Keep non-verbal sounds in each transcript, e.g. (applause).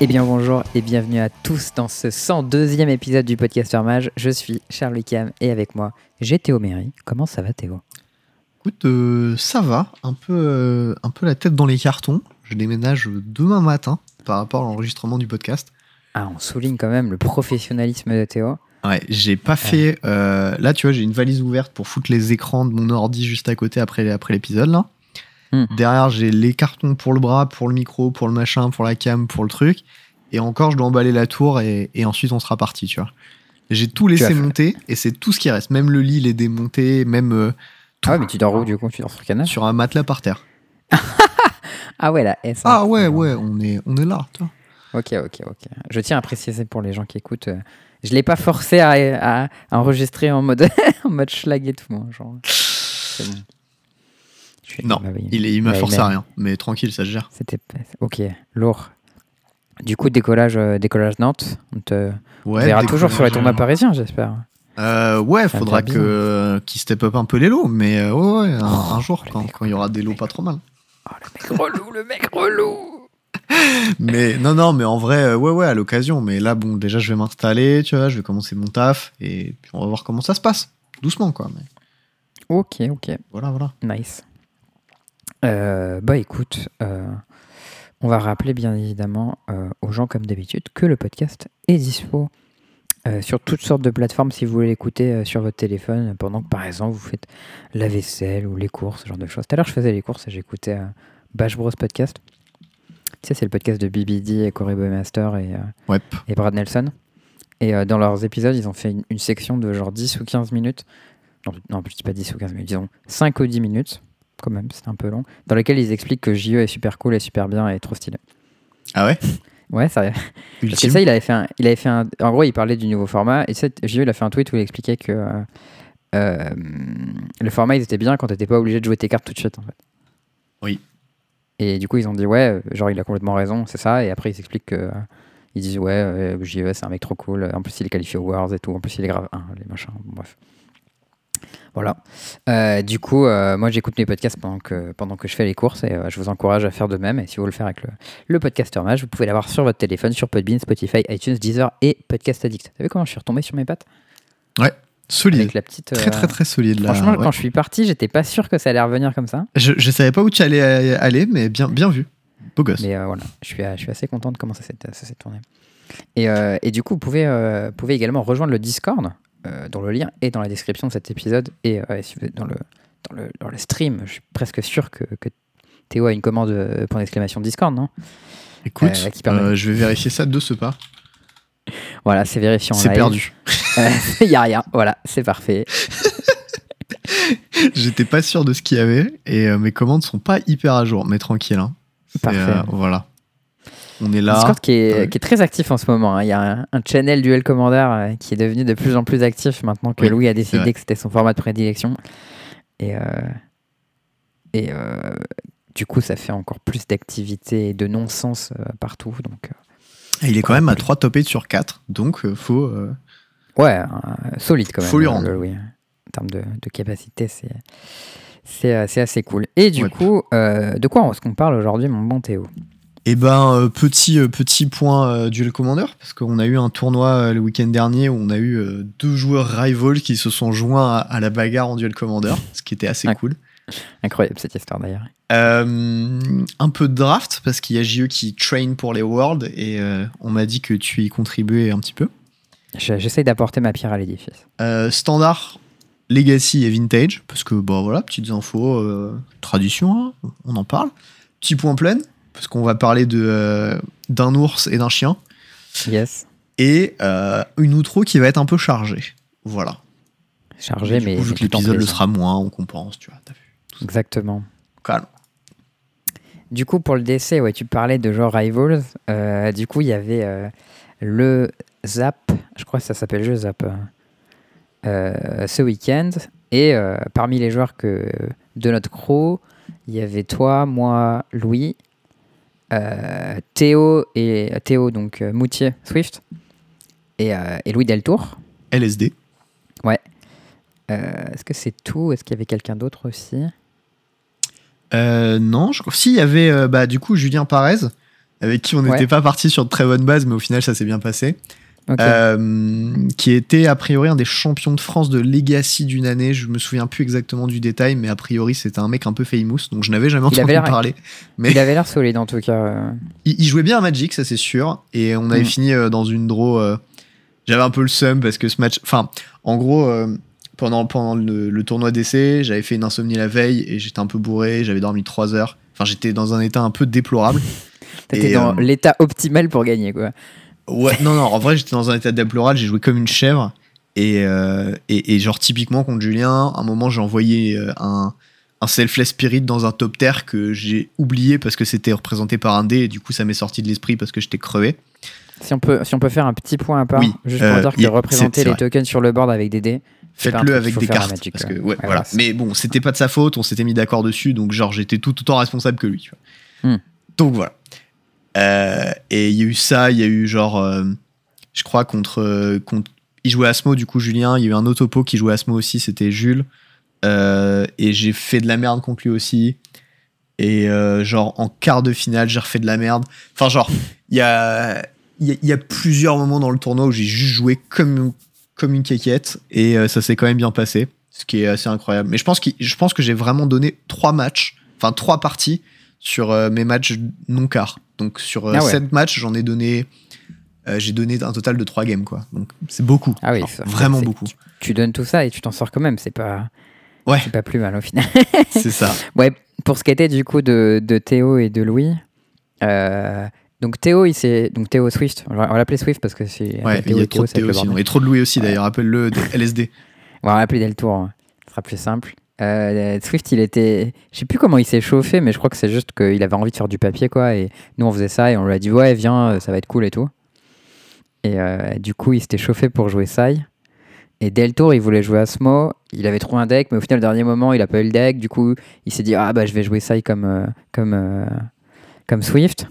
Eh bien bonjour et bienvenue à tous dans ce 102e épisode du Podcaster Mage. Je suis Charles Cam et avec moi j'ai Théo Méry. Comment ça va Théo? Écoute, euh, ça va, un peu, euh, un peu la tête dans les cartons. Je déménage demain matin par rapport à l'enregistrement du podcast. Ah, on souligne quand même le professionnalisme de Théo. Ouais, j'ai pas fait. euh, là, tu vois, j'ai une valise ouverte pour foutre les écrans de mon ordi juste à côté après, après l'épisode là. Hmm. Derrière, j'ai les cartons pour le bras, pour le micro, pour le machin, pour la cam, pour le truc. Et encore, je dois emballer la tour et, et ensuite on sera parti, tu vois. J'ai tout laissé monter et c'est tout ce qui reste. Même le lit, il est démonté, même euh, tout Ah ouais, mais tu dors où du coup? Tu dors sur le canal sur un matelas par terre. (laughs) Ah ouais, la S. hein. Ah ouais, ouais, on est, on est là, toi. Ok, ok, ok. Je tiens à préciser pour les gens qui écoutent, euh, je l'ai pas forcé à, à- à enregistrer en mode, (laughs) en mode schlag et tout. moi, genre, c'est bon. Non. Il, il m'a Ouais, forcé à rien, mais tranquille, ça se gère. C'était ok, lourd. Du coup, décollage, euh, décollage Nantes. On te Ouais, verra décollage, toujours sur les tournois euh, parisiens, j'espère. Euh, ouais, Ça faudra euh, qu'ils step up un peu les lots, mais euh, ouais, ouais, un, Oh, un jour quand mec. quand il y aura des lots pas trop mal. Oh, le mec relou, le mec relou. (laughs) Mais non, non, mais en vrai, euh, ouais, ouais, à l'occasion. Mais là, bon, déjà, je vais m'installer, tu vois, je vais commencer mon taf et puis on va voir comment ça se passe, doucement, quoi. Mais Ok, ok, voilà, voilà. nice. Euh, bah écoute, euh, on va rappeler bien évidemment euh, aux gens comme d'habitude que le podcast est dispo euh, sur toutes sortes de plateformes si vous voulez l'écouter sur votre téléphone pendant que par exemple vous faites la vaisselle ou les courses, ce genre de choses. Tout à l'heure je faisais les courses et j'écoutais Bash Bros Podcast. Tu sais, c'est le podcast de BBD et Corey Master et, Ouais. et Brad Nelson. Et dans leurs épisodes, ils ont fait une, une section de genre 10 ou 15 minutes. Non, non, je dis pas 10 ou 15 minutes, disons 5 ou 10 minutes, quand même, c'est un peu long. Dans lequel ils expliquent que JE est super cool et super bien et trop stylé. Ah ouais? (laughs) Ouais, ça. Parce que ça, il avait fait un, il avait fait un. En gros, il parlait du nouveau format. Et ça, JE, il a fait un tweet où il expliquait que euh, euh, le format, il était bien quand t'étais pas obligé de jouer tes cartes tout de suite, en fait. Oui. Et du coup, ils ont dit, ouais, genre, il a complètement raison, c'est ça. Et après, ils expliquent que. euh, ils disent, ouais, euh, JE, c'est un mec trop cool. En plus, il est qualifié aux Worlds et tout. En plus, il est grave. hein, les machins. Bref. Voilà. Euh, du coup, euh, moi, j'écoute mes podcasts pendant que, pendant que je fais les courses et euh, je vous encourage à faire de même. Et si vous voulez le faire avec le, le podcaster vous pouvez l'avoir sur votre téléphone, sur Podbean, Spotify, iTunes, Deezer et Podcast Addict. T'as vu comment je suis retombé sur mes pattes? Solide. Avec la petite. Très, très, très solide là. Franchement, ouais. quand je suis parti, j'étais pas sûr que ça allait revenir comme ça. Je, je savais pas où tu allais aller, mais bien, bien vu. Beau gosse. Mais voilà, je suis, je suis assez content de comment ça s'est tourné. Et, et du coup, vous pouvez, pouvez également rejoindre le Discord, dont le lien est dans la description de cet épisode. Et euh, si vous êtes dans le, dans, le, dans le stream, je suis presque sûr que, que Théo a une commande euh, point d'exclamation Discord, non? Écoute, euh, qui permet- euh, je vais vérifier ça de ce pas. (laughs) Voilà, c'est vérifié en C'est live. perdu. (laughs) Il y a rien. Voilà, c'est parfait. (laughs) J'étais pas sûr de ce qu'il y avait et euh, mes commandes sont pas hyper à jour, mais tranquille. Hein. C'est, Parfait. euh, voilà. On est là. Discord qui est, Ouais. qui est très actif en ce moment. hein. Il y a un, un channel Duel Commander euh, qui est devenu de plus en plus actif maintenant que Oui, Louis a décidé que c'était son format de prédilection. Et, euh, et euh, du coup, ça fait encore plus d'activité et de non-sens euh, partout. Donc, Et il est quand même à 3 top 8 sur 4, donc faut. ouais, solide quand même. Faut lui le- rendre. Louis. En termes de, de capacité, c'est. Assez cool. Et du Ouais. coup, de quoi est-ce qu'on parle aujourd'hui, mon bon Théo? Eh ben, euh, petit, euh, petit point euh, Duel Commander, parce qu'on a eu un tournoi le week-end dernier où on a eu deux joueurs rivals qui se sont joints à, à la bagarre en Duel Commander, ce qui était assez cool. Incroyable cette histoire d'ailleurs. Euh, un peu de draft, parce qu'il y a JE qui train pour les Worlds, et euh, on m'a dit que tu y contribuais un petit peu. Je- J'essaye d'apporter ma pierre à l'édifice. Euh, standard, Legacy et Vintage, parce que, bah voilà, petites infos, tradition, hein, on en parle. Petit point plein, parce qu'on va parler de, euh, d'un ours et d'un chien. Yes. et euh, une outro qui va être un peu chargée. Voilà. Chargé, du mais. coup, vu que l'épisode le plaisir. sera moins, on compense, tu vois. Vu. Exactement. Calme. Du coup, pour le décès, ouais, tu parlais de genre Rivals. Euh, du coup, il y avait euh, le Zap, je crois que ça s'appelle le Zap, euh, euh, ce week-end. Et parmi les joueurs que, de notre crew, il y avait toi, moi, Louis, Théo et Théo, donc euh, Moutier, Swift, et, euh, et Louis Deltour. LSD. Euh, Est-ce que c'est tout? Est-ce qu'il y avait quelqu'un d'autre aussi? Euh, non, je crois. Si, il y avait euh, bah, du coup Julien Parez, avec qui on Ouais. n'était pas parti sur de très bonnes bases, mais au final, ça s'est bien passé. Euh, qui était a priori un des champions de France de Legacy d'une année. Je me souviens plus exactement du détail, mais a priori, c'était un mec un peu famous, donc je n'avais jamais entendu parler. mais- Il avait l'air solide en tout cas. euh. Il, il jouait bien à Magic, ça c'est sûr. Et on avait Mm. fini euh, dans une draw. euh, j'avais un peu le seum parce que ce match. Enfin, en gros, euh, pendant, pendant le, le tournoi d'essai, j'avais fait une insomnie la veille et j'étais un peu bourré. J'avais dormi 3 heures. Enfin, j'étais dans un état un peu déplorable. T'étais dans l'état optimal pour gagner quoi. Ouais, non, non, en vrai, j'étais dans un état déplorable. J'ai joué comme une chèvre. Et, euh, et, et genre, typiquement, contre Julien, à un moment, j'ai envoyé euh, un, un Selfless Spirit dans un top terre que j'ai oublié parce que c'était représenté par un dé. Et du coup, ça m'est sorti de l'esprit parce que j'étais crevé. Si on peut, si on peut faire un petit point à part, Oui, juste pour euh, dire que y représenter les tokens sur le board avec des dés, Faites-le avec des cartes. Magic, parce quoi. que, ouais, Ouais, voilà. voilà, c'est- Mais bon, c'était pas de sa faute, on s'était mis d'accord dessus, donc genre j'étais tout autant responsable que lui. tu vois. Hmm. Donc voilà. Euh, et il y a eu ça, il y a eu genre, euh, je crois, contre, euh, contre. Il jouait Asmo, du coup, Julien. Il y a eu un autopo qui jouait Asmo aussi, c'était Jules. Et j'ai fait de la merde contre lui aussi. Et genre, en quart de finale, j'ai refait de la merde. Enfin, genre, il y a, y, y a plusieurs moments dans le tournoi où j'ai juste joué comme, comme une quéquette. Et ça s'est quand même bien passé. Ce qui est assez incroyable. Mais je pense, qu'il- je pense que j'ai vraiment donné trois matchs, enfin trois parties sur euh, mes matchs non quart. Donc sur euh, Ah ouais. sept matchs, j'en ai donné. euh, j'ai donné un total de 3 games, quoi. Donc c'est beaucoup. Ah oui, ça- vraiment beaucoup. tu donnes tout ça et tu t'en sors quand même. C'est pas, Ouais. c'est pas plus mal au final. (laughs) C'est ça. (laughs) Ouais, pour ce qui était du coup de, de Théo et de Louis. euh, donc Théo, il s'est donc Théo Swift. On va l'appeler Swift parce que c'est Ouais, il y a trop de Théo sinon. Et trop de Louis aussi, d'ailleurs. Appelle-le LSD. On va l'appeler Deltour. hein. Ce sera plus simple. Euh, Swift, il était. Je sais plus comment il s'est chauffé, mais je crois que c'est juste qu'il avait envie de faire du papier, quoi. Et nous, on faisait ça et on lui a dit, ouais, viens, euh, ça va être cool et tout. Et euh, du coup, il s'était chauffé pour jouer Sai. Et Deltour, il voulait jouer Asmo. Il avait trouvé un deck, mais au final, au dernier moment, il a pas eu le deck. Du coup, il s'est dit, ah bah, je vais jouer Sai comme, euh, comme, comme Swift.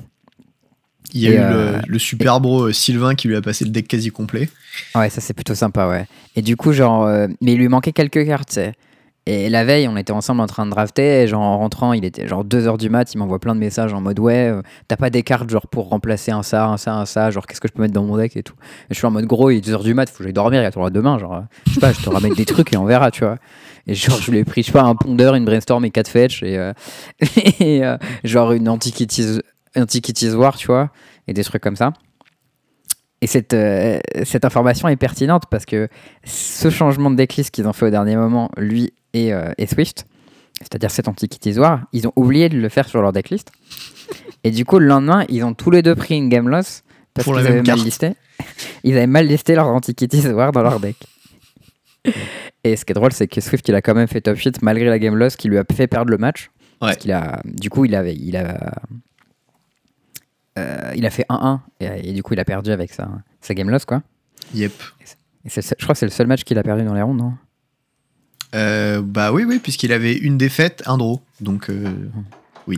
Il y a Et, eu euh, le, le super bro Sylvain qui lui a passé le deck quasi complet. Ouais, ça c'est plutôt sympa, ouais. Et du coup, genre, euh, mais il lui manquait quelques cartes, tu sais. Et la veille, on était ensemble en train de drafter, et genre en rentrant, il était genre 2h du mat, il m'envoie plein de messages en mode ouais, euh, t'as pas des cartes genre pour remplacer un ça, un ça, un ça, genre qu'est-ce que je peux mettre dans mon deck et tout. Et je suis en mode gros, il est 2h du mat, faut que j'aille dormir, il y a tournoi demain, genre, euh, je sais pas, je te ramène des trucs et on verra, tu vois. Et genre, je lui ai pris, je sais pas, un pondeur, une brainstorm et 4 fetch, et, (laughs) et, euh, genre une antiquities, antiquities war, tu vois, et des trucs comme ça. Et cette, euh, cette information est pertinente parce que ce changement de decklist qu'ils ont fait au dernier moment, lui et, euh, et Swift, c'est-à-dire cet Antiquities War, ils ont oublié de le faire sur leur decklist. et du coup, le lendemain, ils ont tous les deux pris une game loss parce qu'ils avaient mal listé. (laughs) Ils avaient mal listé leur Antiquities War dans leur deck. Et ce qui est drôle, c'est que Swift, il a quand même fait top 8 malgré la game loss qui lui a fait perdre le match. Ouais. Parce qu'il a, du coup, il avait, il a, euh, il a fait 1-1 et, et du coup, il a perdu avec sa, sa game loss, quoi. Yep. Et c'est je crois que c'est le seul match qu'il a perdu dans les rondes, non? Euh, bah oui, oui, puisqu'il avait une défaite, un draw. Donc, euh,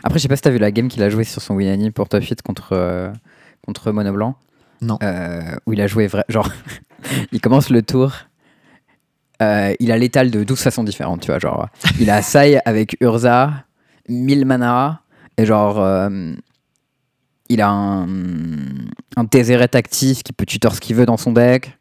Après, je sais pas si t'as vu la game qu'il a joué sur son Winani pour Top 8 contre, euh, contre Mono Blanc. Non. Euh, où il a joué vrai. Genre, (laughs) il commence le tour. euh, il a l'étal de 12 façons différentes, tu vois. Genre, il a Sai avec Urza, 1000 mana, et genre, euh, il a un, un Tézéret actif qui peut tutor ce qu'il veut dans son deck.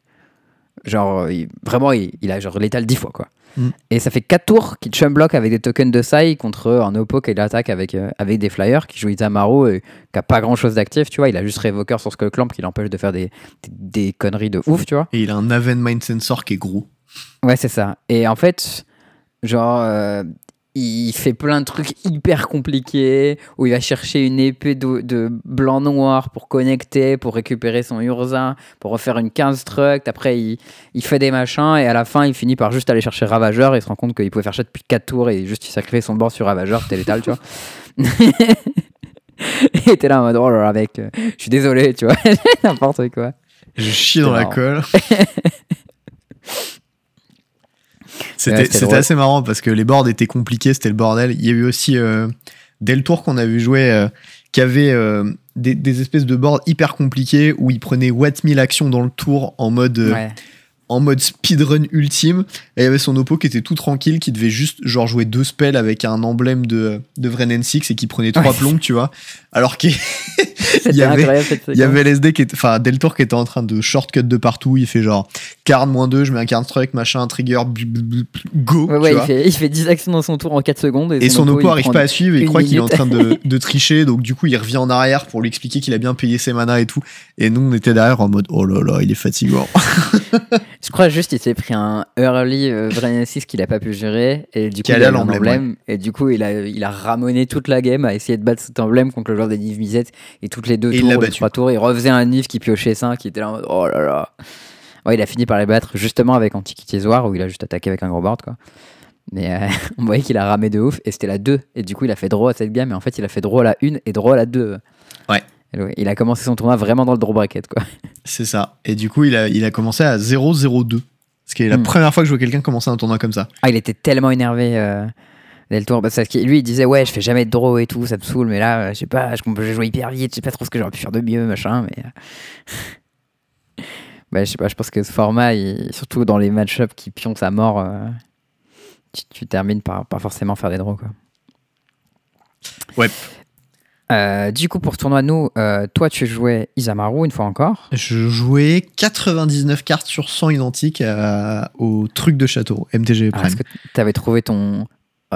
Genre, il- vraiment, il, il a genre l'étal 10 fois, quoi. Mm. Et ça fait 4 tours qu'il chum block avec des tokens de Sai contre un Oppo qui l'attaque avec, euh, avec des flyers, qui joue Itamaro et qui a pas grand chose d'actif, tu vois. Il a juste Révoqueur sur Skull Clamp qui l'empêche de faire des, des, des conneries de ouf, tu vois. et il a un Aven Mind Sensor qui est gros. Ouais, c'est ça. Et en fait, genre, euh, il fait plein de trucs hyper compliqués où il va chercher une épée de, de blanc-noir pour connecter, pour récupérer son Urza, pour refaire une 15 trucks. Après, il, il fait des machins et à la fin, il finit par juste aller chercher Ravageur et il se rend compte qu'il pouvait faire ça depuis 4 tours et juste il sacrifie son bord sur Ravageur, c'était létal, tu vois. (laughs) et t'es là en mode, oh là là, mec, euh, je suis désolé, tu vois, (laughs) n'importe quoi. Je chie dans la colle. (laughs) C'était assez marrant parce que les boards étaient compliqués, c'était le bordel. Il y a eu aussi euh, Deltour qu'on a vu jouer euh, qui avait euh, des, des espèces de boards hyper compliqués où il prenait what 1000 actions dans le tour en mode euh, Ouais. en mode speedrun ultime. Et il y avait son oppo qui était tout tranquille, qui devait juste genre jouer deux spells avec un emblème de, de Vren 6 et qui prenait trois Ouais. plombs, tu vois. Alors qu'il (laughs) y avait- il y LSD qui était, enfin Deltour qui était en train de shortcut de partout. Il fait genre card moins 2, je mets un card strike, machin, trigger, go. Ouais, tu ouais, il fait, il fait 10 actions dans son tour en 4 secondes. Et, Et son oppo arrive pas à suivre et il croit qu'il est en train de, (laughs) de tricher. Donc, du coup, il revient en arrière pour lui expliquer qu'il a bien payé ses manas et tout. Et nous, on était derrière en mode oh là là, il est fatigant. (laughs) Je crois juste il s'est pris un early euh, Vren 6 qu'il a pas pu gérer. Et du coup, il a l'emblème, emblème. Et du coup, il a, il a ramoné toute la game à essayer de battre cet emblème contre le des Niv Mizzet. Et toutes les deux Et tours, les battu. trois tours, il refaisait un Niv qui piochait 5 qui était là en mode oh là là. Ouais, il a fini par les battre justement avec Antiquity War où il a juste attaqué avec un gros board quoi. Mais euh, (laughs) on voyait qu'il a ramé de ouf et c'était la 2. Et du coup, il a fait draw à cette game. Et en fait, il a fait draw à la 1 et draw à la 2. Ouais. Et ouais, Il a commencé son tournoi vraiment dans le draw bracket quoi. C'est ça. Et du coup, il a, il a commencé à 0-0-2. Ce qui est la Hmm. première fois que je vois quelqu'un commencer un tournoi comme ça. Ah, il était tellement énervé euh, le tour. Parce que lui, il disait Ouais, je fais jamais de draw et tout, ça me saoule, mais là, euh, je sais pas, je je joue hyper vite, je sais pas trop ce que j'aurais pu faire de mieux, machin. Mais. euh, (laughs) bah, je sais pas, je pense que ce format, il- surtout dans les match-ups qui pioncent à mort, euh, tu, tu termines par pas forcément faire des draws. Quoi. Ouais. Euh, du coup, pour ce tournoi, nous, euh, toi, tu jouais Isamaru une fois encore. Je jouais 99 cartes sur 100 identiques au truc de château, MTG Ah, Prime. Est-ce que tu avais trouvé ton.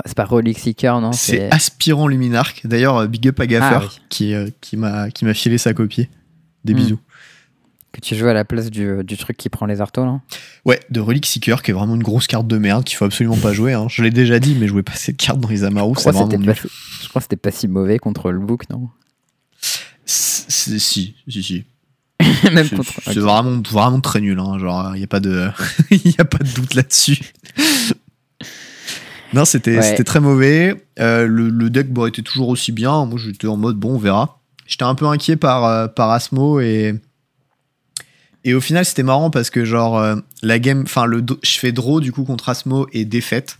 C'est pas Relic Seeker, non C'est aspirant Luminark. D'ailleurs, euh, big up à Gaffer Ah, oui. qui, euh, qui m'a filé sa copie. Des Hmm. bisous. que tu jouais à la place du, du truc qui prend les artos, là Ouais, de Relic Seeker, qui est vraiment une grosse carte de merde qu'il faut absolument pas jouer. hein. Je l'ai déjà dit, mais jouez pas cette carte dans les Amaru, Je c'est crois, que vraiment c'était nul. pas, je crois que c'était pas si mauvais contre le book, non? Si, si, si. (laughs) Même C'est contre. c'est vraiment, vraiment très nul. Hein. Genre, il n'y a, pas de... (laughs) y a pas de doute là-dessus. Non, c'était Ouais. très mauvais. Euh, le, le deck bon, était toujours aussi bien. Moi, j'étais en mode, bon, on verra. J'étais un peu inquiet par, euh, par Asmo et. Et au final, c'était marrant parce que, genre, euh, la game. Enfin, je fais draw du coup contre Asmo et défaite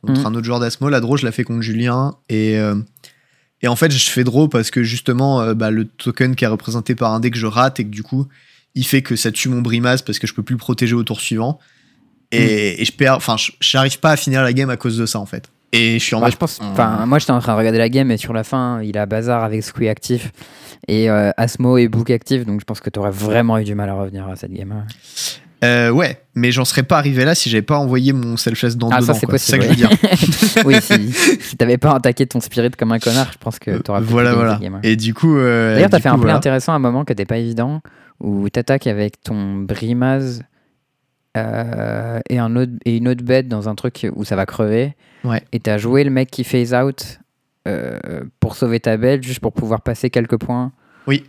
contre Mhm. un autre joueur d'Asmo. La draw, je la fais contre Julien. Et. euh, et en fait, je fais draw parce que justement, euh, bah, le token qui est représenté par un deck, je rate et que du coup, il fait que ça tue mon brimaz parce que je peux plus le protéger au tour suivant. Et, et je perds, enfin, j'arrive pas à finir la game à cause de ça en fait. Et je suis en Bah, je pense, enfin, moi j'étais en train de regarder la game et sur la fin, il a bazar avec Squee actif et euh, Asmo et Book actif, donc je pense que tu aurais vraiment eu du mal à revenir à cette game. Euh, ouais, mais j'en serais pas arrivé là si j'avais pas envoyé mon self-chess dans Ah, ça, dedans. c'est ça possible, que je veux dire. (laughs) oui, si, si t'avais pas attaqué ton spirit comme un connard, je pense que t'aurais pu voilà, voilà. game. Et du coup. euh, D'ailleurs, t'as fait coup, un play voilà. intéressant à un moment qui était pas évident, où t'attaques avec ton Brimaz euh, et, un autre, et une autre bête dans un truc où ça va crever. Ouais. Et t'as joué le mec qui phase out euh, pour sauver ta bête, juste pour pouvoir passer quelques points. Oui.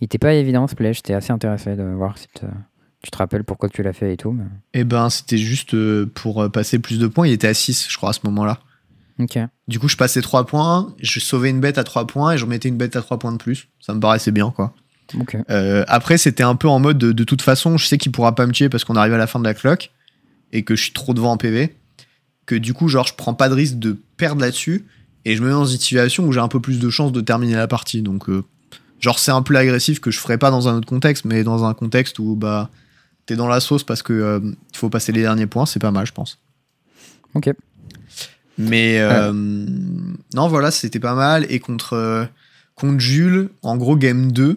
Il était pas évident ce play, j'étais assez intéressé de voir si tu te rappelles pourquoi tu l'as fait et tout. mais- Eh ben, c'était juste euh, pour passer plus de points. Il était à 6, je crois, à ce moment-là. Ok. Du coup, je passais 3 points, je sauvais une bête à 3 points et je remettais une bête à 3 points de plus. Ça me paraissait bien, quoi. Euh, après, c'était un peu en mode de, de toute façon, je sais qu'il pourra pas me tuer parce qu'on arrive à la fin de la cloque et que je suis trop devant en PV. Que du coup, genre, je prends pas de risque de perdre là-dessus et je me mets dans une situation où j'ai un peu plus de chances de terminer la partie. Donc, euh, genre, c'est un peu agressif que je ferais pas dans un autre contexte, mais dans un contexte où bah t'es dans la sauce parce que euh, faut passer les derniers points, c'est pas mal, je pense. Ok. Mais euh, non, voilà, c'était pas mal. Et contre, contre Jules, en gros, game 2, euh,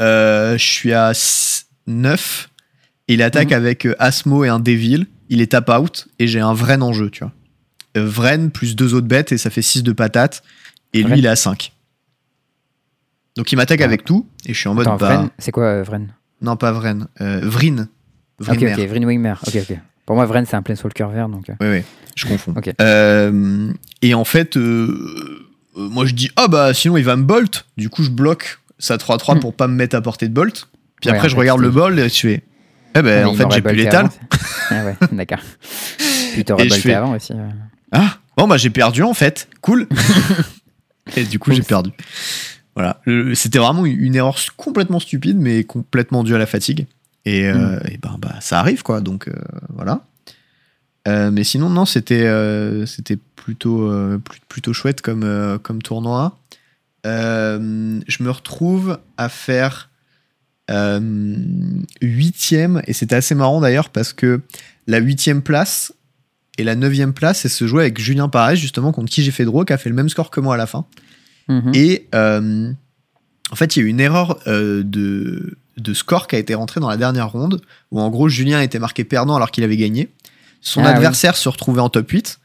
je suis à 9. Il attaque Mhm. avec euh, Asmo et un Devil. Il est tap out et j'ai un Vren en jeu, tu vois. Euh, Vren plus deux autres bêtes et ça fait 6 de patates. Et lui, il est à 5. Donc il m'attaque avec tout et je suis en mode bah. Vren, c'est quoi euh, Vren? Non, pas Vren. Euh, Vrin. Ok, Vrinmer. ok, Vrin Wingmer. Ok, ok. Pour moi, Vren, c'est un Planeswalker vert, donc. euh, Oui, oui, je confonds. Euh, et en fait, euh, euh, moi je dis, ah bah sinon il va me bolt. Du coup, je bloque sa 3-3 Hmm. pour pas me mettre à portée de bolt. Puis Ouais, après, je fait, regarde le bol et je fais, eh ben mais en fait, j'ai plus l'étal. ah ouais, (laughs) d'accord. Puis t'aurais bolté fais- avant aussi. ouais. Ah, bon bah j'ai perdu en fait. Cool. (laughs) et du coup, j'ai perdu. Voilà. C'était vraiment une erreur complètement stupide, mais complètement due à la fatigue. Et, euh, Hmm. et ben, bah, ça arrive, quoi. Donc, euh, voilà. Euh, mais sinon, non, c'était c'était plutôt, plut- plutôt chouette comme, comme tournoi. Euh, je me retrouve à faire euh, huitième, et c'était assez marrant d'ailleurs parce que la huitième place et la neuvième place, elle se jouait avec Julien Pareil, justement, contre qui j'ai fait draw, qui a fait le même score que moi à la fin. Mhm. Et euh, en fait, il y a eu une erreur de, de score qui a été rentrée dans la dernière ronde, où en gros, Julien était marqué perdant alors qu'il avait gagné. Son Ah adversaire se retrouvait en top 8,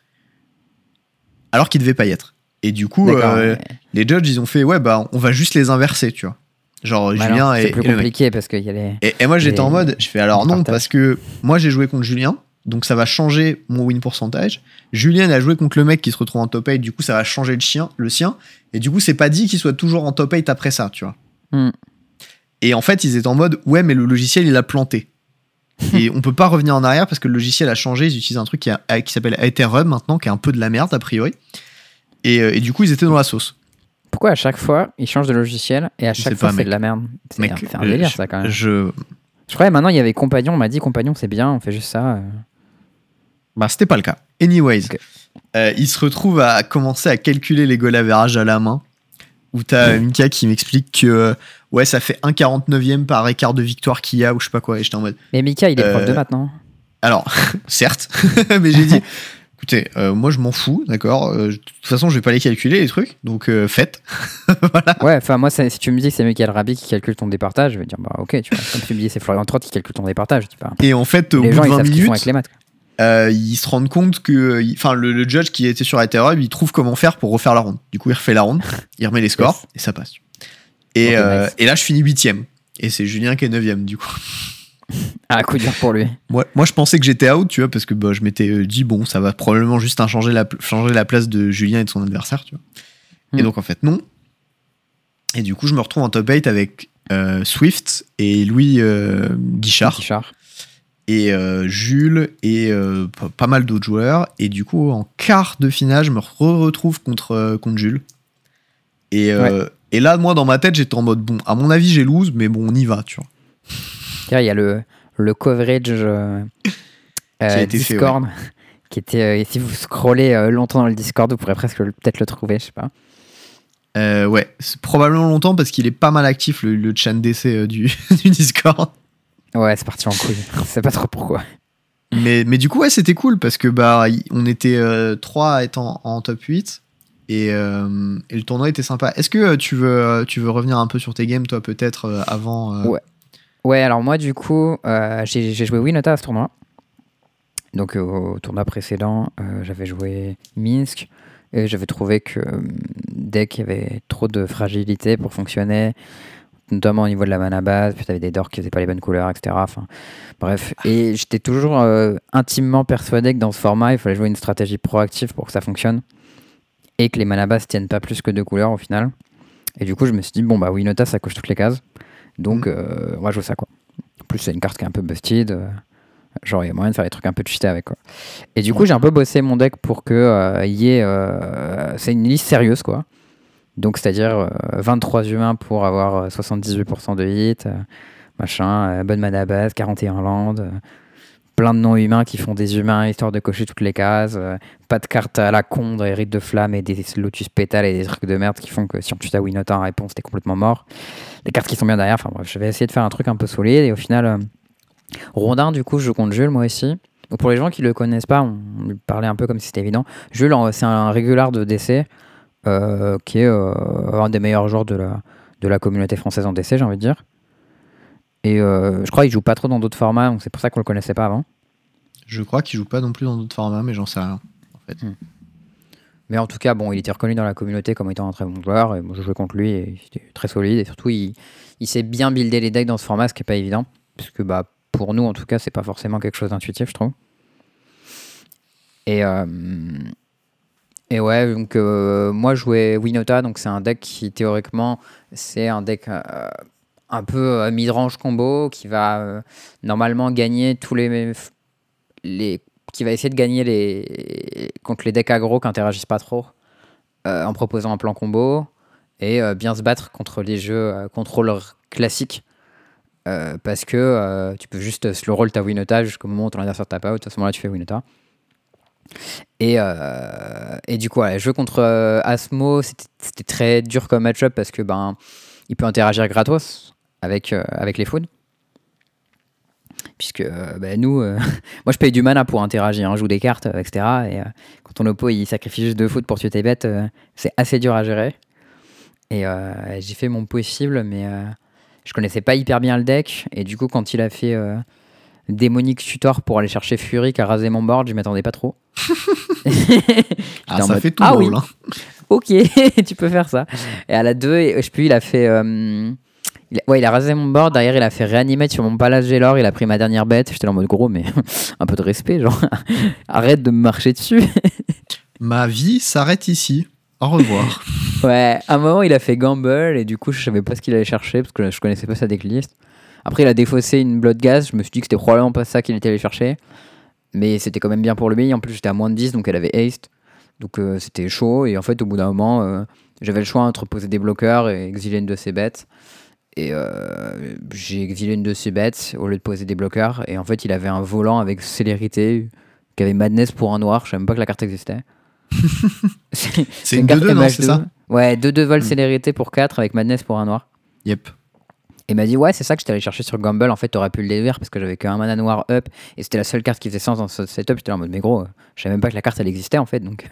alors qu'il devait pas y être. Et du coup, euh, ouais. les judges, ils ont fait, ouais, bah, on va juste les inverser, tu vois. Genre, Bah Julien non, et, C'est plus et compliqué parce qu'il y a les. Et, et moi, j'étais les- en mode, je fais alors non, parce que moi, j'ai joué contre Julien, donc ça va changer mon win pourcentage. Julien a joué contre le mec qui se retrouve en top 8, du coup, ça va changer le, chien, le sien. Et du coup, c'est pas dit qu'il soit toujours en top 8 après ça, tu vois. Hmm. Et en fait, ils étaient en mode, ouais, mais le logiciel, il a planté. (laughs) et on peut pas revenir en arrière parce que le logiciel a changé. Ils utilisent un truc qui, a- qui s'appelle Ethereum maintenant, qui est un peu de la merde, a priori. Et, euh, et du coup, ils étaient dans la sauce. Pourquoi à chaque fois ils changent de logiciel et à chaque fois c'est de la merde C'est un, euh, délire je- ça quand même. Je, Je croyais maintenant il y avait compagnon, on m'a dit compagnon c'est bien, on fait juste ça. euh. Bah, c'était pas le cas. Anyways, Ok. euh, il se retrouve à commencer à calculer les goal average à la main. Où t'as (laughs) Mika qui m'explique que euh, ouais, ça fait 1,49ème par écart de victoire qu'il y a, ou je sais pas quoi. Et j'étais en mode. Mais Mika il est prof de Euh, maths non? Alors, (laughs) certes, (laughs) mais j'ai dit écoutez, euh, moi je m'en fous, d'accord euh, De toute façon, je vais pas les calculer, les trucs, donc euh, faites. (laughs) Ouais, enfin moi si tu me dis que c'est Michael Rabi qui calcule ton départage, je vais dire bah ok, tu vois. Comme tu me dis c'est Florian Trott qui calcule ton départage, tu vois. Et en fait, au Les bout gens de ils 20 savent ce qu'ils font minutes, avec les maths. euh, ils se rendent compte que, enfin, le, le judge qui était sur Ethereum, il trouve comment faire pour refaire la ronde. Du coup, il refait la ronde, il remet les scores Yes. et ça passe. Et, nice. et là, je finis huitième. Et c'est Julien qui est neuvième, du coup. Ah coup dur pour lui. Moi, moi, je pensais que j'étais out, tu vois, parce que bah, je m'étais euh, dit, bon, ça va probablement juste un changer, la, changer la place de Julien et de son adversaire, tu vois. Et Hmm. donc, en fait, non. Et du coup, je me retrouve en top 8 avec euh, Swift et Louis euh, Guichard. Guichard. et euh, Jules et pas mal d'autres joueurs. Et du coup, en quart de finale, je me re- retrouve contre, contre Jules. Et, et là, moi, dans ma tête, j'étais en mode, bon, à mon avis, j'ai lose, mais bon, on y va, tu vois. Il y a le, le coverage euh, euh, fait, Discord (laughs) qui était. euh, et si vous scrollez euh, longtemps dans le Discord, vous pourrez presque peut-être le trouver, je sais pas. Euh, ouais, c'est probablement longtemps parce qu'il est pas mal actif, le, le DC euh, du, (laughs) du Discord. Ouais, c'est parti en couille. Je sais pas trop pourquoi. Mais, mais du coup, ouais, c'était cool parce que bah, on était trois à être en, en top 8 et, euh, et le tournoi était sympa. Est-ce que tu veux, tu veux revenir un peu sur tes games, toi, peut-être avant euh, Ouais. Ouais, alors moi, du coup, euh, j'ai joué Winota à ce tournoi. Donc, euh, au tournoi précédent, euh, j'avais joué Minsk et j'avais trouvé que deck avait trop de fragilité pour fonctionner, notamment au niveau de la mana base. Puis, t'avais des dorks qui faisaient pas les bonnes couleurs, etc. Enfin, bref. Et j'étais toujours intimement persuadé que dans ce format, il fallait jouer une stratégie proactive pour que ça fonctionne et que les mana bases tiennent pas plus que deux couleurs au final. Et du coup, je me suis dit, bon, bah, Winota, ça coche toutes les cases. Donc, euh, on va jouer ça, quoi. En plus, c'est une carte qui est un peu busted. euh, genre, il y a moyen de faire des trucs un peu cheatés avec, quoi. Et du coup, j'ai un peu bossé mon deck pour que euh, y ait. euh, c'est une liste sérieuse, quoi. Donc, c'est-à-dire euh, 23 humains pour avoir euh, 78% de hit, machin, bonne mana base, 41 landes, plein de non-humains qui font des humains histoire de cocher toutes les cases, euh, pas de cartes à la con, des rites de flamme et des lotus pétales et des trucs de merde qui font que si tu t'as Winota en réponse, t'es complètement mort. Les cartes qui sont bien derrière, enfin bref, je vais essayer de faire un truc un peu solide et au final, euh, Rondin, du coup, je contre Jules, moi aussi. Pour les gens qui le connaissent pas, on lui parlait un peu comme si c'était évident. Jules, c'est un régular de DC euh, qui est un des meilleurs joueurs de la, de la communauté française en DC, j'ai envie de dire. Et euh, je crois qu'il joue pas trop dans d'autres formats, donc c'est pour ça qu'on le connaissait pas avant. Je crois qu'il joue pas non plus dans d'autres formats, mais j'en sais rien. Mais en tout cas, bon, il était reconnu dans la communauté comme étant un très bon joueur. Et moi, je jouais contre lui et il était très solide. Et surtout, il, il sait bien builder les decks dans ce format, ce qui n'est pas évident. Parce que bah, pour nous, en tout cas, c'est pas forcément quelque chose d'intuitif, je trouve. Et, euh, et ouais, donc euh, moi, je jouais Winota. Donc c'est un deck qui, théoriquement, c'est un deck euh, un peu euh, mid-range combo qui va euh, normalement gagner tous les, les qui va essayer de gagner les contre les decks aggro qui interagissent pas trop euh, en proposant un plan combo et bien se battre contre les jeux contrôleurs classiques parce que tu peux juste slow roll ta Winota jusqu'au moment où ton adversaire tape out. À ce moment-là tu fais Winota. Et, et du coup ouais, jeu contre Asmo c'était c'était très dur comme match-up parce que ben il peut interagir gratos avec, euh, avec les faunes. Puisque euh, bah, nous, euh, (laughs) moi je paye du mana pour interagir, hein, je joue des cartes, euh, etc. Et euh, quand ton oppo il sacrifie juste deux fautes pour tuer tes bêtes, euh, c'est assez dur à gérer. Et euh, j'ai fait mon possible, mais euh, je connaissais pas hyper bien le deck. Et du coup, quand il a fait euh, démonique tutor pour aller chercher Fury qui a rasé mon board, je m'attendais pas trop. (laughs) (laughs) Ah, ça mode, fait tout ah drôle. oui, hein. ok, tu peux faire ça. Et à la 2, je sais plus, il a fait. Il a- ouais, il a rasé mon board. Derrière, il a fait réanimer sur mon palace Gélor. Il a pris ma dernière bête. J'étais là en mode gros, mais (laughs) un peu de respect, genre. (laughs) Arrête de me marcher dessus. (laughs) Ma vie s'arrête ici. Au revoir. ouais, à un moment, il a fait gamble. Et du coup, je savais pas ce qu'il allait chercher parce que je connaissais pas sa decklist. Après, il a défaussé une blood gas. Je me suis dit que c'était probablement pas ça qu'il était allé chercher. Mais c'était quand même bien pour lui. En plus, j'étais à moins de 10, donc elle avait haste. Donc euh, c'était chaud. Et en fait, au bout d'un moment, euh, j'avais le choix entre poser des bloqueurs et exiler une de ses bêtes. Et euh, j'ai exilé une de ses bêtes au lieu de poser des bloqueurs. Et en fait, il avait un volant avec célérité qui avait madness pour un noir. Je savais même pas que la carte existait. (laughs) c'est C'est une 2-2, non, c'est ça Ouais, 2-2 vol Hmm. célérité pour 4 avec madness pour un noir. Yep. Et il m'a dit, ouais, c'est ça que j'étais allé chercher sur Gamble. En fait, t'aurais pu le déduire parce que j'avais qu'un mana noir up. Et c'était la seule carte qui faisait sens dans ce setup. J'étais là en mode, mais gros, euh, je savais même pas que la carte elle existait en fait. Donc,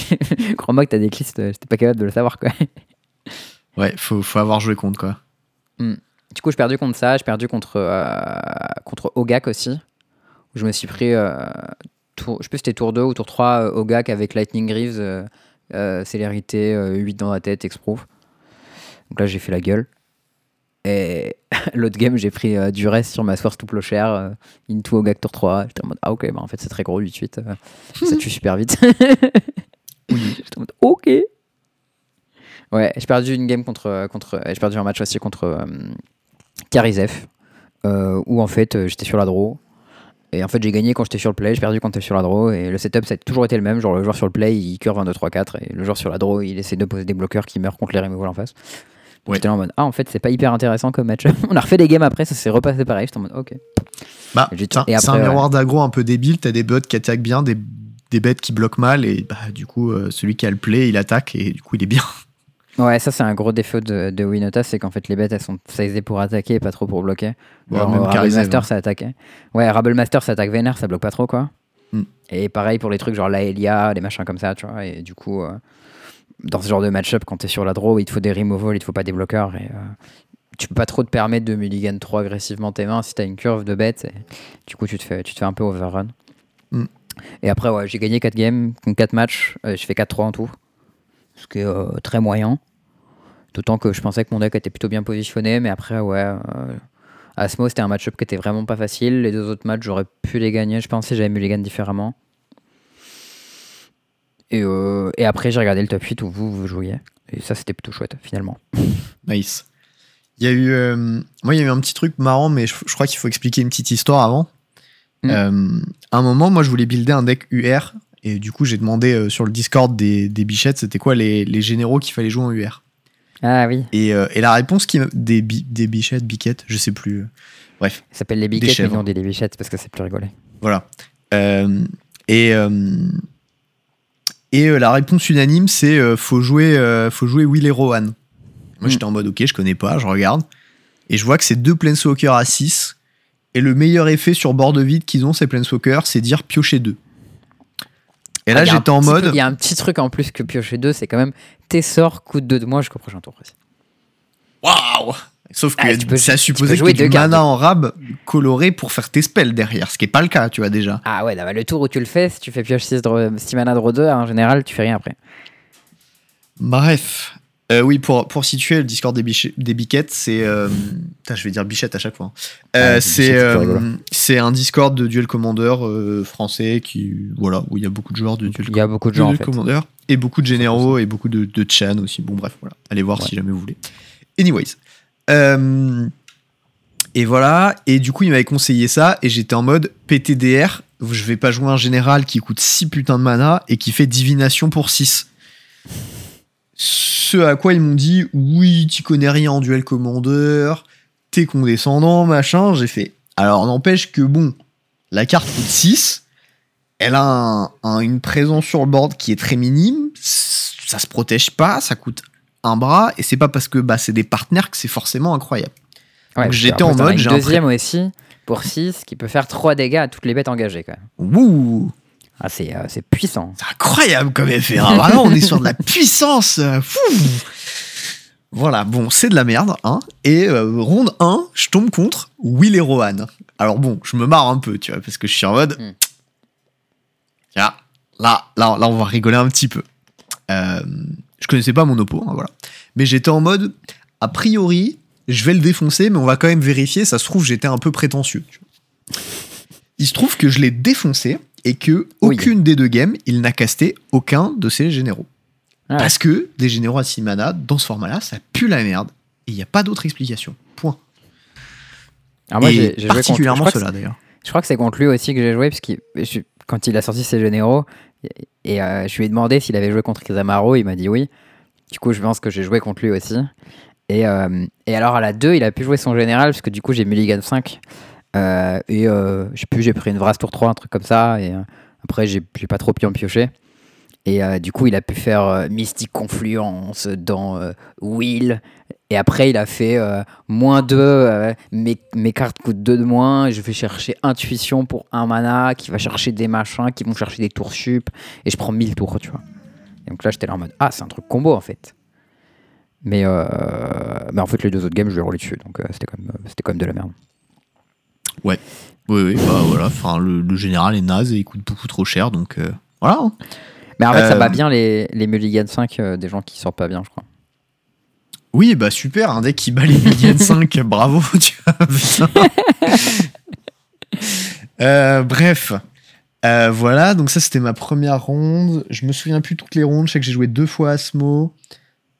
(laughs) crois-moi que t'as des listes, j'étais pas capable de le savoir quoi. Ouais, faut, faut avoir joué contre, quoi. Du coup, j'ai perdu contre ça. J'ai perdu contre, euh, contre Ogak aussi. Où je me suis pris, euh, tour, je sais plus c'était tour 2 ou tour 3, euh, Ogak avec Lightning Greaves, euh, euh, célérité, euh, 8 dans la tête, exproof. Donc là, j'ai fait la gueule. Et (laughs) l'autre game, j'ai pris euh, du reste sur ma source tout plochère, euh, into Ogak tour 3. J'étais en mode, ah ok, bah en fait, c'est très gros 8-8. euh, ça tue super vite. (laughs) J'étais en mode, ok. Ouais, j'ai perdu une game contre. contre j'ai perdu un match aussi contre euh, Karizev, euh, où en fait euh, j'étais sur la draw. Et en fait j'ai gagné quand j'étais sur le play, j'ai perdu quand j'étais sur la draw. Et le setup ça a toujours été le même. Genre le joueur sur le play il curve 1, 2, 3, 4. Et le joueur sur la draw il essaie de poser des bloqueurs qui meurent contre les removals en face. Ouais. J'étais en mode ah en fait c'est pas hyper intéressant comme match. (laughs) On a refait des games après, ça s'est repassé pareil. J'étais en mode ok. Bah, c'est un, miroir d'aggro un peu débile. T'as des bots qui attaquent bien, des, des bêtes qui bloquent mal, et bah, du coup, euh, celui qui a le play, il attaque, et du coup, il est bien. Ouais, ça c'est un gros défaut de, de Winota, c'est qu'en fait les bêtes elles sont sizées pour attaquer et pas trop pour bloquer. Ouais, Genre, même Rabble Karizev, Master hein. ça attaque. Ouais, Rabble Master ça attaque vénère, ça bloque pas trop quoi. Mm. Et pareil pour les trucs genre la Elia, les machins comme ça, tu vois. Et du coup, euh, dans ce genre de match-up, quand t'es sur la draw, il te faut des removals, il te faut pas des bloqueurs. Et, euh, tu peux pas trop te permettre de mulligan trop agressivement tes mains si t'as une curve de bêtes. Et, du coup, tu te fais, tu te fais un peu overrun. Mm. Et après, ouais, j'ai gagné 4 games, 4 matchs, euh, je fais 4-3 en tout. Ce qui est euh, très moyen. D'autant que je pensais que mon deck était plutôt bien positionné, mais après, ouais. Euh, Asmo, c'était un match-up qui était vraiment pas facile. Les deux autres matchs, j'aurais pu les gagner. Je pensais que j'avais mulligan différemment. Et, euh, et après, j'ai regardé le top 8 où vous, vous jouiez. Et ça, c'était plutôt chouette, finalement. (laughs) Nice. Il y a eu, euh, moi, il y a eu un petit truc marrant, mais je, je crois qu'il faut expliquer une petite histoire avant. Mm. Euh, à un moment, moi, je voulais builder un deck UR, et du coup, j'ai demandé euh, sur le Discord des, des bichettes, c'était quoi les, les généraux qu'il fallait jouer en UR. Ah oui, Et, euh, et la réponse qui des, bi- des bichettes, biquettes, je sais plus. Bref, ça s'appelle les biquettes, mais non des bichettes parce que c'est plus rigolé. voilà. Euh, et euh, et euh, la réponse unanime, c'est euh, faut jouer, euh, faut jouer Will et Rohan. Moi, Mm. j'étais en mode ok, je connais pas, je regarde. Et je vois que c'est deux Planeswalkers à 6. Et le meilleur effet sur board vide qu'ils ont, ces Planeswalkers, c'est dire piocher 2. Et là, Ah, j'étais en mode. Il y a un petit truc en plus que piocher 2, c'est quand même tes sorts coûtent 2 de moins jusqu'au prochain tour. Waouh Sauf que Ah, tu peux- ça tu supposait que jouer tu aies du mana en rab coloré pour faire tes spells derrière, ce qui est pas le cas, tu vois déjà. Ah ouais, non, bah, le tour où tu le fais, si tu fais pioche 6, mana draw 2, en général, tu fais rien après. Bref. Euh, oui, pour, pour situer le Discord des, biche- des biquettes, c'est. euh, putain, je vais dire bichette à chaque fois. Euh, Ah, c'est euh, c'est un Discord de Duel Commander euh, français qui. Voilà, où il y a beaucoup de joueurs de Duel, Il y a beaucoup de de gens en Duel fait. Commander et beaucoup de généraux et beaucoup de, de Chan aussi. Bon, bref, voilà. Allez voir Ouais. si jamais vous voulez. Anyways. Et voilà. Et du coup, il m'avait conseillé ça et j'étais en mode PTDR. Je vais pas jouer un général qui coûte 6 putains de mana et qui fait divination pour 6. Ce à quoi ils m'ont dit oui, tu connais rien en duel commander, t'es condescendant, machin. J'ai fait. Alors n'empêche que bon, la carte coûte 6, elle a un- un- une présence sur le board qui est très minime, ça se protège pas, ça coûte un bras, et c'est pas parce que bah, c'est des partenaires que c'est forcément incroyable. Ouais, Donc j'étais en mode, j'ai un deuxième aussi pour 6 qui peut faire 3 dégâts à toutes les bêtes engagées quand même. Ah, c'est euh, c'est puissant. C'est incroyable comme effet. hein. (laughs) Vraiment, on est sur de la puissance. euh, fou. Voilà, bon, c'est de la merde. Hein. Et euh, ronde 1, je tombe contre Will et Rohan. Alors bon, je me marre un peu, tu vois, parce que je suis en mode. Hmm. Tiens, là, là, là, on va rigoler un petit peu. Euh, je connaissais pas mon oppo, hein, voilà. Mais j'étais en mode, a priori, je vais le défoncer, mais on va quand même vérifier. Ça se trouve, j'étais un peu prétentieux. tu vois. Il se trouve que je l'ai défoncé et que Oui. aucune des deux games, il n'a casté aucun de ses généraux. Ah. Parce que des généraux à 6 mana, dans ce format-là, ça pue la merde. Et il n'y a pas d'autre explication. Point. Alors moi, j'ai contre- particulièrement que cela d'ailleurs. Je crois que c'est contre lui aussi que j'ai joué, parce que quand il a sorti ses généraux, et euh, je lui ai demandé s'il avait joué contre Kizamaro, il m'a dit oui. Du coup, je pense que j'ai joué contre lui aussi. Et, euh, et alors à la 2, il a pu jouer son général, parce que du coup, j'ai Mulligan 5. Euh, et euh, je sais plus, j'ai pris une Vras tour 3, un truc comme ça. Et euh, après, j'ai pas trop pu en piocher. Et euh, du coup, il a pu faire Mystique Confluence dans Will. Et après, il a fait moins 2, mes, mes cartes coûtent 2 de moins. Et je vais chercher Intuition pour un mana, qui va chercher des machins, qui vont chercher des tours sup. Et je prends 1000 tours, tu vois. Et donc là, j'étais là en mode Ah, c'est un truc combo en fait. Mais, mais en fait, les deux autres games, je vais rouler dessus. Donc c'était quand, quand même de la merde. Oui, oui, bah voilà. Enfin, le, le général est naze et il coûte beaucoup trop cher, donc euh, voilà. hein. Mais en fait, ça Euh, bat bien les, les Mulligan 5 euh, des gens qui sortent pas bien, je crois. Oui, bah super, un deck qui bat les Million 5, (laughs) bravo, (laughs) tu. (laughs) Euh, bref, Euh, voilà, donc ça c'était ma première ronde. Je me souviens plus toutes les rondes, je sais que j'ai joué deux fois Asmo.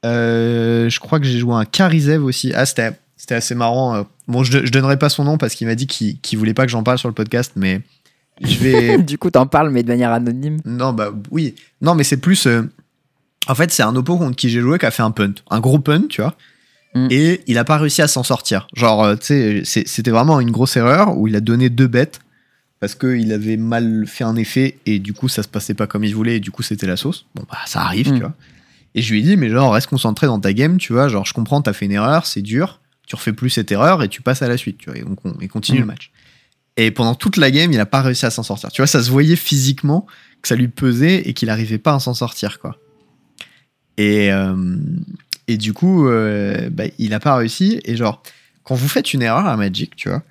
Euh, je crois que j'ai joué un Karizev aussi. Ah, c'était c'était assez marrant. euh. Bon, je, je donnerai pas son nom parce qu'il m'a dit qu'il voulait pas que j'en parle sur le podcast, mais je vais. (laughs) du coup, t'en parles, mais de manière anonyme. Non, bah oui. Non, mais c'est plus. euh, En fait, c'est un oppo contre qui j'ai joué qui a fait un punt. Un gros punt, tu vois. Mm. Et il a pas réussi à s'en sortir. Genre, euh, tu sais, c'était vraiment une grosse erreur où il a donné deux bêtes parce qu'il avait mal fait un effet et du coup, ça se passait pas comme il voulait et du coup, c'était la sauce. Bon, bah, ça arrive, Mm. tu vois. Et je lui ai dit, mais genre, reste concentré dans ta game, tu vois. Genre, je comprends, t'as fait une erreur, c'est dur. Tu refais plus cette erreur et tu passes à la suite, tu vois. Et donc, on, et continue Mm. le match. Et pendant toute la game, il a pas réussi à s'en sortir. Tu vois, ça se voyait physiquement que ça lui pesait et qu'il arrivait pas à s'en sortir, quoi. Et, euh, et du coup, euh, bah, il a pas réussi. Et genre, quand vous faites une erreur à Magic, tu vois,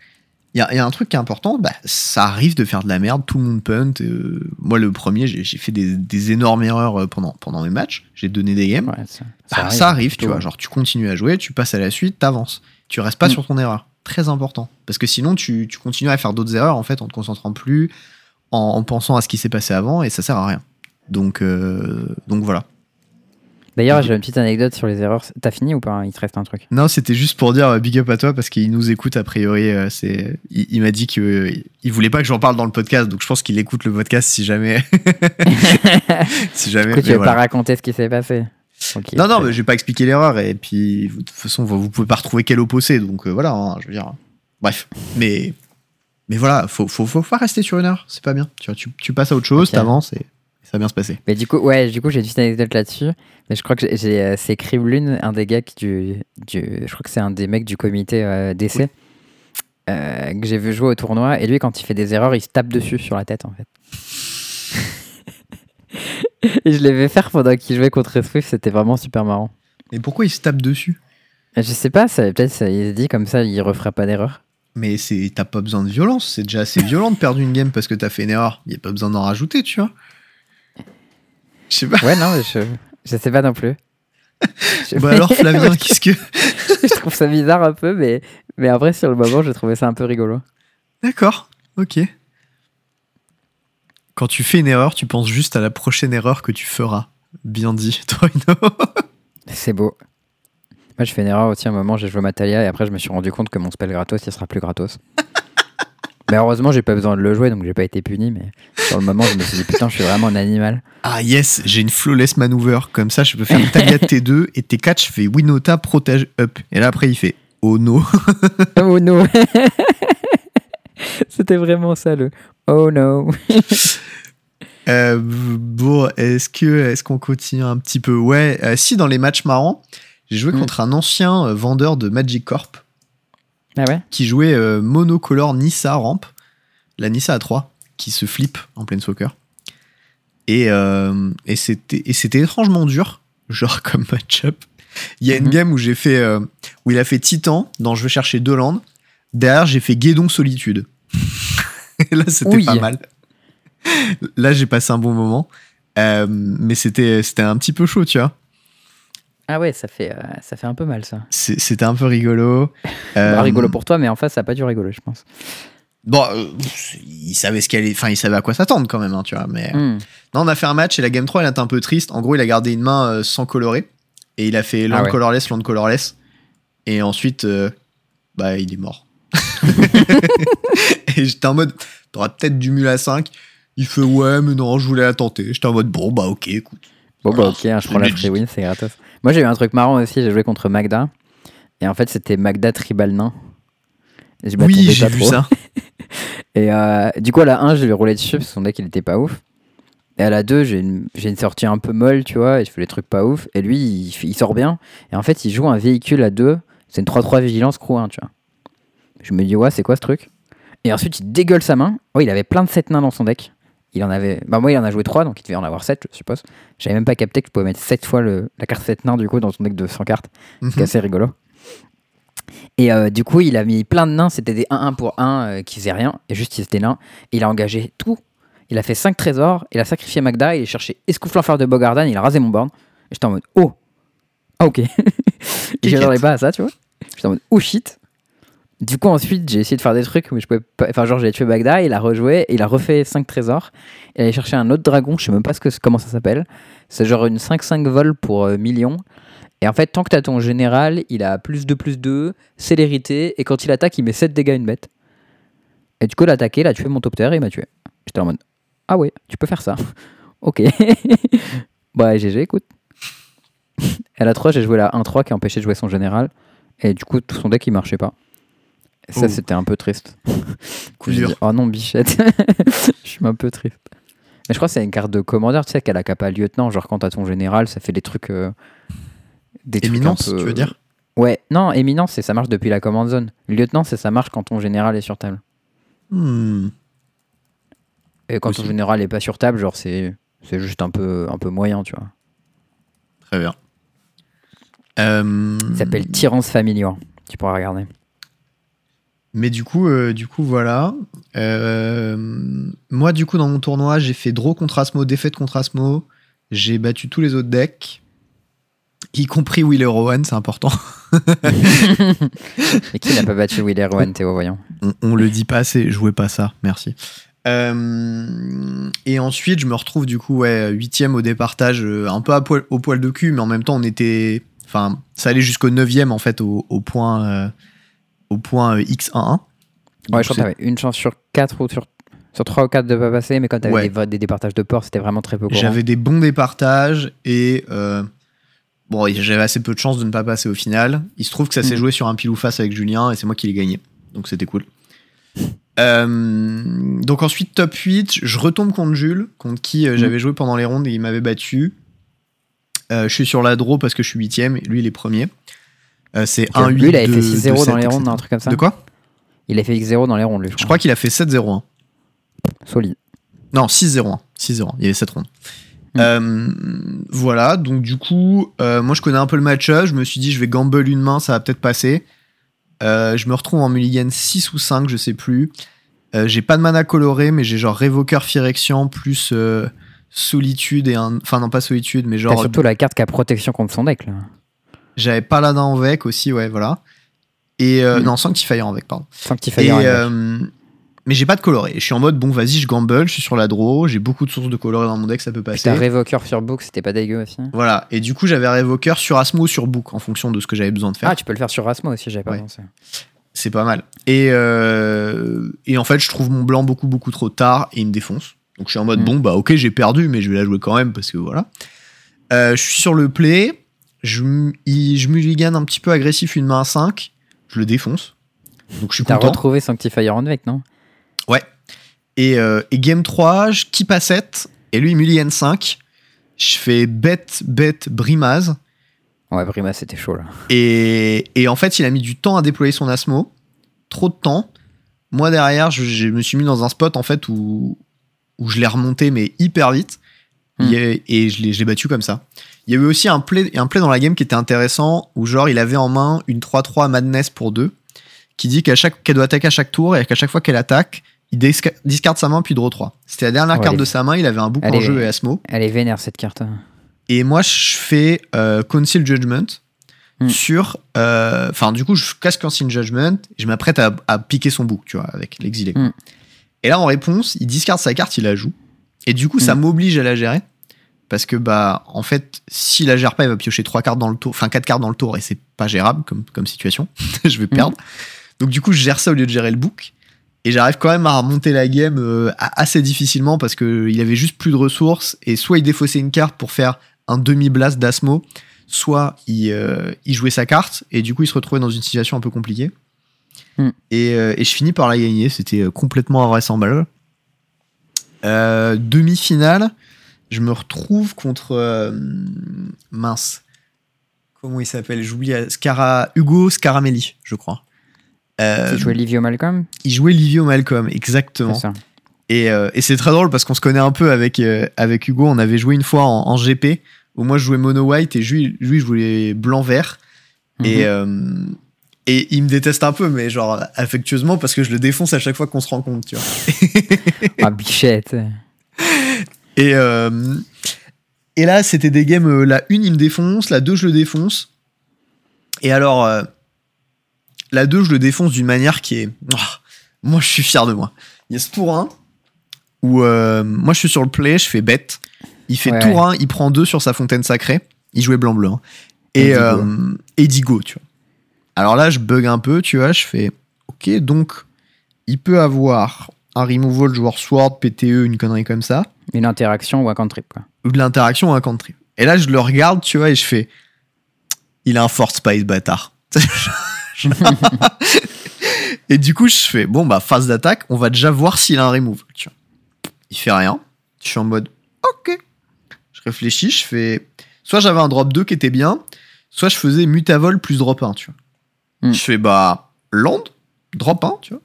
il y a, il y a un truc qui est important, bah, ça arrive de faire de la merde, tout le monde punt. euh, moi, le premier, j'ai fait des, des énormes erreurs euh, pendant, pendant mes matchs. J'ai donné des games. Ouais, ça, Bah, ça arrive, tu vois. Genre, tu continues à jouer, tu passes à la suite, t'avances. Tu restes pas Mm. sur ton erreur. Très important. Parce que sinon, tu, tu continues à faire d'autres erreurs, en fait, en te concentrant plus, en, en pensant à ce qui s'est passé avant, et ça sert à rien. Donc, euh, donc voilà. D'ailleurs, j'ai une petite anecdote sur les erreurs. T'as fini ou pas Il te reste un truc. Non, c'était juste pour dire euh, big up à toi, parce qu'il nous écoute, a priori. euh, c'est, il, il m'a dit qu'il euh, il voulait pas que j'en parle dans le podcast, donc je pense qu'il écoute le podcast si jamais. (laughs) si jamais. Du coup, tu veux voilà. pas raconter ce qui s'est passé Non, non, mais je vais pas expliquer l'erreur. Et puis, de toute façon, vous, vous pouvez pas retrouver quel opposé. Donc euh, voilà, hein, je veux dire. Bref. Mais, mais voilà, faut, faut, faut pas rester sur une heure. C'est pas bien. Tu, vois, tu, tu passes à autre chose, Ok. t'avances et ça va bien se passer. Mais du coup, ouais, du coup, j'ai une petite anecdote là-dessus. Mais je crois que j'ai- euh, c'est Criblune, un des gars qui du, du, je crois que c'est un des mecs du comité euh, d'essai euh, que j'ai vu jouer au tournoi. Et lui, quand il fait des erreurs, il se tape dessus sur la tête, en fait. (laughs) et je l'ai vu faire pendant qu'il jouait contre Swift. C'était vraiment super marrant. Mais pourquoi il se tape dessus? Et Je sais pas, ça- peut-être ça, il se dit comme ça, il referait pas d'erreur. Mais c'est, t'as pas besoin de violence. C'est déjà assez violent de perdre une game parce que t'as fait une erreur. Il y a pas besoin d'en rajouter, tu vois. Je sais pas. Ouais, non, je, je sais pas non plus. Je- (laughs) Bah alors, Flavien, (laughs) qu'est-ce que. je trouve ça bizarre un peu, mais, mais après, sur le moment, j'ai trouvé ça un peu rigolo. D'accord, ok. Quand tu fais une erreur, tu penses juste à la prochaine erreur que tu feras. Bien dit, (laughs) Troino. C'est beau. Moi, je fais une erreur aussi à un moment, j'ai joué Matalia et après, je me suis rendu compte que mon spell gratos, il sera plus gratos. Mais heureusement, j'ai pas besoin de le jouer, donc j'ai pas été puni. Mais sur le moment, je me suis dit, putain, je suis vraiment un animal. Ah yes, j'ai une flawless maneuver. Comme ça, je peux faire Talia T2 et T4, je fais Winota protège up. Et là, après, il fait Oh no. (laughs) Oh no (laughs) C'était vraiment ça le Oh no Euh, bon, est-ce que est-ce qu'on continue un petit peu? Ouais, euh, si dans les matchs marrants, j'ai joué Mm. contre un ancien euh, vendeur de Magic Corp. Ah ouais qui jouait euh, monocolore Nissa Ramp, la Nissa A3, qui se flippe en pleine soccer. Et, euh, et c'était étrangement dur, (laughs) genre comme match-up. Il y a une Mhm. game où j'ai fait euh, où il a fait Titan dans Je veux chercher deux landes. Derrière, j'ai fait Guédon Solitude. (laughs) et là, c'était pas mal. Là, j'ai passé un bon moment. Euh, mais c'était c'était un petit peu chaud, tu vois. Ah ouais, ça fait, euh, ça fait un peu mal ça. C'est- C'était un peu rigolo. (laughs) Bah, Euh, rigolo pour toi, mais en face, ça n'a pas dû rigoler, je pense. Bon, euh, il savait ce est. Enfin, il savait à quoi s'attendre quand même, hein, tu vois. Mais Hmm. non, on a fait un match et la game 3, elle était un peu triste. En gros, il a gardé une main euh, sans colorer et il a fait land Ah ouais. colorless, land colorless. Et ensuite, euh, bah, il est mort. (laughs) (laughs) et j'étais en mode, t'auras peut-être du mule à 5. Il fait ouais, mais non, je voulais la tenter. J'étais en mode bon, bah, ok, écoute. Bon, bah ok, hein, je prends la free win, c'est gratos. Moi, j'ai eu un truc marrant aussi, j'ai joué contre Magda. Et en fait, c'était Magda Tribal Nain. Je Oui, j'ai vu trop. ça. (laughs) Et euh, du coup, à la 1, je lui ai roulé dessus parce que son deck il était pas ouf. Et à la 2, j'ai une, une sortie un peu molle, tu vois, et je fais les trucs pas ouf. Et lui, il, sort bien. Et en fait, il joue un véhicule à 2. C'est une 3-3 vigilance crew 1, tu vois. Je me dis, ouais, c'est quoi ce truc? Et ensuite, il dégueule sa main. Oh, il avait plein de 7 nains dans son deck. Il en avait. Bah, moi, il en a joué 3, donc il devait en avoir 7, je suppose. J'avais même pas capté que je pouvais mettre 7 fois le, la carte 7 nains, du coup, dans son deck de 100 cartes. Mhm. C'est assez rigolo. Et euh, du coup, il a mis plein de nains, c'était des 1-1 pour 1 euh, qui faisaient rien, et juste ils étaient nains. Et il a engagé tout. Il a fait 5 trésors, il a sacrifié Magda, il a cherché Escouflant de Bogardan, il a rasé mon board. Et j'étais en mode oh Ah, ok. (laughs) j'attendais pas à ça, tu vois. J'étais en mode oh shit. Du coup, ensuite, j'ai essayé de faire des trucs, mais je pouvais pas. Enfin, genre, j'ai tué Magda, il a rejoué, il a refait 5 trésors. Il allait chercher un autre dragon, je sais même pas ce que, comment ça s'appelle. C'est genre une 5-5 vol pour euh, millions. Et en fait, tant que t'as ton général, il a plus 2, plus 2, célérité, et quand il attaque, il met 7 dégâts à une bête. Et du coup, il a il a tué mon top terre et il m'a tué. J'étais en mode Ah ouais, tu peux faire ça. (laughs) ok. (laughs) bah, GG, écoute. (laughs) Et à la 3, j'ai joué la 1-3 qui empêchait de jouer son général. Et du coup, tout son deck, il marchait pas. Ça, c'était un peu triste. (laughs) Coup J'ai dur. dit, oh non, bichette. (laughs) je suis un peu triste. Mais je crois que c'est une carte de commandeur, tu sais, qu'elle a capa lieutenant. Genre, quand t'as ton général, ça fait des trucs. euh, des trucs un Éminence, peu- tu veux dire? Ouais, non, éminence, c'est ça marche depuis la command zone. Lieutenant, c'est ça marche quand ton général est sur table. Hmm. Et quand ton général est pas sur table, genre, c'est c'est juste un peu, un peu moyen, tu vois. Très bien. Euh, Il s'appelle Tyrann's Familiar. Tu pourras regarder. Mais du coup, euh, du coup, voilà. Euh, moi, du coup, dans mon tournoi, j'ai fait draw contre Asmo, défaite contre Asmo. J'ai battu tous les autres decks, y compris Wheeler Rowan, c'est important. (laughs) Et qui n'a pas battu Wheeler Rowan, Théo, voyons. On, on le dit pas assez, jouez pas ça, merci. Euh, et ensuite, je me retrouve du coup, ouais, huitième au départage, un peu à poil- au poil de cul, mais en même temps, on était. Enfin, ça allait jusqu'au neuvième, en fait, au, au point, au point euh, X11. Ouais, je crois que une chance sur 4 ou sur, sur 3 ou 4 de pas passer, mais quand t'avais Ouais. des, votes, des départages de port, c'était vraiment très peu courant. J'avais des bons départages et euh, bon, j'avais assez peu de chance de ne pas passer au final. Il se trouve que ça s'est Mhm. joué sur un pile ou face avec Julien et c'est moi qui l'ai gagné. Donc c'était cool. Euh, donc ensuite, top 8, je retombe contre Jules, contre qui euh, Mhm. j'avais joué pendant les rondes et il m'avait battu. Je suis sur la draw parce que je suis 8ème et lui il est premier. Euh, c'est 1 8 Lui, il avait fait 6-0 dans les rondes, un truc comme ça. De quoi? Il a fait X0 dans les rondes, lui, je Je crois. qu'il a fait 7-0-1. Solide. Non, 6-0-1. 6-0. Il y avait 7 rondes. Mm. Euh, voilà, donc du coup, euh, moi je connais un peu le match-up. Je me suis dit, je vais gamble une main, ça va peut-être passer. Je me retrouve en mulligan 6 ou 5, je sais plus. J'ai pas de mana coloré, mais j'ai genre Révoqueur Phyrexian plus Solitude et un. Enfin, non, pas Solitude, mais T'as genre. surtout la carte qui a protection contre son deck, là. J'avais Paladin en Vec aussi, ouais, voilà. Et. euh, Mm. Non, Sanctifier en Vec, pardon. Sanctifier. Et, euh, mais j'ai pas de coloré. Je suis en mode, bon, vas-y, je gamble, je suis sur la draw, j'ai beaucoup de sources de coloré dans mon deck, ça peut passer. t'as Révoqueur sur Book, c'était pas dégueu aussi. Voilà, et du coup j'avais Révoqueur sur Asmo ou sur Book en fonction de ce que j'avais besoin de faire. Ah, tu peux le faire sur Rasmo aussi, j'avais pas Ouais. pensé. C'est pas mal. Et, euh, et en fait, je trouve mon blanc beaucoup beaucoup trop tard et il me défonce. Donc je suis en mode Mm. bon bah ok j'ai perdu mais je vais la jouer quand même parce que voilà. Euh, je suis sur le play, je, il- je mulligan un petit peu agressif une main à 5, je le défonce. Donc je suis T'as content. retrouvé Sanctifier en deck, non? Et, euh, et game 3, je keep à 7 et lui il mulligan 5. Je fais bête bête brimaz. Ouais, Brima, c'était chaud, là. Et, et en fait, il a mis du temps à déployer son Asmo. trop de temps. Moi, derrière, je, je me suis mis dans un spot, en fait, où, où je l'ai remonté, mais hyper vite. A- et je l'ai je l'ai battu comme ça. Il y a eu aussi un play, un play dans la game qui était intéressant, où genre, il avait en main une 3-3 Madness pour deux, qui dit qu'à chaque qu'elle doit attaquer à chaque tour, et qu'à chaque fois qu'elle attaque, il disca- discarde sa main puis draw 3. C'était la dernière carte de sa main, il avait un bouc en est- jeu et Asmo. Elle est vénère cette carte. Et moi, je fais euh, Conceal Judgment Hmm. sur. euh, Enfin, du coup, je casse Conceal Judgment et je m'apprête à, à piquer son bouc, tu vois, avec l'exilé. Hmm. Et là, en réponse, il discarde sa carte, il la joue. Et du coup, ça Hmm. m'oblige à la gérer. Parce que, bah, en fait, s'il la gère pas, il va piocher trois cartes dans le tour, enfin quatre cartes dans le tour, et c'est pas gérable comme, comme situation. (laughs) je vais perdre. Donc, du coup, je gère ça au lieu de gérer le bouc. Et j'arrive quand même à remonter la game euh, assez difficilement parce qu'il avait juste plus de ressources. Et soit il défaussait une carte pour faire un demi-blast d'Asmo, soit il, euh, il jouait sa carte. Et du coup, il se retrouvait dans une situation un peu compliquée. Hmm. Et, euh, et je finis par la gagner. C'était complètement invraisemblable. Euh, Demi-finale, je me retrouve contre. euh, mince. Comment il s'appelle? J'oublie. Scara, Hugo Scaramelli, je crois. Euh, Tu jouais Livio Malcolm? il jouait Livio Malcolm, exactement. C'est ça. Et, euh, et c'est très drôle parce qu'on se connaît un peu avec, euh, avec Hugo. On avait joué une fois en, en GP où moi je jouais mono white et lui, lui jouait blanc vert. Et, Mhm. et il me déteste un peu, mais genre affectueusement parce que je le défonce à chaque fois qu'on se rencontre, tu vois. Ah, bichette. (laughs) Et, euh, et là, c'était des games. euh, la une, il me défonce. La 2, je le défonce. Et alors, euh, la 2, je le défonce d'une manière qui est. Moi, je suis fier de moi. Il y a ce tour 1 où euh, moi, je suis sur le play, je fais bête. Il fait Ouais, tour 1, il prend 2 sur sa fontaine sacrée. Il jouait blanc-bleu. hein. Et, et Digo, tu vois. Alors là, je bug un peu, tu vois. Je fais Ok, donc, il peut avoir un removal joueur sword, PTE, une connerie comme ça Une interaction ou un cantrip, quoi. ou de l'interaction ou un country. Et là, je le regarde, tu vois, et je fais. Il a un Fort Spice, bâtard. (laughs) et du coup, je fais, bon, bah, phase d'attaque, on va déjà voir s'il a un remove. Tu vois. Il fait rien. Je suis en mode, ok. Je réfléchis, je fais. Soit j'avais un drop 2 qui était bien, soit je faisais mutavol plus drop 1, tu vois. Hmm. Je fais, bah, land, drop 1, tu vois.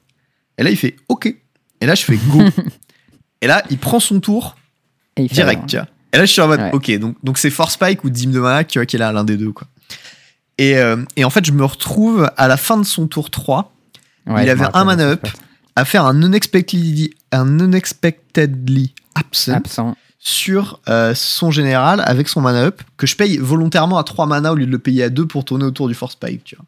Et là, il fait, ok. Et là, je fais go. (laughs) et là, il prend son tour Et direct, rien. tu vois. Et là, je suis en mode, Ouais. ok, donc donc c'est Force Spike ou Dim de Mana, vois, qui est là, l'un des deux, quoi. Et, euh, et en fait, je me retrouve à la fin de son tour 3 Ouais, il avait un rappelle de mana ce up. spot. à faire un unexpectedly, un unexpectedly absent Absent. sur euh, son général avec son mana up que je paye volontairement à 3 mana au lieu de le payer à 2 pour tourner autour du Force Spike, tu vois.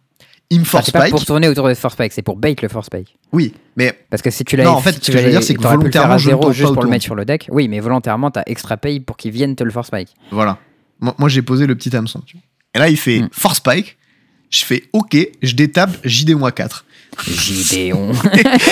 Il me Ah, Force c'est pas pour tourner autour de Force Spike, c'est pour bait le Force Spike. oui, mais Parce que si tu l'as Non, en fait, si ce tu que je veux dire, c'est que volontairement, je ne juste pas pour le mettre sur le deck. Oui, mais volontairement, t'as extra pay pour qu'ils viennent te le Force Spike. voilà. Moi, moi, j'ai posé le petit hameçon, tu vois. Et là, il fait Hmm. Force Spike, je fais ok, je détape JD-4. Gideon.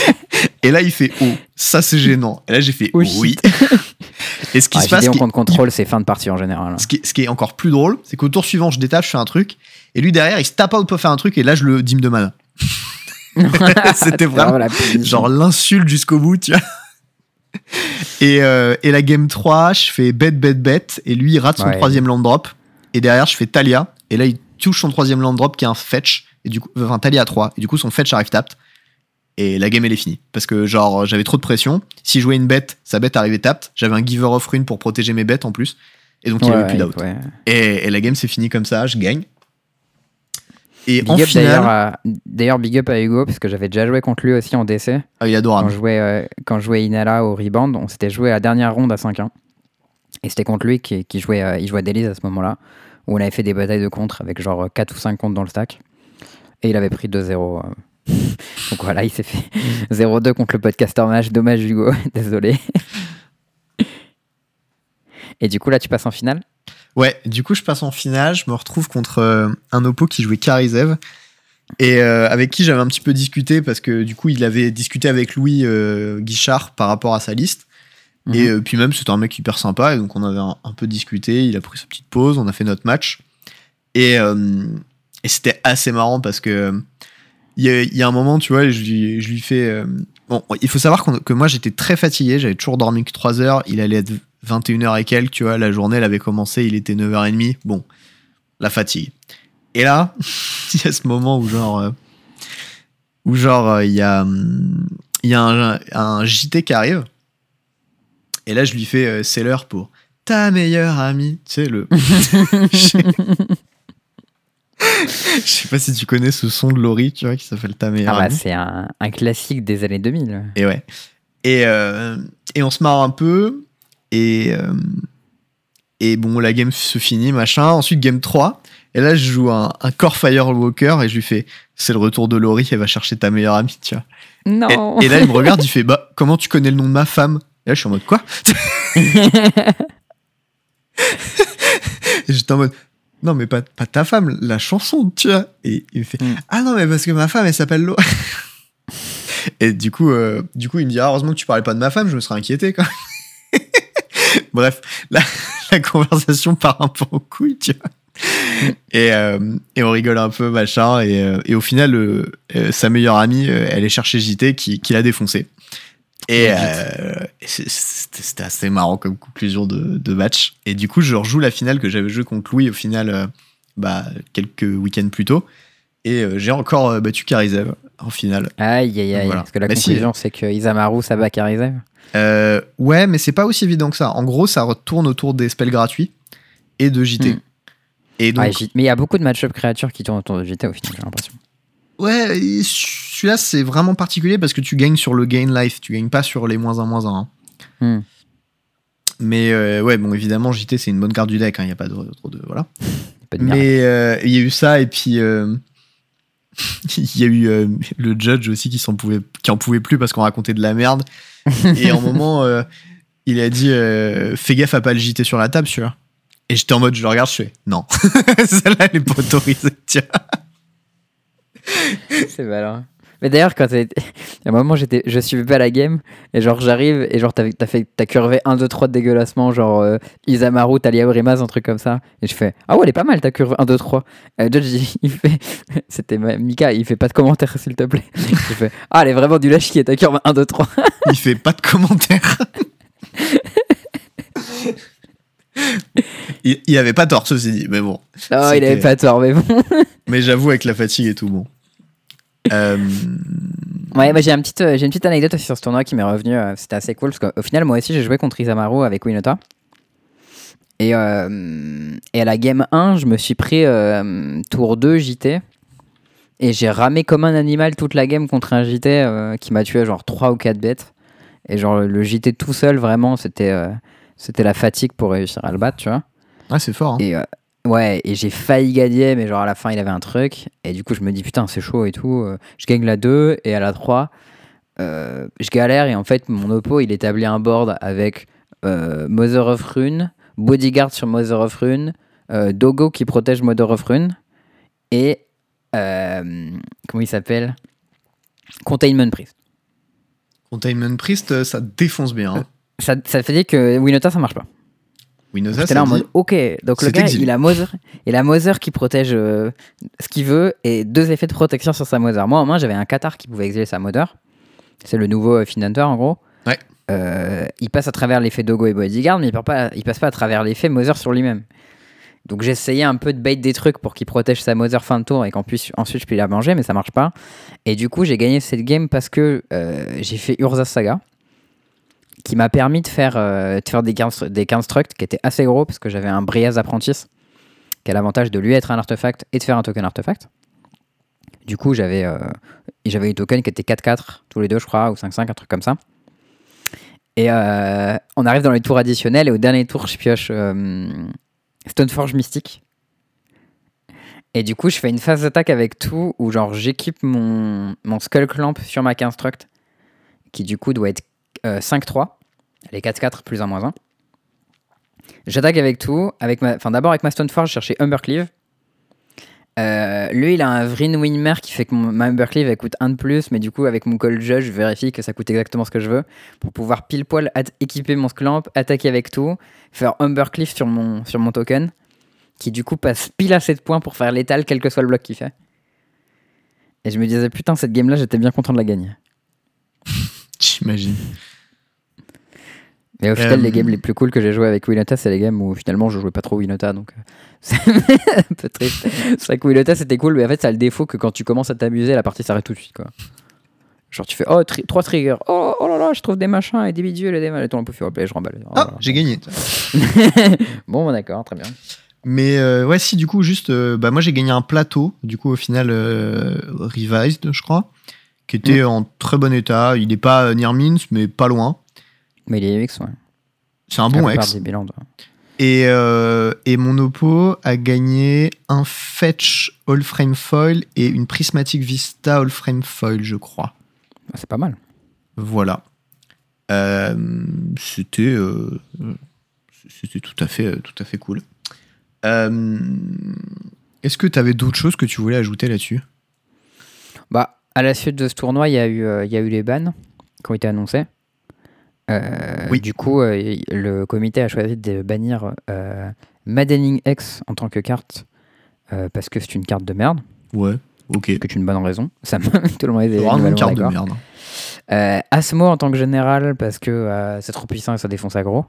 (laughs) Et là, il fait oh, ça c'est gênant. Et là, j'ai fait Oh, oui. (laughs) Et ce qui Ah, se passe, Gideon contre contrôle, c'est fin de partie en général. hein. ce qui, est, ce qui est encore plus drôle, c'est qu'au tour suivant, je détape, je fais un truc, et lui derrière, il se tape out pour faire un truc, et là, je le dîme de mana. (laughs) (laughs) C'était vraiment la genre l'insulte jusqu'au bout, tu vois. Et, euh, et la game 3, je fais bet, bet, bet, et lui, il rate son Ouais. troisième land drop. Et derrière, je fais Talia, et là, il touche son troisième land drop qui est un fetch, et du coup, enfin, Talia à 3, et du coup, son fetch arrive tapped. Et la game, elle est finie. Parce que, genre, j'avais trop de pression. Si je jouais une bête, sa bête arrivait tapped. J'avais un giver of rune pour protéger mes bêtes en plus. Et donc, il n'y avait plus d'out. ouais. Et, et la game, c'est fini comme ça, je gagne. Et Big en up d'ailleurs finale, à- D'ailleurs, big up à Hugo, parce que j'avais déjà joué contre lui aussi en DC. ah, il est Quand adorable. je jouais, euh, quand je jouais Inala au Rebound, on s'était joué à la dernière ronde à 5-1. Et c'était contre lui qui, qui jouait, euh, il jouait Délise à ce moment-là, où on avait fait des batailles de contre avec genre 4 ou 5 contre dans le stack. Et il avait pris 2-0. euh. (laughs) Donc voilà, il s'est fait (laughs) 0-2 contre le podcaster match. Dommage Hugo, (laughs) désolé. Et du coup, là, tu passes en finale? Ouais, du coup, je passe en finale. Je me retrouve contre euh, un oppo qui jouait Karizev. Et euh, avec qui j'avais un petit peu discuté parce que du coup, il avait discuté avec Louis euh, Guichard par rapport à sa liste. Et Mhm. euh, puis même, c'était un mec hyper sympa. Et donc, on avait un, un peu discuté. Il a pris sa petite pause. On a fait notre match. Et, et c'était assez marrant parce que il y, a, il y a un moment, tu vois, je lui, je lui fais. bon, il faut savoir que moi, j'étais très fatigué. J'avais toujours dormi que 3 heures. Il allait être 21h et quelques, tu vois. La journée, elle avait commencé. Il était 9h30. Bon, la fatigue. Et là, (laughs) il y a ce moment où, genre. euh, où genre euh, il y a, il y a un, un JT qui arrive. Et là, je lui fais euh, c'est l'heure pour ta meilleure amie. Tu sais, le. (laughs) (laughs) Je sais pas si tu connais ce son de Laurie, tu vois, qui s'appelle Ta meilleure Ah bah, amie. c'est un, un classique des années 2000. Et ouais. Et, et on se marre un peu. Et, euh, et bon, la game se finit, machin. Ensuite, game 3. Et là, je joue un, un Core Firewalker et je lui fais c'est le retour de Laurie, elle va chercher ta meilleure amie, tu vois. Non Et, et là, il me regarde, il fait bah, comment tu connais le nom de ma femme? Et là, je suis en mode quoi? (laughs) J'étais en mode non, mais pas, pas ta femme, la chanson, tu vois. Et il me fait Mm. ah non, mais parce que ma femme, elle s'appelle Laurie. (laughs) Et du coup, euh, du coup, il me dit ah, heureusement que tu parlais pas de ma femme, je me serais inquiété quand (laughs) même. (laughs) Bref, la, (laughs) la conversation part un peu en couille, tu vois. Et, euh, et on rigole un peu, machin. Et, euh, et au final, euh, euh, sa meilleure amie, elle est chercher JT qui, qui l'a défoncé. Et c'est- c'était assez marrant comme conclusion de, de match. Et du coup, je rejoue la finale que j'avais joué contre Louis au final, bah, quelques week-ends plus tôt. Et j'ai encore battu Karizev en finale. Aïe, aïe, aïe. Voilà. Parce que la si. conclusion, c'est que Isamaru, ça Karizev. Euh, ouais, mais c'est pas aussi évident que ça. En gros, ça retourne autour des spells gratuits et de JT. Hmm. Et donc, Ouais, J- mais il y a beaucoup de match-up créatures qui tournent autour de JT au final, j'ai l'impression. ouais, celui-là, c'est vraiment particulier parce que tu gagnes sur le gain life, tu gagnes pas sur les moins 1, moins 1. Hmm. Mais euh, ouais, bon, évidemment, JT, c'est une bonne carte du deck, il n'y a pas de, trop de. Voilà. (laughs) Pas de miracle. Mais euh, il y a eu ça, et puis euh, (laughs) il y a eu euh, le judge aussi qui, s'en pouvait, qui en pouvait plus parce qu'on racontait de la merde. Et à un (laughs) moment, euh, il a dit euh, Fais gaffe à pas le JT sur la table, tu vois. Et j'étais en mode, je le regarde, je fais Non, (laughs) celle-là, elle est pas autorisée, vois. C'est malin. Mais d'ailleurs, quand t'as été- (laughs) à un moment, j'étais, je suivais pas la game, et genre j'arrive, et genre t'as, t'as, fait, t'as curvé 1, 2, 3 de dégueulassement, genre euh, Isamaru, Talia Brimaz, un truc comme ça. Et je fais Ah ouais, elle est pas mal ta curve 1, 2, 3. Et judge, il, fait (laughs) C'était Mika, il fait pas de commentaire, s'il te plaît. (laughs) je fais Ah, elle est vraiment du lâche qui est ta curve 1, 2, 3. Il fait pas de commentaires. il, il avait pas tort, ceci dit, mais bon. Non, il avait pas tort, mais bon. Mais j'avoue, avec la fatigue et tout, bon. Euh, Ouais, bah, j'ai, un petit, euh, j'ai une petite anecdote aussi sur ce tournoi qui m'est revenue. euh, C'était assez cool parce qu'au final, moi aussi, j'ai joué contre Isamaru avec Winota. Et, euh, et à la game 1, je me suis pris euh, tour 2 JT. Et j'ai ramé comme un animal toute la game contre un JT euh, qui m'a tué genre 3 ou 4 bêtes. Et genre le JT tout seul, vraiment, c'était, euh, c'était la fatigue pour réussir à le battre, tu vois. Ah, c'est fort. hein. Et euh, ouais, et j'ai failli gagner, mais genre à la fin, il avait un truc. Et du coup, je me dis, putain, c'est chaud et tout. Euh, Je gagne la 2 et à la 3, euh, je galère. Et en fait, mon oppo, il établit un board avec euh, Mother of Rune, Bodyguard sur Mother of Rune, euh, Dogo qui protège Mother of Rune, et. comment il s'appelle? Containment Priest. Containment Priest, ça défonce bien. Hein. Ça, ça fait dire que Winota, ça marche pas. Winota, J'étais là en mode ok donc le gars exilé. il a Mother il a Mother qui protège euh, ce qu'il veut et deux effets de protection sur sa Mother moi en main j'avais un Qatar qui pouvait exiler sa Mother c'est le nouveau euh, en gros. Ouais. Euh, il passe à travers l'effet Dogo et Bodyguard mais il, pas, il passe pas à travers l'effet Mother sur lui-même. Donc j'essayais un peu de bait des trucs pour qu'il protège sa Mother fin de tour et qu'en plus ensuite je puisse la manger mais ça marche pas. Et du coup j'ai gagné cette game parce que euh, j'ai fait Urza Saga qui m'a permis de faire, euh, de faire des, des constructs qui étaient assez gros parce que j'avais un Briaz Apprentice qui a l'avantage de lui être un artefact et de faire un token artefact. Du coup, j'avais euh, et j'avais une token qui était 4-4 tous les deux, je crois, ou 5-5, un truc comme ça. Et euh, on arrive dans les tours additionnels et au dernier tour, je pioche euh, Stoneforge Mystique. Et du coup, je fais une phase d'attaque avec tout où genre j'équipe mon, mon Skull Clamp sur ma construct qui du coup doit être euh, 5-3. Elle est 4-4 plus 1 moins 1. J'attaque avec tout. Avec ma... enfin, d'abord avec ma Stoneforge, je cherchais Humbercleave. Euh, lui, il a un Vryn Winmer qui fait que mon, ma Humbercleave coûte 1 de plus, mais du coup, avec mon Cold Judge, je vérifie que ça coûte exactement ce que je veux pour pouvoir pile poil équiper mon Sclamp, attaquer avec tout, faire Humbercleave sur mon, sur mon token, qui du coup passe pile à 7 points pour faire létal, quel que soit le bloc qu'il fait. Et je me disais, putain, cette game là, j'étais bien content de la gagner. (laughs) J'imagine. Mais au final, Euh, les games les plus cool que j'ai joué avec Winota, c'est les games où finalement je jouais pas trop Winota, donc euh, (laughs) c'est un peu triste. C'est vrai que Winota c'était cool, mais en fait, ça a le défaut que quand tu commences à t'amuser, la partie s'arrête tout de suite, quoi. Genre, tu fais oh, tri- trois triggers, oh, oh là là, je trouve des machins et des visuels et des et ton peu fait, je remballe. Oh Ah, j'ai gagné. (laughs) bon, d'accord, très bien. Mais euh, ouais, si, du coup, juste, euh, bah, moi j'ai gagné un plateau, du coup, au final, euh, revised, je crois, qui était Mm. en très bon état. Il n'est pas euh, near mince, mais pas loin. Mais les X, ouais. C'est un bon ex. des bilans, ouais. Et, euh, et mon oppo a gagné un Fetch All Frame Foil et une Prismatic Vista All Frame Foil, je crois. Ah, C'est pas mal. Voilà. Euh, c'était euh, c'était tout à fait tout à fait cool. Euh, Est-ce que tu avais d'autres choses que tu voulais ajouter là-dessus? Bah, à la suite de ce tournoi, il y, a eu, il y a eu les bans qui ont été annoncés. Euh, Oui. Du coup, euh, le comité a choisi de bannir euh, Maddening X en tant que carte parce que c'est une carte de merde, Ouais. Ok. ce qui est une bonne raison. (laughs) Ça me... Tout le monde est C'est vraiment une carte de merde. Asmo en tant que général parce que c'est trop puissant et ça défonce aggro.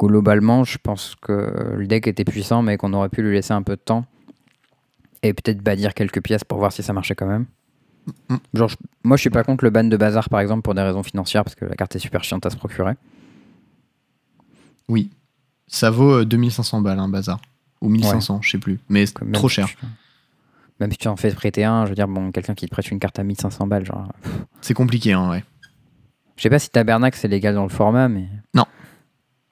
Globalement, je pense que le deck était puissant, mais qu'on aurait pu lui laisser un peu de temps et peut-être bannir quelques pièces pour voir si ça marchait quand même. Genre, je- moi, je suis pas contre le ban de bazar par exemple pour des raisons financières parce que la carte est super chiante à se procurer. Oui. Ça vaut euh, 2500 balles, un bazar. Ou 1500, je sais plus. Mais c'est Comme même trop si cher. tu- Même si tu en fais prêter un, je veux dire, bon, quelqu'un qui te prête une carte à 1500 balles, genre. C'est compliqué, hein, ouais. Je sais pas si Tabernacle c'est légal dans le format, mais. Non.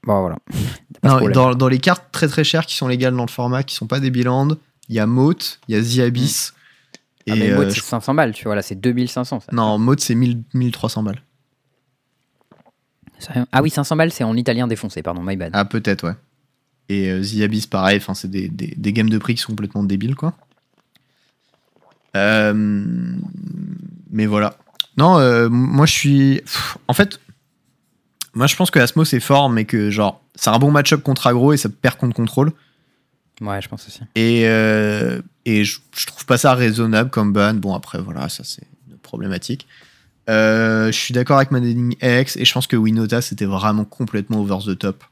Bon, voilà. (laughs) Pas de Non, problème. dans, dans les cartes très très chères qui sont légales dans le format, qui sont pas des Biland, il y a Moat, il y a The Abyss. Ah, mais Et Maud, euh, c'est 500 balles, tu vois, là, c'est 2500. Ça. non, Moat c'est 1000 1300 balles. Ah oui, 500 balles, c'est en italien défoncé, pardon, my bad. Ah, peut-être, ouais. Et euh, The Abyss, pareil, c'est des, des, des games de prix qui sont complètement débiles, quoi. Euh, mais voilà. Non, euh, moi je suis. Pff, En fait, moi je pense que Asmo c'est fort, mais que genre, c'est un bon match-up contre aggro et ça perd contre contrôle. Ouais, je pense aussi. Et, euh, et je, je trouve pas ça raisonnable comme ban. Bon, après, voilà, ça c'est une problématique. Euh, je suis d'accord avec Maddening X et je pense que Winota c'était vraiment complètement over the top.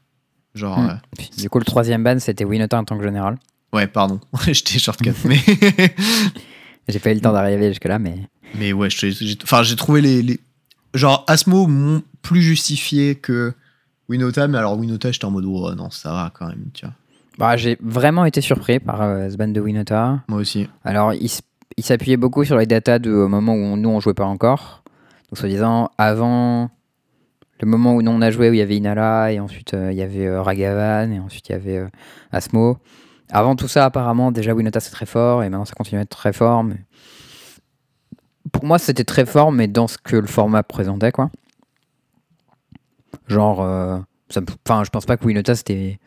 Genre, Hmm. euh, du coup, le troisième ban, c'était Winota en tant que général. ouais, pardon, (laughs) j'étais shortcut, (laughs) mais, (laughs) J'ai pas eu le temps d'arriver jusque-là, mais. mais ouais, j'ai enfin, trouvé les, les- Genre, Asmo plus justifié que Winota, mais alors Winota, j'étais en mode, oh non, ça va quand même, tu vois. Bah, j'ai vraiment été surpris par euh, ce ban de Winota. Moi aussi. Alors, il, s'appuyait beaucoup sur les datas de au moment où nous on jouait pas encore. Donc, soi-disant, avant le moment où nous on a joué, où il y avait Inala, et ensuite euh, il y avait euh, Ragavan, et ensuite il y avait euh, Asmo. Avant tout ça, apparemment, déjà Winota c'est très fort, et maintenant ça continue à être très fort. Mais... Pour moi, c'était très fort, mais dans ce que le format présentait, quoi. Genre, euh, ça enfin, je pense pas que Winota c'était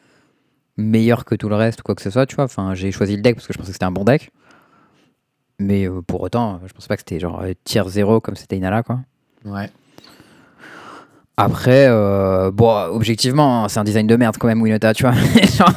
meilleur que tout le reste ou quoi que ce soit, tu vois. Enfin, j'ai choisi le deck parce que je pensais que c'était un bon deck. Mais euh, pour autant, je pense pas que c'était genre euh, tier 0 comme c'était Inala, quoi. Ouais. Après, euh, bon, objectivement, hein, c'est un design de merde quand même, Winota, tu vois. (laughs) Genre,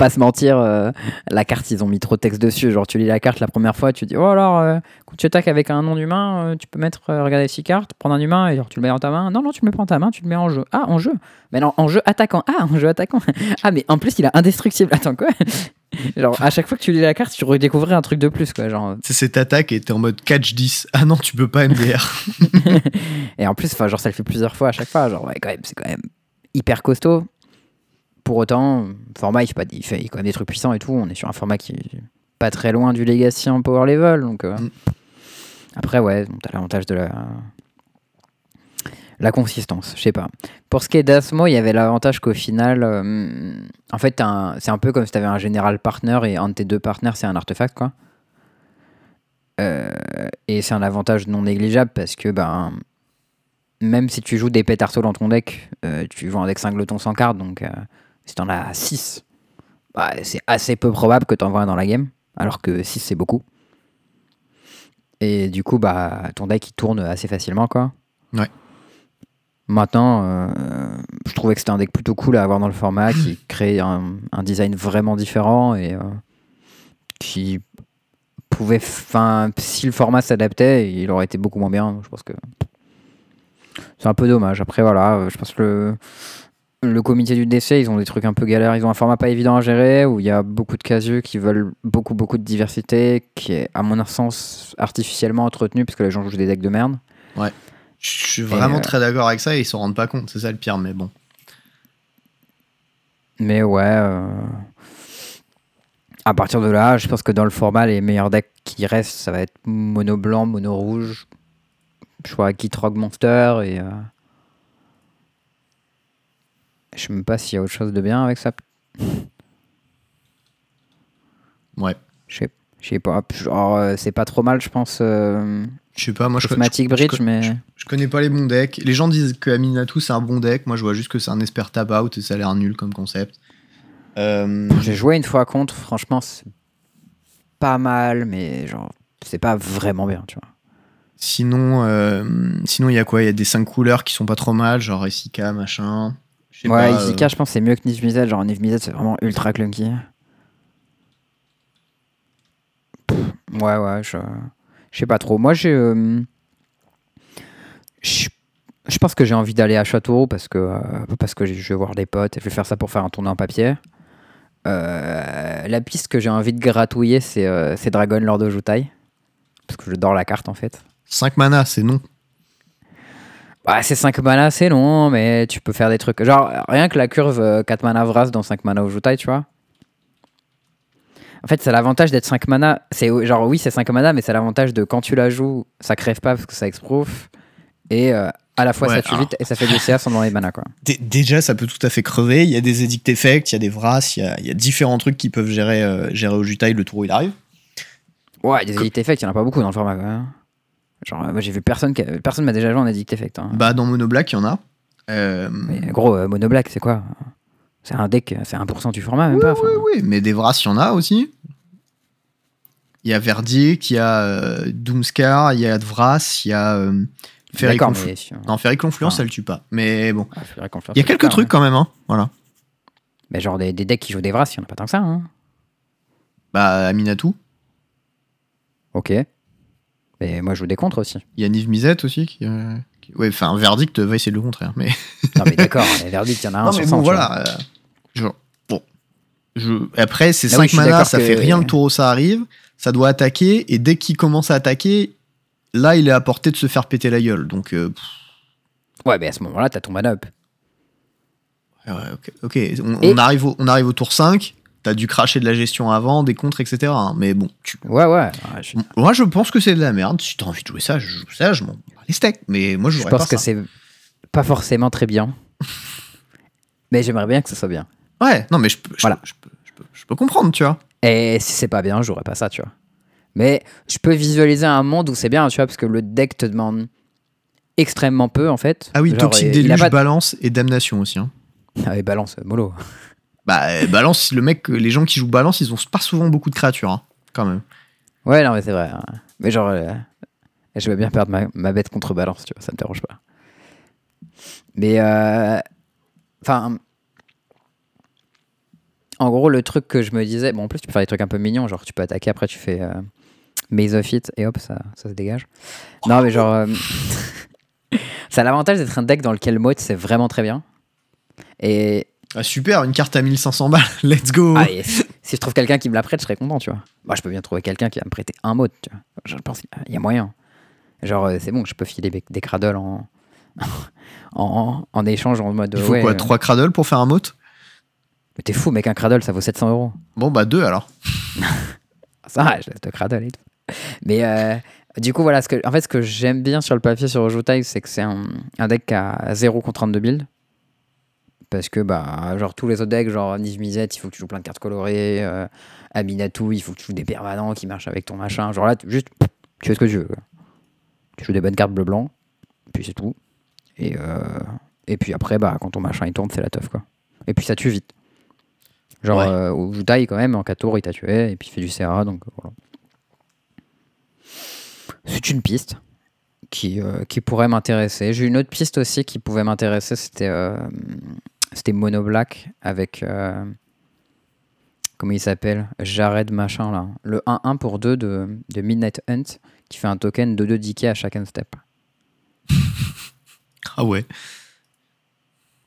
pas se mentir, euh, la carte, ils ont mis trop de texte dessus. Genre, tu lis la carte la première fois, tu dis, oh alors, euh, quand tu attaques avec un nom d'humain, euh, tu peux mettre, euh, regarder six cartes, prendre un humain et genre, tu le mets dans ta main. Non, non, tu le mets pas dans ta main, tu le mets en jeu. Ah, en jeu. Mais non, en jeu attaquant. Ah, en jeu attaquant. (laughs) ah, mais en plus, il a indestructible. (laughs) Attends, quoi? Genre, à chaque fois que tu lis la carte, tu redécouvrais un truc de plus, quoi. Genre, C'est cette attaque et t'es en mode catch 10. Ah non, tu peux pas MDR. (laughs) Et en plus, enfin, genre, ça le fait plusieurs fois à chaque fois. Genre, ouais, quand même, c'est quand même hyper costaud. Pour autant, le format, il fait, pas, il fait quand même des trucs puissants et tout. On est sur un format qui est pas très loin du Legacy en power level. Donc, euh, Mm. après, ouais, t'as l'avantage de la. La consistance, je sais pas. Pour ce qui est d'Asmo, il y avait l'avantage qu'au final, euh, en fait, c'est un peu comme si tu avais un général partner et un de tes deux partenaires, c'est un artefact, quoi. Euh, et c'est un avantage non négligeable parce que, ben, même si tu joues des pétards dans ton deck, euh, tu joues un deck singleton sans carte, donc si t'en as 6, bah, c'est assez peu probable que t'en vois un dans la game, alors que 6 c'est beaucoup. Et du coup, bah, ton deck il tourne assez facilement, quoi. Ouais. Maintenant, euh, je trouvais que c'était un deck plutôt cool à avoir dans le format, qui (laughs) crée un, un design vraiment différent et euh, qui pouvait, enfin, si le format s'adaptait, il aurait été beaucoup moins bien. Je pense que C'est un peu dommage. Après, voilà, euh, je pense que le, le comité du décès, ils ont des trucs un peu galères. Ils ont un format pas évident à gérer où il y a beaucoup de casieux qui veulent beaucoup, beaucoup de diversité, qui est, à mon sens, artificiellement entretenu parce que les gens jouent des decks de merde. Je suis vraiment euh, très d'accord avec ça et ils s'en rendent pas compte, c'est ça le pire, mais bon. Mais ouais. euh, À partir de là, je pense que dans le format, les meilleurs decks qui restent, ça va être mono blanc, mono rouge. Je crois Kit Rock Monster et. euh, Je sais même pas s'il y a autre chose de bien avec ça. Ouais. Je sais, pas. Genre, euh, c'est pas trop mal, je pense. euh, Je sais pas, moi je, je- je- Bridge, je- mais. je- je connais pas les bons decks. Les gens disent que Aminatou c'est un bon deck, moi je vois juste que c'est un Esper Tab Out et ça a l'air nul comme concept. Euh, J'ai joué une fois contre, franchement, c'est pas mal, mais genre, c'est pas vraiment bien, tu vois. sinon, euh, sinon il y a quoi? Il y a des 5 couleurs qui sont pas trop mal, genre Issika, machin. Je Ouais, pas, euh, Izika, je pense que c'est mieux que Niv Mizzet. Genre, Niv Mizzet, c'est vraiment ultra clunky. Pff, Ouais, ouais, je, je sais pas trop. Moi, j'ai. euh, Je je pense que j'ai envie d'aller à Châteauroux parce que, euh, parce que je vais voir des potes et je vais faire ça pour faire un tournoi en papier. Euh, la piste que j'ai envie de gratouiller, c'est euh, c'est Dragon Lord of Jutai. Parce que j'adore la carte en fait. 5 mana, c'est non. Bah, c'est 5 mana, c'est long, mais tu peux faire des trucs. Genre, rien que la curve euh, 4 mana Vras dans 5 mana Ojutai, tu vois. En fait, c'est l'avantage d'être 5 mana. C'est genre, oui, c'est 5 mana, mais c'est l'avantage de quand tu la joues, ça crève pas parce que ça exproof. Et euh, à la fois, Ouais, ça tue alors- vite et ça fait du CA sans dans les mana, quoi. Dé- Déjà, ça peut tout à fait crever. Il y a des Edict Effects, il y a des Vras, il y a, il y a différents trucs qui peuvent gérer, euh, gérer le tour où il arrive. Ouais, des Edict Effect, il y en a pas beaucoup dans le format, quoi. Genre, euh, moi, j'ai vu personne qui a- personne m'a déjà joué en Edict Effect. hein. Bah, dans Mono Black, il y en a. Euh, Mais gros, euh, Mono Black, c'est quoi? C'est un deck, c'est 1% du format, même pas. enfin. Oui, mais des Vras, il y en a aussi. Il y a Verdict, il y a euh, Doomscar, il y a Vras, il y a Ferry D'accord, Conflu- mais. si- Non, Ferry Confluence, Ah. elle tue pas. Mais bon. Ah, Il y a quelques trucs quand même, hein. Voilà. Mais genre des, des decks qui jouent des Vras, il y en a pas tant que ça. Hein. Bah, Aminatou. Ok. Mais moi, je joue des contres aussi. Il y a Niv Mizzet aussi. Qui, euh, qui- Ouais, enfin, Verdict va essayer le contraire. Mais, (laughs) Non, mais d'accord, les Verdict, il y en a un non, sur mais 100, bon, voilà. euh, genre, bon. Je... Après, c'est Ah oui, 5 je suis mana, d'accord ça que- fait rien le tour où ça arrive. Ça doit attaquer. Et dès qu'il commence à attaquer, là, il est à portée de se faire péter la gueule. Donc, euh. Ouais, mais à ce moment-là, t'as ton mana up. ouais, ok. ok. On, Et- on arrive au, on arrive au tour 5. T'as dû cracher de la gestion avant, des contres, etc. hein. Mais bon, tu, Ouais, ouais. ouais, je Moi, je pense que c'est de la merde. Si t'as envie de jouer ça, je joue ça, je m'en les steaks. Mais moi, je je pense pas que ça. c'est pas forcément très bien. (laughs) mais j'aimerais bien que ce soit bien. Ouais, non, mais je peux, je, Voilà. peux, je, peux, je, peux, je peux comprendre, tu vois. Et si c'est pas bien, je jouerais pas ça, tu vois. Mais je peux visualiser un monde où c'est bien, tu vois, parce que le deck te demande extrêmement peu, en fait. Ah oui, Genre, Toxic Déluge, pas Balance et Damnation aussi. hein. Ah oui, balance, mollo. Bah, euh, Balance, le mec, les gens qui jouent Balance, ils ont pas souvent beaucoup de créatures, hein, quand même. Ouais, non, mais c'est vrai. hein. Mais genre, euh, je veux bien perdre ma, bête contre balance, tu vois, ça me dérange pas. Mais, euh, enfin, en gros, le truc que je me disais, bon, en plus, tu peux faire des trucs un peu mignons, genre, tu peux attaquer, après, tu fais euh, of It, et hop, ça, se dégage. Non, mais genre, euh, (laughs) ça a l'avantage d'être un deck dans lequel Mote, c'est vraiment très bien. Et Ah, super, une carte à 1500 balles, (laughs) let's go. Ah, si je trouve quelqu'un qui me la prête, je serais content, tu vois. Moi, je peux bien trouver quelqu'un qui va me prêter un mot, tu vois. Je pense qu'il y a moyen. Genre, euh, c'est bon, je peux filer des, des cradles en, (laughs) en, en échange en mode. Il faut ouais, quoi, euh, 3 cradles pour faire un mote Mais t'es fou, mec, un cradle, ça vaut 700 euros. Bon, bah, 2 alors. (laughs) Ça va, je laisse le cradle et tout. Mais euh, du coup, voilà, ce que, en fait, ce que j'aime bien sur le papier sur c'est que c'est un, un deck a 0 contrainte de build. Parce que, bah, genre, tous les autres decks, genre Niv Mizzet, il faut que tu joues plein de cartes colorées. Euh, Aminatou, il faut que tu joues des permanents qui marchent avec ton machin. Genre là, tu- juste, tu fais ce que tu veux. quoi. Tu joues des bonnes cartes bleu-blanc, puis c'est tout. Et, euh, et puis après, bah, quand ton machin il tourne, c'est la teuf, quoi. Et puis ça tue vite. Genre, Ouais. euh, au Jutai, quand même, en 4 tours, il t'a tué, et puis il fait du CA, donc voilà. C'est une piste qui, euh, qui pourrait m'intéresser. J'ai une autre piste aussi qui pouvait m'intéresser, c'était euh, c'était Mono Black avec. euh, comment il s'appelle? Jared machin là. Le 1-1 pour 2 de, de Midnight Hunt qui fait un token de 2 DK à chaque step. (laughs) Ah ouais.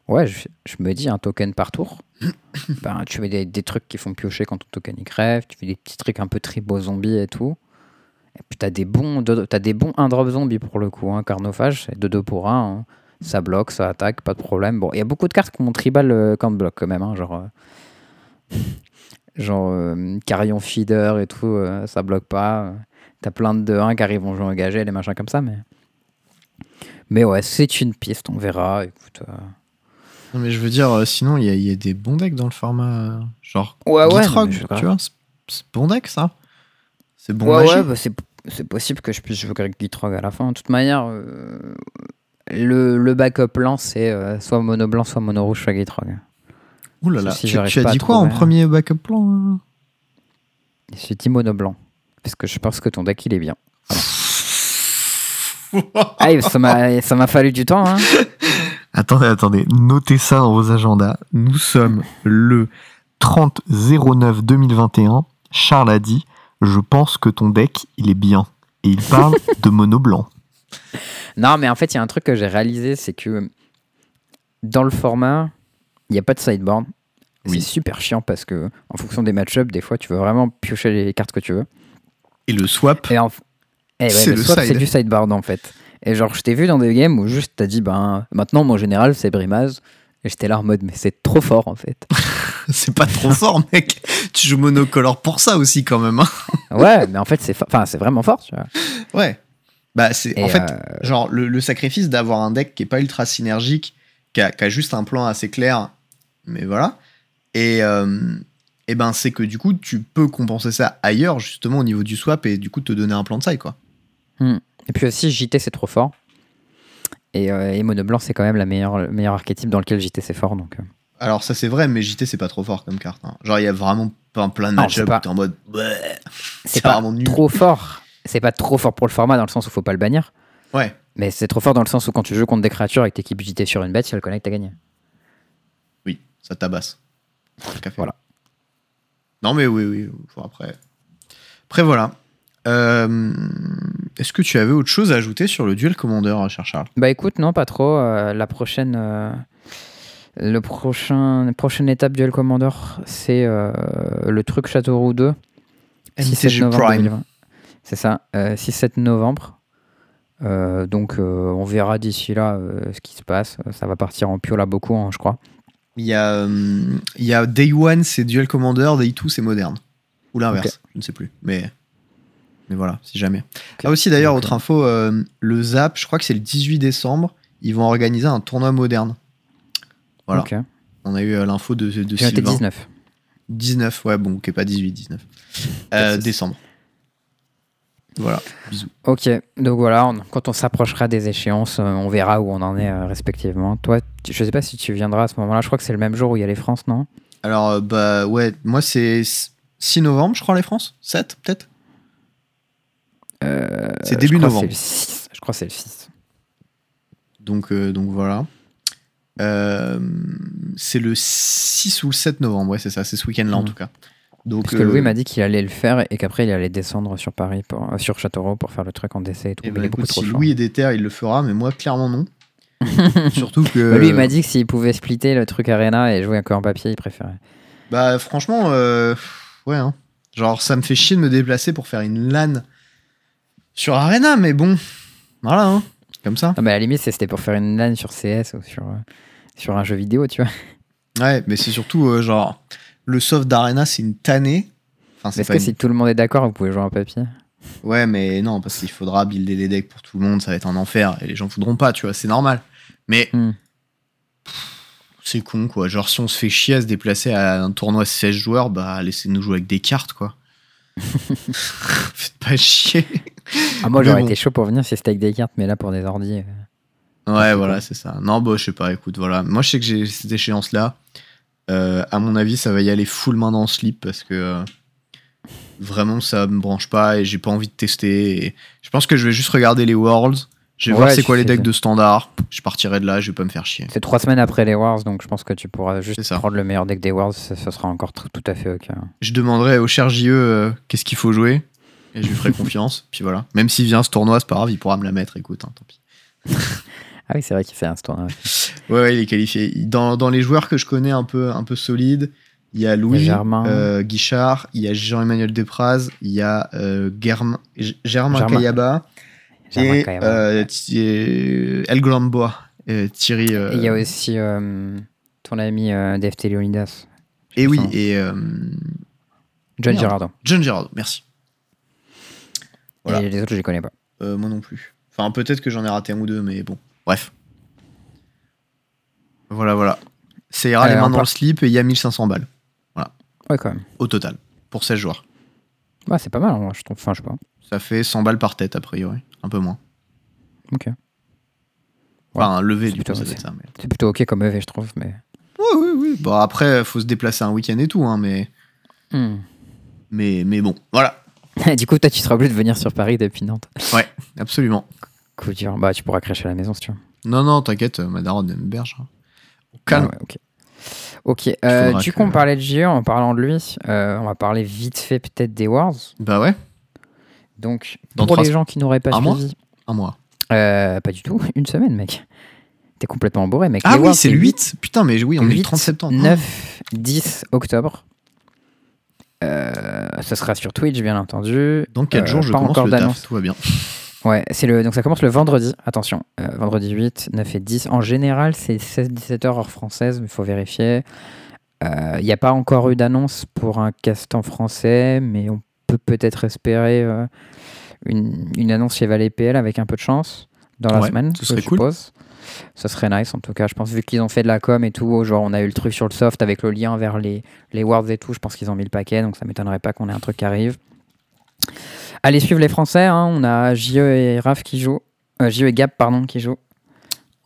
Ouais, je, je me dis un token par tour. (coughs) ben, tu fais des, des trucs qui font piocher quand ton token il crève. Tu fais des petits trucs un peu tribaux zombies et tout. Et puis t'as des bons, t'as des bons 1 drop zombies pour le coup. Hein. Carnophage, c'est 2-2 pour 1. Ça bloque, ça attaque, pas de problème. Bon, il y a beaucoup de cartes qui ont tribal euh, quand bloc quand même. hein, genre, euh, (laughs) genre euh, Carrion Feeder et tout, euh, ça bloque pas. T'as plein de 1 qui arrivent en jeu engagé, les machins comme ça. Mais, mais ouais, c'est une piste, on verra. Écoute. Non, mais je veux dire, sinon, il y, y a des bons decks dans le format. genre, Ouais, ouais, tu vois. c'est- bon deck, ça. C'est bon ouais, ouais, bah, c'est, possible que je puisse jouer avec Gitrog à la fin. De toute manière, euh, le, le backup plan, c'est euh, soit mono blanc, soit mono rouge sur Gitrog. Ouh là là. tu, as dit quoi en premier backup plan hein J'ai dit mono blanc. Parce que je pense que ton deck, il est bien. (laughs) Ah, ça m'a, ça m'a fallu du temps. Hein. (laughs) Attendez, attendez, notez ça dans vos agendas. Nous sommes le 30 09 2021. Charles a dit Je pense que ton deck, il est bien. Et il parle (laughs) de mono blanc. Non, mais en fait, il y a un truc que j'ai réalisé, c'est que dans le format, il n'y a pas de sideboard. Oui. C'est super chiant parce que, en fonction des match-ups, des fois, tu veux vraiment piocher les cartes que tu veux. Et le swap, Et en... eh ouais, C'est le le swap, side. c'est du sideboard en fait. Et genre, je t'ai vu dans des games où juste t'as dit, ben maintenant mon général c'est Brimaz. Et j'étais là en mode, mais c'est trop fort en fait. (laughs) c'est pas trop fort, mec. Tu joues monocolore pour ça aussi, quand même. hein. ouais, mais en fait, c'est fa- enfin, c'est vraiment fort, tu vois. Ouais. Bah, c'est en fait, euh, genre, le, le sacrifice d'avoir un deck qui est pas ultra synergique, qui a, qui a juste un plan assez clair, mais voilà. Et, euh, et ben, c'est que du coup, tu peux compenser ça ailleurs, justement, au niveau du swap, et du coup, te donner un plan de side, quoi. Et puis aussi, JT c'est trop fort. Et, euh, et Mono Blanc, c'est quand même la meilleure, le meilleur archétype dans lequel JT c'est fort. Donc, euh. Alors, ça, c'est vrai, mais JT, c'est pas trop fort comme carte. hein. Genre, il y a vraiment pas plein de Non, match c'est pas- où t'es en mode. C'est pas vraiment nul. trop fort. C'est pas trop fort pour le format dans le sens où faut pas le bannir. Ouais. Mais c'est trop fort dans le sens où quand tu joues contre des créatures avec t'équipe JT sur une bête, si elle connecte, t'as gagné. Oui, ça tabasse. Voilà. Non, mais oui, oui. après. Après, voilà. Euh, Est-ce que tu avais autre chose à ajouter sur le duel commandeur, cher Charles? Bah écoute, non, pas trop. Euh, la prochaine, euh, le prochain, la prochaine étape duel Commander, c'est euh, le truc Châteauroux 2. 6-7 MTG novembre Prime. 2020. C'est ça, euh, 6-7 novembre. Euh, donc euh, on verra d'ici là euh, ce qui se passe. Ça va partir en pio là beaucoup, hein, je crois. Il y, a, euh, il y a Day 1, c'est Duel Commander, Day 2, c'est Moderne. Ou l'inverse, je ne sais plus. Mais, mais voilà, si jamais. Ah aussi d'ailleurs, autre info, euh, le ZAP, je crois que c'est le 18 décembre, ils vont organiser un tournoi moderne. Voilà. On a eu euh, l'info de, de Sylvain. 19. 19, ouais, bon, ok, pas 18, 19. Euh, c'est- décembre. Voilà, bisous. Ok, donc voilà, on- quand on s'approchera des échéances, euh, on verra où on en est euh, respectivement. Toi, tu- je sais pas si tu viendras à ce moment-là. Je crois que c'est le même jour où il y a les France, non? Alors, euh, bah ouais, moi c'est 6 novembre, je crois, les France? 7, peut-être? Euh, C'est début novembre. c'est le 6. Je crois que c'est le 6. Donc, euh, donc voilà. Euh, c'est le 6 ou le 7 novembre, ouais, c'est ça, c'est ce week-end-là en Mhm. tout cas. Donc, Parce que euh, Louis m'a dit qu'il allait le faire et qu'après il allait descendre sur Paris, pour, euh, sur Châteauroux pour faire le truc en DC et tout. mais ben, il est beaucoup écoute, trop si. Louis est déter, il le fera, mais moi, clairement non. (laughs) Surtout que. Bah, lui, il m'a dit que s'il pouvait splitter le truc Arena et jouer un en papier, il préférait. Bah, franchement, euh, ouais, hein. Genre, ça me fait chier de me déplacer pour faire une LAN sur Arena, mais bon, voilà, hein. Comme ça. Non, mais à la limite, c'était pour faire une LAN sur CS ou sur, euh, sur un jeu vidéo, tu vois. Ouais, mais c'est surtout, euh, genre, le soft d'Arena, c'est une tannée. Enfin, Est-ce que une- si tout le monde est d'accord, vous pouvez jouer en papier? Ouais, mais non, parce qu'il faudra builder les decks pour tout le monde, ça va être un enfer, et les gens voudront pas, tu vois, c'est normal. Mais Hmm. c'est con, quoi. Genre, si on se fait chier à se déplacer à un tournoi 16 joueurs, bah, laissez-nous jouer avec des cartes, quoi. (laughs) Faites pas chier. Ah, moi, j'aurais bon. été chaud pour venir si c'était avec des cartes, mais là, pour des ordi. euh, Ouais, voilà, c'est ça. Non, bah, je sais pas, écoute, voilà. Moi, je sais que j'ai cette échéance-là. Euh, à mon avis, ça va y aller full main dans le slip parce que euh, vraiment, ça me branche pas et j'ai pas envie de tester. Et je pense que je vais juste regarder les Worlds. Je vais Ouais, voir c'est quoi les decks de standard. Je partirai de là, je vais pas me faire chier. C'est trois semaines après les Wars, donc je pense que tu pourras juste prendre le meilleur deck des Wars, ça, ça sera encore tout, tout à fait ok. Je demanderai au cher JE euh, qu'est-ce qu'il faut jouer et je lui ferai (laughs) confiance. Puis voilà. Même s'il vient à ce tournoi, c'est pas grave, il pourra me la mettre, écoute, hein, tant pis. Ah oui, c'est vrai qu'il fait un tournoi. (laughs) Ouais, ouais, il est qualifié. Dans, dans les joueurs que je connais un peu, un peu solides, il y a Louis Germain. euh, Guichard, il y a Jean-Emmanuel Despraz, il y a euh, Germ- G- Germain Germain. Kayaba Germain et Kayaba. euh, El Grandbois, euh, Thierry. il y a aussi ton ami DFT Leonidas, et oui, et John Merde. Girardon. John Girard, merci. Voilà. Et les autres, je les connais pas. Moi non plus. Enfin, peut-être que j'en ai raté un ou deux, mais bon. Bref. Voilà, voilà. Ça ira les mains dans le slip et il y a 1500 balles Ouais, quand même. au total pour 16 joueurs. Ouais, c'est pas mal, moi, je trouve. Enfin, je sais pas. Ça fait 100 balles par tête, a priori. Un peu moins. Ok. Enfin, un levé, c'est du coup, plutôt- ça doit être ça. Mais... C'est plutôt ok comme EV, je trouve. Mais... Oui, oui, oui. Bon, après, faut se déplacer un week-end et tout, hein, mais... Hmm. mais... Mais bon, voilà. (laughs) du coup, toi, tu seras obligé de venir sur Paris depuis Nantes. Absolument. Coup dur. Bah, tu pourras cracher à la maison si tu veux. Non, non, t'inquiète, ma daronne elle me berge. hein. Calme. Ah ouais, ok. Ok. euh, du que- coup, on parlait de JE. En parlant de lui, euh, on va parler vite fait peut-être des Wars. Bah ouais, Donc, Dans pour les gens qui n'auraient pas Un mois? Suivi, un mois. euh, pas du tout, (laughs) une semaine, mec. T'es complètement bourré, mec. Ah Les oui, c'est le 8. Putain, mais oui, on est le 8, 30 septembre. 9, 10 octobre. Ça sera sur Twitch, bien entendu. Dans 4 Euh, jours, je pas commence encore le taf, tout va bien. Ouais, c'est le donc ça commence le vendredi. Attention, euh, vendredi 8, 9 et 10. En général, c'est 16-17 heures heure française, mais il faut vérifier. Euh, Il n'y a pas encore eu d'annonce pour un cast en français, mais on peut peut-être espérer euh, une, une annonce chez Valais PL avec un peu de chance dans la Ouais, semaine, ce je serait cool. suppose. Ça serait nice en tout cas. Je pense vu qu'ils ont fait de la com et tout, genre on a eu le truc sur le soft avec le lien vers les, les Worlds et tout, je pense qu'ils ont mis le paquet, donc ça m'étonnerait pas qu'on ait un truc qui arrive. Allez suivre les Français, hein, on a JE et Raph qui jouent, euh, JE et Gap pardon qui jouent.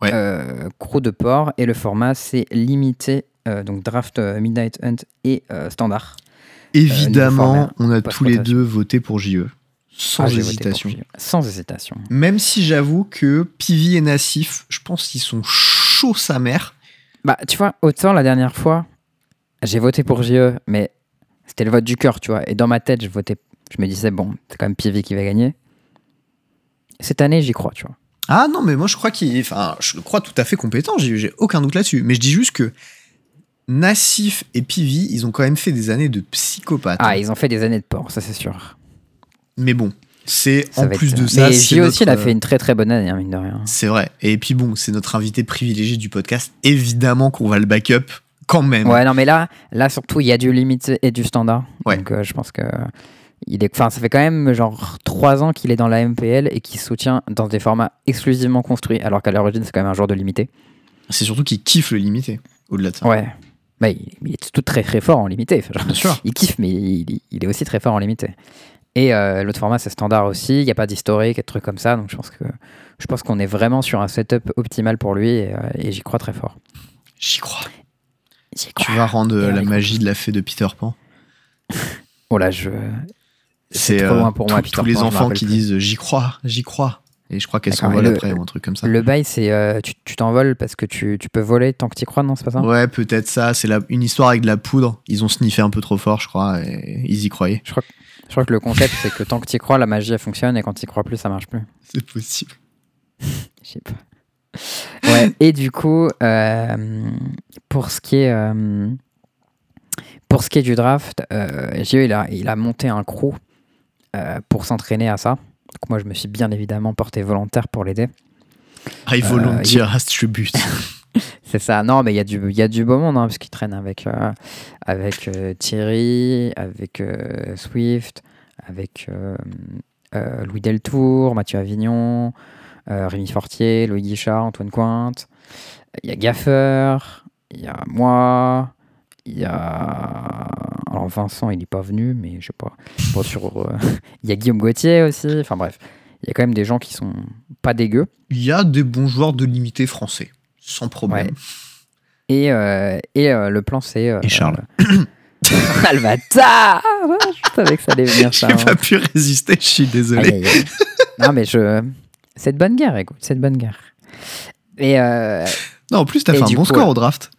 Ouais. Euh, crew de port et le format c'est limité, euh, donc draft euh, Midnight Hunt et standard. Évidemment, on a tous les deux voté pour JE. Sans Ah, hésitation. JE. Sans hésitation. Même si j'avoue que Pivi et Nassif, je pense qu'ils sont chauds sa mère. Bah, tu vois, autant la dernière fois, j'ai voté pour JE, mais c'était le vote du cœur, tu vois. Et dans ma tête, je votais, je me disais, bon, c'est quand même Pivi qui va gagner. Cette année, j'y crois, tu vois. Ah non, mais moi je crois qu'il. Enfin, je le crois tout à fait compétent, j'ai aucun doute là-dessus. Mais je dis juste que Nassif et Pivi, ils ont quand même fait des années de psychopathes. Ah, ils ont fait des années de port, ça c'est sûr. Mais bon, c'est en plus être- de ça. Mais JE aussi, il a fait une très très bonne année, hein, mine de rien. C'est vrai. Et puis bon, c'est notre invité privilégié du podcast. Évidemment qu'on va le backup quand même. Ouais, non, mais là, là surtout, il y a du limité et du standard. Ouais. Donc, euh, je pense que. Il est, enfin, ça fait quand même genre 3 ans qu'il est dans la MPL et qu'il soutient dans des formats exclusivement construits, alors qu'à l'origine, c'est quand même un joueur de limité. C'est surtout qu'il kiffe le limité, au-delà de ça. Ouais. Bah, il, il est tout très très fort en limité. Enfin, genre, Bien sûr. il kiffe, mais il, il est aussi très fort en limité. Et euh, l'autre format, c'est standard aussi. Il n'y a pas d'historique et de trucs comme ça. Donc je pense que je pense qu'on est vraiment sur un setup optimal pour lui et, euh, et j'y crois très fort. J'y crois. Tu vas rendre Et euh, la magie de la fée de Peter Pan. Oh là, je. C'est trop euh, loin pour moi, tous- les enfants qui plus. disent j'y crois, j'y crois. Et je crois qu'elles s'envolent après ou un truc comme ça. Le bail, c'est euh, tu t'envoles parce que tu, tu peux voler tant que tu crois, non C'est pas ça? Ouais, peut-être ça. C'est une histoire avec de la poudre. Ils ont sniffé un peu trop fort, je crois, et ils y croyaient. je crois, je crois que le concept, c'est que tant que tu crois, la magie elle fonctionne et quand tu crois plus, ça marche plus. (laughs) C'est possible. Je sais pas. Ouais, et du coup, euh, pour ce qui est. euh, pour ce qui est du draft, euh, JE, il a, il a monté un crew euh, pour s'entraîner à ça. Donc moi, je me suis bien évidemment porté volontaire pour l'aider. I Euh, volunteer as tribute. (laughs) C'est ça. Non, mais il y, a du- y a du beau monde, hein, parce qu'il traîne avec, euh, avec euh, Thierry, avec euh, Swift, avec euh, euh, Louis Deltour, Mathieu Avignon, euh, Rémi Fortier, Louis Guichard, Antoine Cointe. Il y a Gaffer, il y a moi, il y a. Alors Vincent, il n'est pas venu, mais je sais pas. Bon, sur, euh, (laughs) Il y a Guillaume Gauthier aussi. Enfin bref, il y a quand même des gens qui sont pas dégueux. Il y a des bons joueurs de limité français, sans problème. Ouais. Et, euh, et euh, le plan, c'est. euh, Et Charles. le bâtard Ouais, Je savais que ça allait venir, ça. J'ai hein. pas pu résister, je suis désolé. Aïe, aïe, aïe. Non, mais je. C'est de bonne guerre, écoute, c'est de bonne guerre. Et euh, Non, en plus, t'as fait un bon coup, score au draft.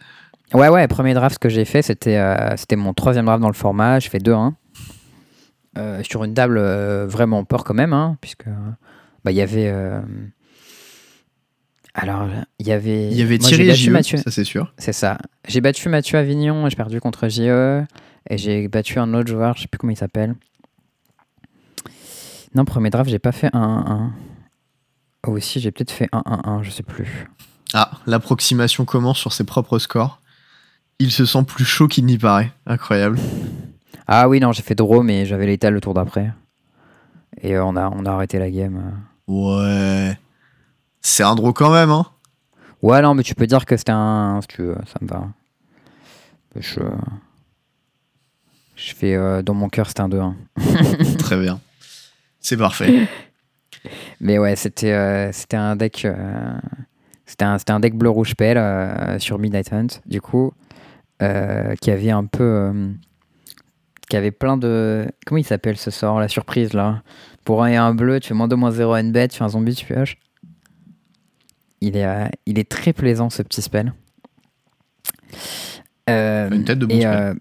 Ouais, ouais, premier draft que j'ai fait, c'était euh, c'était mon troisième draft dans le format. Je fais 2-1. Euh, sur une table euh, vraiment peur quand même, hein, puisque euh, bah, il y avait. Alors, il y avait. Il y avait moi, Thierry et JE, Mathieu. ça c'est sûr. C'est ça. J'ai battu Mathieu Avignon et j'ai perdu contre JE. Et j'ai battu un autre joueur, je sais plus comment il s'appelle. Non, premier draft, j'ai pas fait 1-1. Oh, aussi, j'ai peut-être fait 1-1-1, je sais plus. Ah, l'approximation commence sur ses propres scores? Il se sent plus chaud qu'il n'y paraît. Incroyable. Ah oui, non, j'ai fait draw, mais j'avais l'étal le tour d'après. Et euh, on, a, on a arrêté la game. Ouais. C'est un draw quand même, hein. Ouais, non, mais tu peux dire que c'était un. Si tu veux, ça me va. Je. Je fais. euh, dans mon cœur, c'était un 2-1. (laughs) Très bien. C'est parfait. (laughs) Mais ouais, c'était euh, c'était un deck. c'était un, un deck bleu-rouge pelle euh, sur Midnight Hunt, du coup, euh, qui avait un peu. euh, qui avait plein de. Comment il s'appelle ce sort, la surprise là? Pour un et un bleu, tu fais moins 2, moins 0 n bet, tu fais un zombie, tu pioches. Il est, euh, il est très plaisant ce petit spell. Une tête de bon et, spell.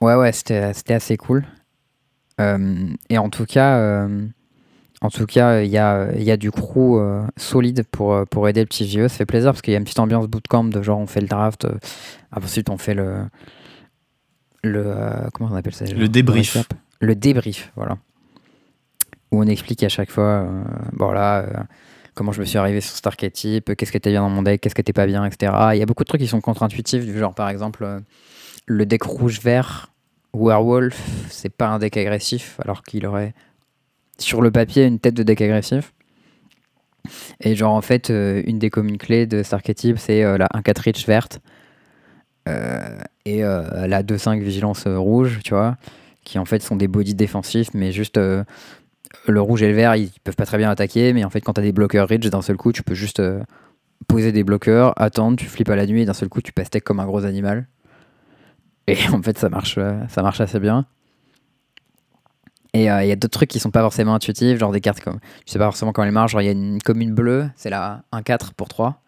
ouais, ouais, c'était c'était assez cool. Et en tout cas, en tout cas, il y a, il y a du crew euh, solide pour, euh, pour aider le petit vieux. Ça fait plaisir parce qu'il y a une petite ambiance bootcamp de genre on fait le draft, euh, ensuite on fait le. le euh, comment on appelle ça Le débrief. Le débrief, voilà. Où on explique à chaque fois, euh, bon là, euh, comment je me suis arrivé sur cet archétype, qu'est-ce qui était bien dans mon deck, qu'est-ce qui était pas bien, etc. Il y a beaucoup de trucs qui sont contre-intuitifs, du genre par exemple euh, le deck rouge-vert Werewolf, c'est pas un deck agressif, alors qu'il aurait sur le papier une tête de deck agressif. Et genre en fait, euh, une des communes clés de cet archétype, c'est euh, la 1-4 Reach verte euh, et la 2-5 Vigilance rouge, tu vois, qui en fait sont des bodies défensifs, mais juste le rouge et le vert, ils peuvent pas très bien attaquer, mais en fait quand t'as des bloqueurs Reach, d'un seul coup, tu peux juste poser des bloqueurs, attendre, tu flippes à la nuit et d'un seul coup, tu passes comme un gros animal. Et en fait, ça marche, ça marche assez bien. Et euh, il y a d'autres trucs qui sont pas forcément intuitifs, genre des cartes comme. Je sais pas forcément comment elles marchent, genre il y a une commune bleue, c'est la 1-4 pour 3.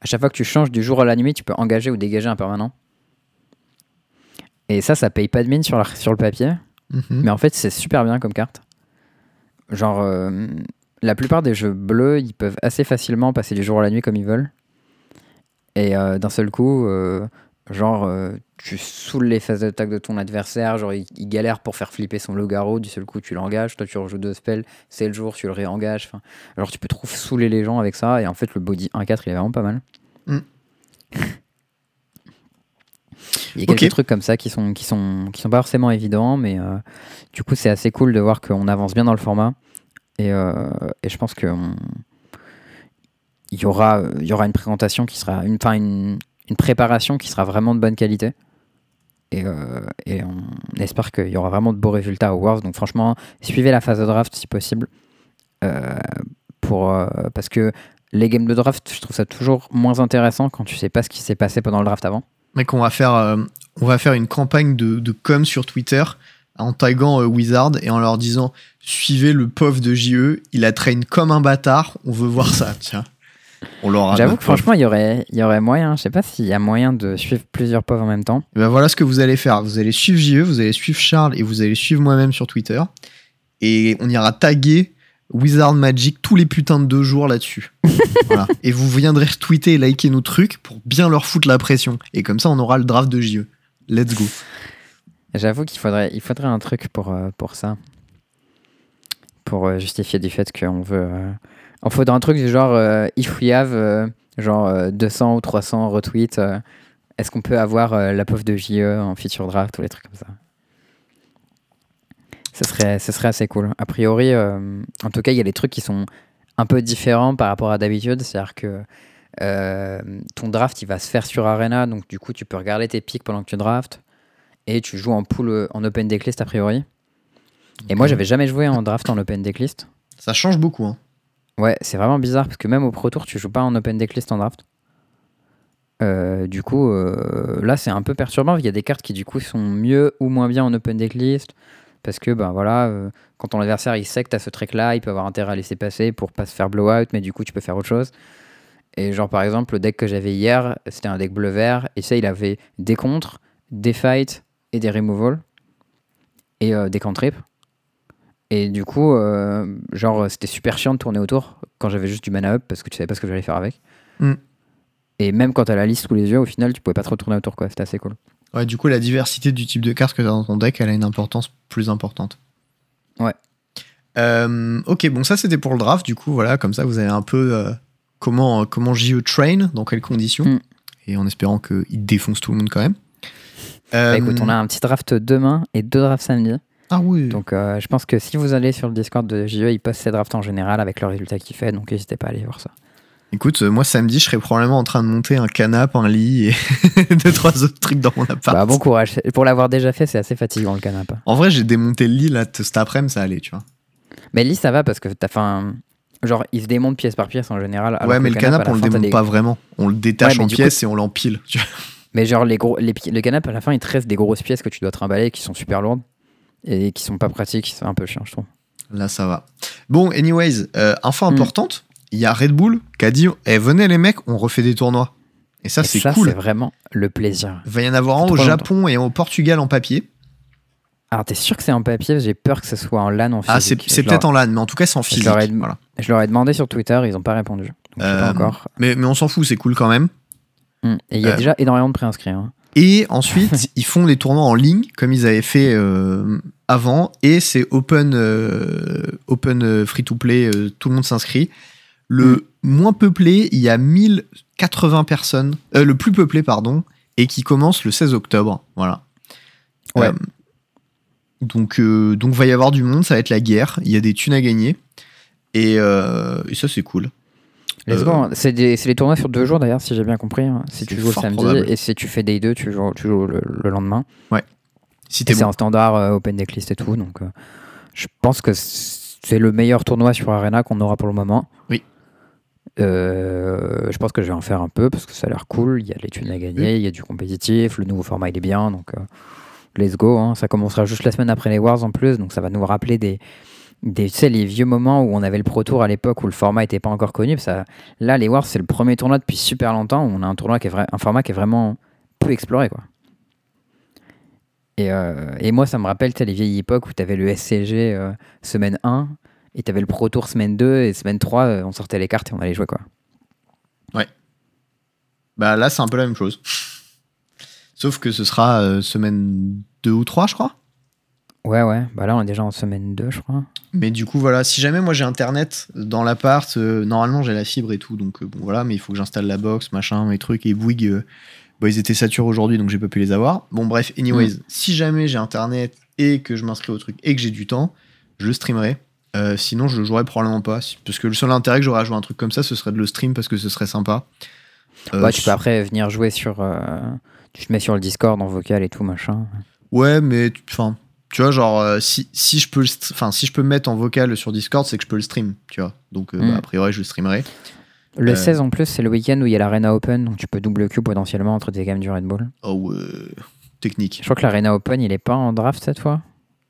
À chaque fois que tu changes du jour à la nuit, tu peux engager ou dégager un permanent. Et ça, ça paye pas de mine sur, la- sur le papier, Mhm. mais en fait, c'est super bien comme carte. Genre, euh, la plupart des jeux bleus, ils peuvent assez facilement passer du jour à la nuit comme ils veulent. Et euh, d'un seul coup, genre, tu saoules les phases d'attaque de ton adversaire, genre, il, il galère pour faire flipper son loup-garou, du seul coup, tu l'engages, toi, tu rejoues deux spells, c'est le jour, tu le réengages. Genre, tu peux trop saouler les gens avec ça, et en fait, le body 1-4, il est vraiment pas mal. Mm. Il y a quelques trucs comme ça qui sont, qui sont, qui sont pas forcément évidents, mais euh, du coup, c'est assez cool de voir qu'on avance bien dans le format. Et, euh, et je pense que on- il y aura, y aura une présentation qui sera, une, enfin une, une préparation qui sera vraiment de bonne qualité. Et, euh, et on espère qu'il y aura vraiment de beaux résultats au Worlds. Donc franchement, suivez la phase de draft si possible. Euh, pour, euh, parce que les games de draft, je trouve ça toujours moins intéressant quand tu sais pas ce qui s'est passé pendant le draft avant. Mec, on va faire, on va faire une campagne de, de com sur Twitter en taguant Wizard et en leur disant suivez le POV de JE, il a train comme un bâtard, on veut voir ça, (laughs) tiens. On l'aura. J'avoue que franchement, il y aurait, y aurait moyen. Je sais pas s'il y a moyen de suivre plusieurs pauvres en même temps. Et ben voilà ce que vous allez faire. Vous allez suivre JE, vous allez suivre Charles et vous allez suivre moi-même sur Twitter. Et on ira taguer Wizard Magic tous les putains de deux jours là-dessus. (laughs) voilà. Et vous viendrez tweeter et liker nos trucs pour bien leur foutre la pression. Et comme ça, on aura le draft de JE. Let's go. J'avoue qu'il faudrait, il faudrait un truc pour, euh, pour ça. Pour euh, justifier du fait qu'on veut. euh, Il faudrait un truc du genre euh, if we have genre euh, 200 ou 300 retweets, est-ce qu'on peut avoir la pauvre de JE en feature draft ou les trucs comme ça? Ce serait, serait assez cool. A priori, en tout cas, il y a des trucs qui sont un peu différents par rapport à d'habitude. C'est-à-dire que ton draft, il va se faire sur Arena, donc du coup, tu peux regarder tes pics pendant que tu drafts et tu joues en pool en open decklist a priori. Et moi, Ok. j'avais jamais joué en draft en open decklist. Ça change beaucoup. Hein. Ouais, c'est vraiment bizarre parce que même au Pro Tour, tu joues pas en open decklist en draft. Euh, du coup, euh, là, c'est un peu perturbant. Il y a des cartes qui, du coup, sont mieux ou moins bien en open decklist. Parce que, ben voilà, euh, quand ton adversaire il sait que t'as ce trek là, il peut avoir intérêt à laisser passer pour pas se faire blowout, mais du coup, tu peux faire autre chose. Et genre, par exemple, le deck que j'avais hier, c'était un deck bleu-vert. Et ça, il avait des contres, des fights et des removals. Et euh, des cantrips. Et du coup, euh, genre, c'était super chiant de tourner autour quand j'avais juste du mana up parce que tu savais pas ce que j'allais faire avec. Mm. Et même quand t'as la liste sous les yeux, au final, tu pouvais pas te retourner autour, quoi. C'était assez cool. Ouais, du coup, la diversité du type de carte que tu as dans ton deck, elle a une importance plus importante. Ouais. Euh, ok, bon, ça c'était pour le draft. Du coup, voilà, comme ça, vous avez un peu euh, comment, comment JE train, dans quelles conditions. Mm. Et en espérant qu'il défonce tout le monde quand même. Bah, écoute, on a un petit draft demain et deux drafts samedi. Ah oui. Donc euh, je pense que si vous allez sur le Discord de JE, ils postent ces drafts en général avec le résultat qu'il fait. Donc n'hésitez pas à aller voir ça. Écoute, euh, moi samedi, je serai probablement en train de monter un canapé, un lit et (laughs) deux, trois autres trucs dans mon appart. Bah, bon courage. Pour l'avoir déjà fait, c'est assez fatigant le canapé. En vrai, j'ai démonté le lit là cet après-midi, ça allait, tu vois. Mais le lit, ça va parce que t'as fait un. Genre, il se démonte pièce par pièce en général. alors ouais, mais le canapé, on le fin, démonte des- pas vraiment. On le détache Ouais, en pièces et on l'empile. tu vois. Mais genre, les gros, les, le canapé, à la fin, il te reste des grosses pièces que tu dois trimballer qui sont super lourdes et qui sont pas pratiques. C'est un peu chiant, je trouve. Là, ça va. Bon, anyways, euh, info Hmm. importante. Il y a Red Bull qui a dit eh, venez les mecs, on refait des tournois. Et ça, Et c'est ça, cool. c'est vraiment le plaisir. Il va y en avoir un au Japon et un au Portugal en papier. Alors, t'es sûr que c'est en papier? J'ai peur que ce soit en LAN en physique. Ah, c'est Je peut-être en LAN, mais en tout cas, c'est en Je physique. leur ai- Voilà. Je leur ai demandé sur Twitter, ils ont pas répondu. Donc, je pas Euh, encore. Mais, mais on s'en fout, c'est cool quand même. Hmm. Et il y a euh, déjà énormément de préinscrits. hein. Et ensuite, (laughs) ils font les tournois en ligne, comme ils avaient fait euh, avant, et c'est open, euh, open euh, free-to-play, euh, tout le monde s'inscrit. Le moins peuplé, il y a 1080 personnes, euh, le plus peuplé, pardon, et qui commence le 16 octobre. Voilà. Ouais. Donc, donc, va y avoir du monde, ça va être la guerre, il y a des thunes à gagner, et, et ça, c'est cool. C'est des tournois sur deux jours d'ailleurs, si j'ai bien compris. hein. Si tu joues le samedi probable. et si tu fais Day 2, tu joues, tu joues le, le lendemain. Si c'est bon. en standard euh, open decklist et tout. Donc euh, je pense que c'est le meilleur tournoi sur Arena qu'on aura pour le moment. Oui. Euh, je pense que je vais en faire un peu parce que ça a l'air cool. Il y a les thunes à gagner, il y a du compétitif, le nouveau format il est bien. Donc euh, let's go. hein. Ça commencera juste la semaine après les Wars en plus. Donc ça va nous rappeler des, des, tu sais, les vieux moments où on avait le Pro Tour à l'époque où le format n'était pas encore connu. Ça, là, les Wars, c'est le premier tournoi depuis super longtemps où on a un, tournoi qui est vrai, un format qui est vraiment peu exploré. Quoi. Et, euh, et moi, ça me rappelle les vieilles époques où tu avais le SCG euh, semaine 1 et tu avais le Pro Tour semaine 2 et semaine 3, euh, on sortait les cartes et on allait jouer. quoi. Bah là, c'est un peu la même chose. Sauf que ce sera semaine 2 ou 3, je crois. Ouais, ouais. Bah là, on est déjà en semaine 2, je crois. Mais du coup, voilà, si jamais moi j'ai internet dans l'appart, normalement j'ai la fibre et tout, donc bon voilà, mais il faut que j'installe la box, machin, mes trucs, et Bouygues, euh, bah, ils étaient saturés aujourd'hui, donc j'ai pas pu les avoir. Bon, bref, anyways, si jamais j'ai internet et que je m'inscris au truc et que j'ai du temps, je le streamerai. Euh, sinon, je le jouerai probablement pas, parce que le seul intérêt que j'aurais à jouer à un truc comme ça, ce serait de le stream parce que ce serait sympa. Euh, ouais, tu peux après venir jouer sur. euh, tu te mets sur le Discord en vocal et tout, machin. Ouais, mais tu- enfin, tu vois, genre euh, si, si je peux, enfin si je peux me mettre en vocal sur Discord, c'est que je peux le stream, tu vois. Donc euh, Mm. bah, a priori, je le streamerai. Le Euh. 16 en plus, c'est le week-end où il y a l'Arena Open, donc tu peux double queue potentiellement entre tes gammes du Red Bull. Oh, euh, technique. Je crois que l'Arena Open, il est pas en draft cette fois.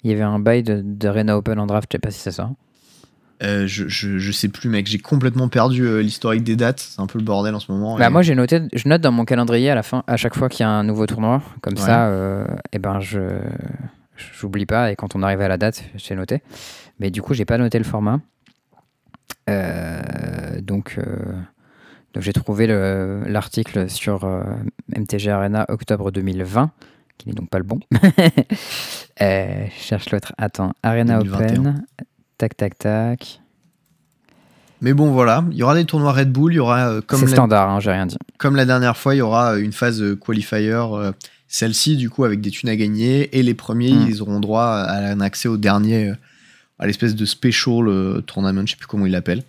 Il y avait un bail de- d'Arena Open en draft, je sais pas si c'est ça. Euh, je, je, je sais plus, mec. J'ai complètement perdu euh, l'historique des dates. C'est un peu le bordel en ce moment. Bah, et- moi, j'ai noté, je note dans mon calendrier à la fin, à chaque fois qu'il y a un nouveau tournoi, comme Ouais. ça, euh, eh ben je j'oublie pas et quand on arrive à la date, j'ai noté. Mais du coup, j'ai pas noté le format. Euh, donc, euh, donc j'ai trouvé le- l'article sur euh, MTG Arena octobre 2020, qui n'est donc pas le bon. Je (laughs) cherche l'autre. Attends, Arena 2021. Open. Tac, tac, tac. Mais bon, voilà. Il y aura des tournois Red Bull. Il y aura, euh, comme, la, standard, hein, j'ai rien dit. comme la dernière fois, il y aura une phase qualifier. euh, Celle-ci, du coup, avec des thunes à gagner. Et les premiers, Mm. ils auront droit à un accès au dernier, euh, à l'espèce de special tournament. Je sais plus comment ils l'appellent.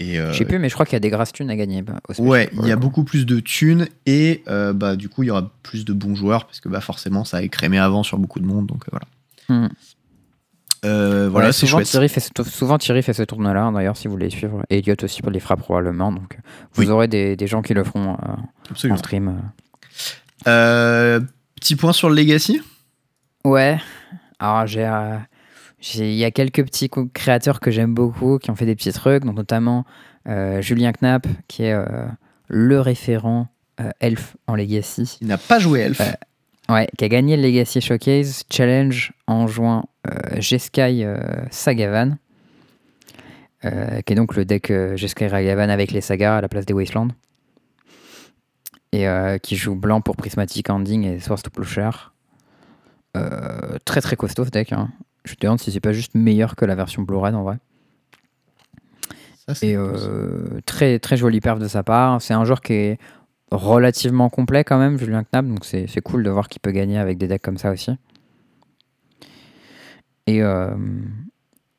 Et, euh, Je sais plus, mais je crois qu'il y a des grasses thunes à gagner. bah, au Ouais, il y a coup. beaucoup plus de thunes et euh, bah du coup il y aura plus de bons joueurs parce que bah forcément ça a écrémé avant sur beaucoup de monde donc euh, voilà. Hmm. Euh, voilà c'est chouette. Thierry fait ce, souvent Thierry fait ce tournoi-là, d'ailleurs, si vous voulez suivre. Et Elliot aussi pour les fera probablement. Donc, vous Oui. aurez des, des gens qui le feront en stream. petit point sur le Legacy? Ouais. Alors, j'ai. Il y a quelques petits créateurs que j'aime beaucoup qui ont fait des petits trucs, donc notamment euh, Julien Knapp, qui est euh, le référent euh, Elf en Legacy. Il n'a pas joué Elf. Ouais, qui a gagné le Legacy Showcase Challenge en Jeskai euh, Sagavan. qui est donc le deck Jeskai Ragavan avec les sagas à la place des Wasteland. Et euh, qui joue blanc pour Prismatic Ending et Source to Plowshare. Euh, très très costaud ce deck. hein. Je me demande si c'est pas juste meilleur que la version Blue-Red en vrai. Ça, Et euh, très très jolie perf de sa part. C'est un joueur qui est relativement complet quand même, Julien Knap, donc c'est c'est cool de voir qu'il peut gagner avec des decks comme ça aussi. Et, euh,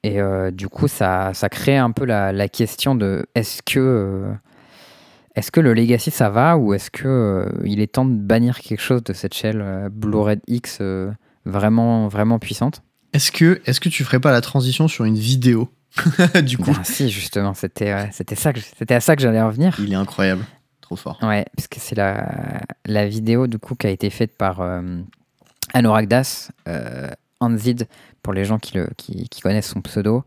et euh, du coup, ça, ça crée un peu la, la question de est-ce que, est-ce que le Legacy ça va ou est-ce que il est temps de bannir quelque chose de cette shell Red X vraiment, vraiment puissante? Est-ce que, est que tu ferais pas la transition sur une vidéo (laughs) Du coup, Ben, Si, justement, c'était ça que c'était à ça que j'allais en venir. il est incroyable. Trop fort. Ouais, parce que c'est la, la vidéo du coup qui a été faite par euh, Anurag Das, euh, Anzid, pour les gens qui, le, qui, qui connaissent son pseudo,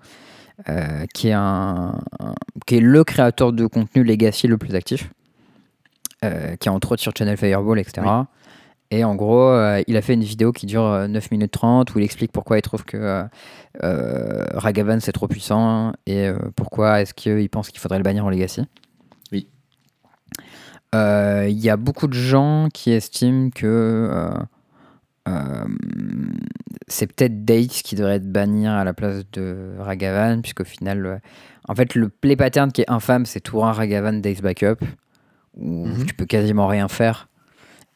euh, qui, est un, un- qui est le créateur de contenu Legacy le plus actif, euh, qui est entre autres sur Channel Fireball, etc. Et en gros, euh, il a fait une vidéo qui dure euh, 9 minutes 30 où il explique pourquoi il trouve que euh, euh, Ragavan c'est trop puissant et euh, pourquoi est-ce qu'il pense qu'il faudrait le bannir en Legacy. Oui. Euh, Il y a beaucoup de gens qui estiment que euh, euh, c'est peut-être Dates qui devrait être bannir à la place de Ragavan, puisqu'au final, euh, en fait, le play pattern qui est infâme, c'est tour 1 Ragavan, Dates backup, où Mhm. tu peux quasiment rien faire.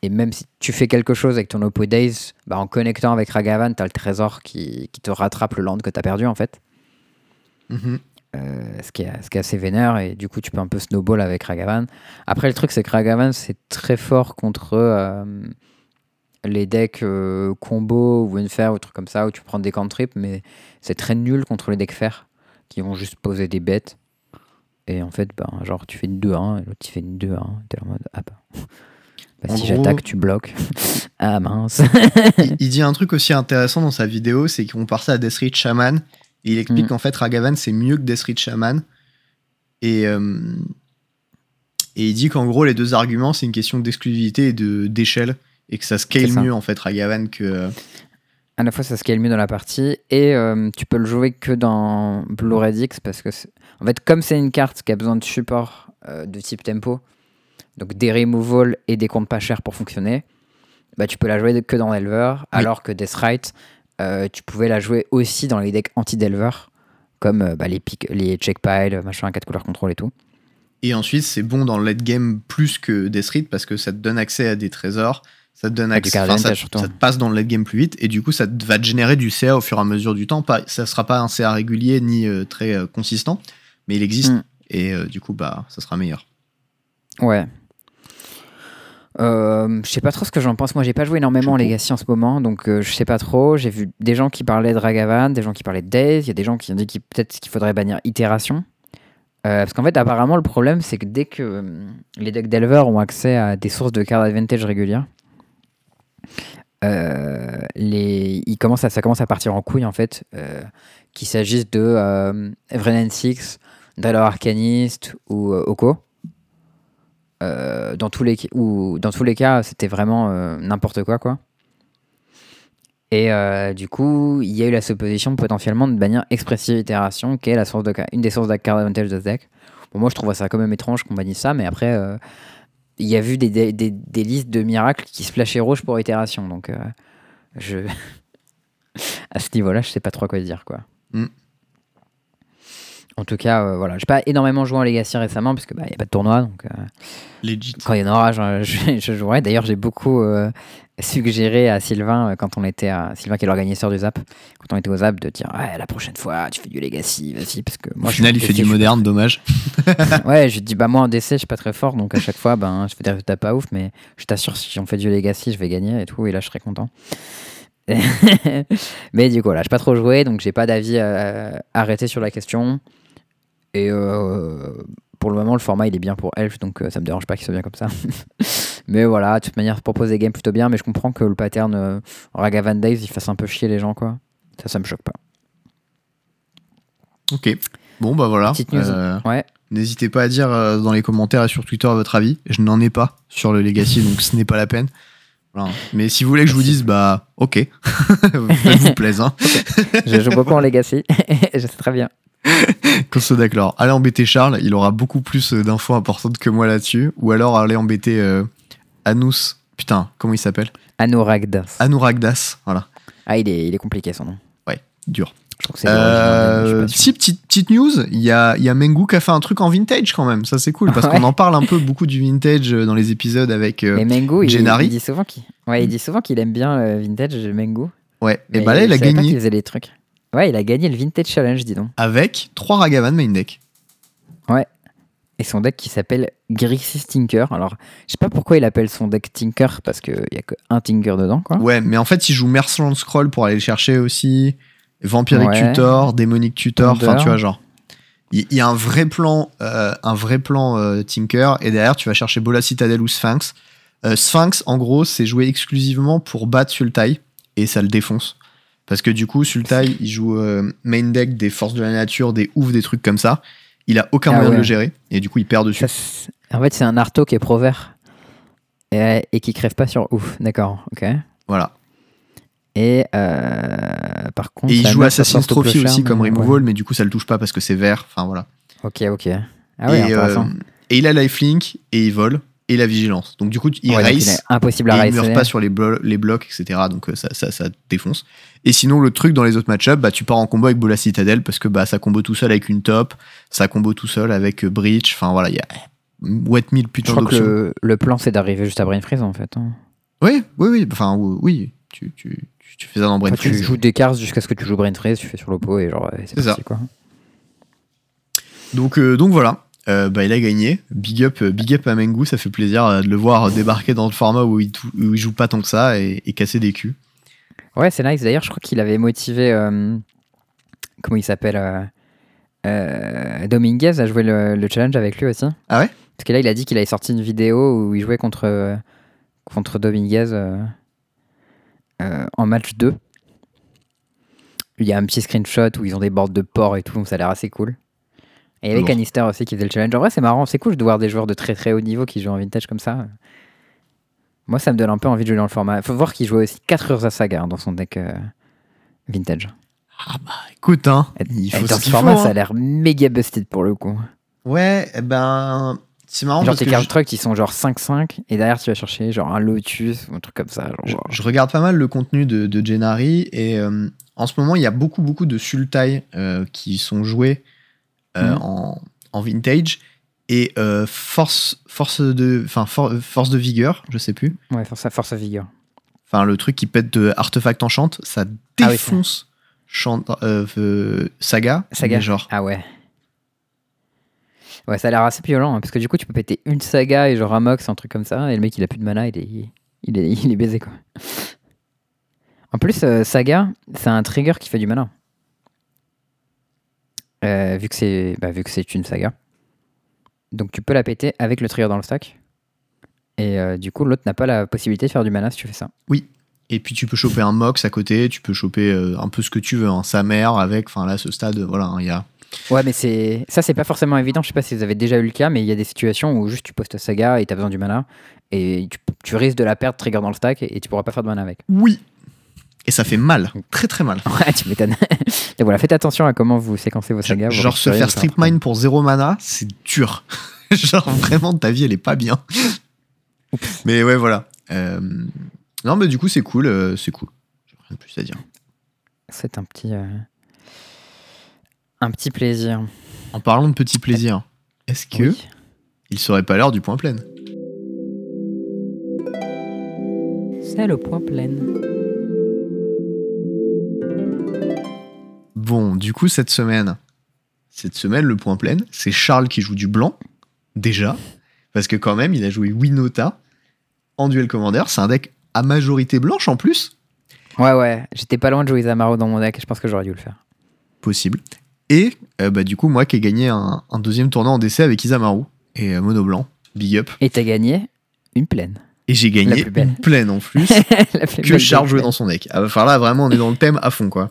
Et même si tu fais quelque chose avec ton Oppo Days, bah, en connectant avec Ragavan, tu as le trésor qui, qui te rattrape le land que tu as perdu, en fait. Mhm. Euh, ce, qui est, ce qui est assez vénère et du coup tu peux un peu snowball avec Ragavan. Après le truc c'est que Ragavan c'est très fort contre euh, les decks euh, combo ou Unfair ou trucs comme ça où tu prends des cantrips mais c'est très nul contre les decks fer qui vont juste poser des bêtes et en fait ben, genre tu fais une 2-1 et l'autre tu fais une 2-1 t'es en mode ah bah, bah, si j'attaque tu bloques (laughs) ah mince il, (laughs) il dit un truc aussi intéressant dans sa vidéo, c'est qu'on part ça à Death Reach Shaman. Et il explique Mm. qu'en fait, Ragavan, c'est mieux que Death Reach Shaman. Et, euh, et il dit qu'en gros, les deux arguments, c'est une question d'exclusivité et de- d'échelle. Et que ça scale ça. mieux, en fait, Ragavan que. à la fois ça scale mieux dans la partie et euh, tu peux le jouer que dans Blue Red X parce que en fait comme c'est une carte qui a besoin de support euh, de type tempo donc des removals et des comptes pas chers pour fonctionner bah tu peux la jouer que dans Delver alors que Deathrite euh, tu pouvais la jouer aussi dans les decks anti-Delver comme euh, bah, les, pick, les check pile machin 4 couleurs contrôle et tout Et ensuite, c'est bon dans le late game plus que Death Reach parce que ça te donne accès à des trésors. Ça te donne accès. ça, te passe dans le late game plus vite. Et du coup, ça te- va te générer du CA au fur et à mesure du temps. Pas, ça sera pas un CA régulier ni euh, très consistant. Mais il existe. Mm. Et du coup, bah, ça sera meilleur. Ouais. Euh, je sais pas trop ce que j'en pense. Moi, j'ai pas joué énormément en Je Legacy en ce moment, donc euh, je sais pas trop. J'ai vu des gens qui parlaient de Ragavan, des gens qui parlaient de Days. Il y a des gens qui ont dit qu'il peut-être qu'il faudrait bannir Itération. Euh, parce qu'en fait, apparemment, le problème, c'est que dès que les decks Delver ont accès à des sources de card advantage régulières, les, ils commencent à, ça commence à partir en couille, en fait. qu'il s'agisse de Vrenn Six, Drellor Arcanist ou Oko. Euh, dans, tous les, ou, dans tous les cas, c'était vraiment euh, n'importe quoi, quoi. Et euh, du coup, il y a eu la supposition potentiellement de bannir Expressive Itération, qui est la source de, une des sources advantage de ce deck. Bon, moi, je trouve ça quand même étrange qu'on bannisse ça, mais après, il y a vu des, des, listes de miracles qui splashaient rouge pour Itération, donc je... (laughs) à ce niveau-là, je sais pas trop quoi dire, quoi. Mm. En tout cas, euh, voilà, j'ai pas énormément joué en Legacy récemment, parce qu'il n'y a pas de tournoi, donc... euh, Legit. quand il y en aura, je, (laughs) je, je jouerai. D'ailleurs, j'ai beaucoup euh, suggéré à Sylvain, euh, quand on était à Sylvain qui est l'organisateur du Zap, quand on était au Zap, de dire ouais, la prochaine fois, tu fais du Legacy, vas-y, parce que moi, Au final, il fait du moderne, dommage. (laughs) Ouais, je dis bah moi en DC, je suis pas très fort, donc à chaque fois, ben, je fais des résultats pas ouf, mais je t'assure, si on fait du Legacy, je vais gagner et tout, et là, je serai content. (laughs) mais du coup, là, j'ai pas trop joué, donc j'ai pas d'avis arrêté sur la question. Et euh, pour le moment, le format il est bien pour Elf, donc euh, ça me dérange pas qu'il soit bien comme ça. (laughs) mais voilà, de toute manière, propose des games plutôt bien, mais je comprends que le pattern euh, Ragavan Days il fasse un peu chier les gens, quoi. Ça, ça me choque pas. Ok. Bon, bah voilà. Petite news. Euh, Ouais, N'hésitez pas à dire euh, dans les commentaires et sur Twitter votre avis. Je n'en ai pas sur le Legacy, donc ce n'est pas la peine. Voilà. Mais si vous voulez que je vous dise, bah ok, (laughs) faites-vous (laughs) plaisir. hein. je joue beaucoup en Legacy, je sais très bien. (laughs) Qu'on soit d'accord. Allez embêter Charles, il aura beaucoup plus euh, d'infos importantes que moi là-dessus. Ou alors allez embêter euh, Anous. Putain, comment il s'appelle? Anuragdas. Anuragdas. Voilà, Ah, il est, il est compliqué son nom. dur. Je trouve que Euh, si, petite, petite news, il y a, il y a Mengu qui a fait un truc en vintage quand même. Ça, c'est cool parce Ouais. qu'on en parle un peu beaucoup du vintage euh, dans les épisodes avec. euh, Mengu, il, Gennari. il dit souvent qu'il ouais, il dit souvent qu'il aime bien le vintage Mengu. Ouais, et bah là, il a gagné faisait les trucs. Ouais, il a gagné le Vintage Challenge, dis donc. avec 3 Ragavan main deck. Et son deck qui s'appelle Grixis Tinker. Alors, je sais pas pourquoi il appelle son deck Tinker, parce qu'il y a qu'un Tinker dedans, quoi. Ouais, mais en fait, il joue Merciless Scroll pour aller le chercher aussi. Vampiric Ouais. Tutor, Démonic Tutor, enfin, tu vois, genre. Il il y, a un vrai plan, euh, un vrai plan euh, Tinker, et derrière, tu vas chercher Bola Citadel ou Sphinx. Euh, Sphinx, en gros, c'est joué exclusivement pour battre Sultai, et ça le défonce. Parce que du coup, Sultai, il joue euh, main deck des forces de la nature, des oufs, des trucs comme ça. Il a aucun Ah moyen de le gérer, et du coup, il perd dessus. Ça, en fait, c'est un Arto qui est pro vert. Et, et qui crève pas sur ouf. D'accord, ok. Voilà. Et euh, par contre. Et il joue Assassin's Trophy aussi comme removal, ouais. mais du coup, ça le touche pas parce que c'est vert. Enfin, voilà. Ok, ok. Ah et, intéressant. euh, et il a lifelink et il vole et la vigilance. Donc du coup, il Ouais, race impossible et à il meurt racer. pas sur les, blo- les blocs, etc. Donc euh, ça, ça, ça défonce. Et sinon, le truc dans les autres match-ups, bah, tu pars en combo avec Bola Citadel parce que bah, ça combo tout seul avec une top, ça combo tout seul avec euh, Breach. Enfin voilà, il y a Wet Mille Je putain crois que le, le plan, c'est d'arriver juste à Brain Freeze, en fait. hein. Oui, oui, oui. Enfin, oui. Tu, tu, tu, tu fais ça dans Brain Enfin, tu Freeze. joues des cartes jusqu'à ce que tu joues Brain Freeze, tu fais sur l'oppo et genre, ouais, c'est ça. quoi. Donc, euh, donc voilà. Euh, bah, il a gagné. Big up, euh, big up à Mengu, ça fait plaisir euh, de le voir débarquer dans le format où il, tou- où il joue pas tant que ça et, et casser des culs. Ouais, c'est nice. D'ailleurs, je crois qu'il avait motivé. euh, comment il s'appelle euh, euh, Dominguez à jouer le, le challenge avec lui aussi. Ah ouais? Parce que là, il a dit qu'il avait sorti une vidéo où il jouait contre, contre Dominguez en match 2. Il y a un petit screenshot où ils ont des boards de porc et tout, donc ça a l'air assez cool. Et il y avait Lourd. Canister aussi qui faisait le challenge. En vrai, c'est marrant, c'est cool de voir des joueurs de très très haut niveau qui jouent en vintage comme ça. Moi, ça me donne un peu envie de jouer dans le format. Faut voir qu'il jouait aussi 4 Urza Saga hein, dans son deck euh, vintage. Écoute, hein, Et- il faut dans ce format, faut, ça a hein. l'air méga busted pour le coup. Ouais, eh ben, c'est marrant genre parce tes cartes je, truck qui sont genre 5-5 et derrière tu vas chercher genre un Lotus ou un truc comme ça. Genre, je- je regarde pas mal le contenu de, de Gennari et euh, en ce moment, il y a beaucoup, beaucoup de Sultai euh, qui sont joués euh, Mhm. en, en vintage et euh, force, force, de, enfin, for- force de vigueur, je sais plus. Ouais, force à, force vigueur. Enfin, le truc qui pète de artefact enchant, ça Ah oui, défonce Chant- euh, saga, Saga. genre. Ah ouais. Ouais, ça a l'air assez violent hein, parce que du coup tu peux péter une saga et genre un mox, un truc comme ça, et le mec il a plus de mana, il est, il est, il est baisé quoi. En plus, euh, saga, c'est un trigger qui fait du mana. Euh, vu que c'est bah, vu que c'est une saga. Donc tu peux la péter avec le trigger dans le stack. Et euh, du coup, l'autre n'a pas la possibilité de faire du mana si tu fais ça. Et puis tu peux choper un mox à côté, tu peux choper euh, un peu ce que tu veux, un sa mère avec, enfin là, ce stade, voilà, hein, il y a. Ouais, mais c'est ça, c'est pas forcément évident. Je sais pas si vous avez déjà eu le cas, mais il y a des situations où juste tu postes saga et t'as besoin du mana et tu, tu risques de la perdre trigger dans le stack et, et tu pourras pas faire de mana avec. Oui. Et ça fait mal, très très mal. Ouais, tu m'étonnes. (laughs) et voilà, faites attention à comment vous séquencez vos sagas. Genre se faire strip mine pour zéro mana, c'est dur. (laughs) Genre vraiment ta vie elle est pas bien. mais ouais voilà. Euh, Non mais du coup c'est cool, euh, c'est cool. J'ai rien de plus à dire. C'est un petit, euh, un petit plaisir. En parlant de petits plaisirs, est-ce que Oui. il serait pas l'heure du point plein? C'est le point plein. Bon, du coup cette semaine, cette semaine le point plein, c'est Charles qui joue du blanc déjà parce que quand même il a joué Winota en duel commander, c'est un deck à majorité blanche en plus. Ouais, ouais. J'étais pas loin de jouer Zamaro dans mon deck. Je pense que j'aurais dû le faire. possible. Et euh, bah, du coup, moi qui ai gagné un, un deuxième tournoi en DC avec Isamaru et euh, Mono Blanc, big up. Et t'as gagné une plaine. Et j'ai gagné une pleine en (laughs) plus que Charles jouait dans son deck. Ah, Enfin là, vraiment, on est dans le thème à fond quoi.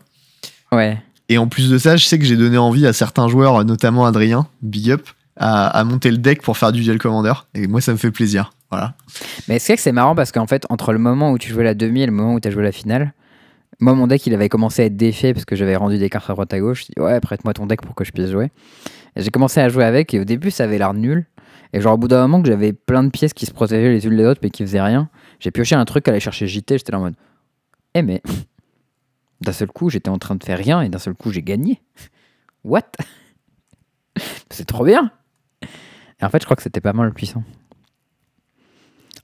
Ouais. Et en plus de ça, je sais que j'ai donné envie à certains joueurs, notamment Adrien, big up, à, monter le deck pour faire du duel commander. Et moi, ça me fait plaisir. Voilà. Mais c'est vrai que c'est marrant parce qu'en fait, entre le moment où tu jouais la demi et le moment où tu as joué la finale, Moi, mon deck, il avait commencé à être défait parce que j'avais rendu des cartes à droite à gauche. Je dis, ouais, prête-moi ton deck pour que je puisse jouer. J'ai commencé à jouer avec et au début, ça avait l'air nul. Et genre, au bout d'un moment que j'avais plein de pièces qui se protégeaient les unes les autres mais qui faisaient rien, j'ai pioché un truc, aller chercher JT, j'étais là en mode, eh mais, d'un seul coup, j'étais en train de faire rien et d'un seul coup, j'ai gagné. (laughs) What? (laughs) C'est trop bien Et en fait, je crois que c'était pas mal puissant.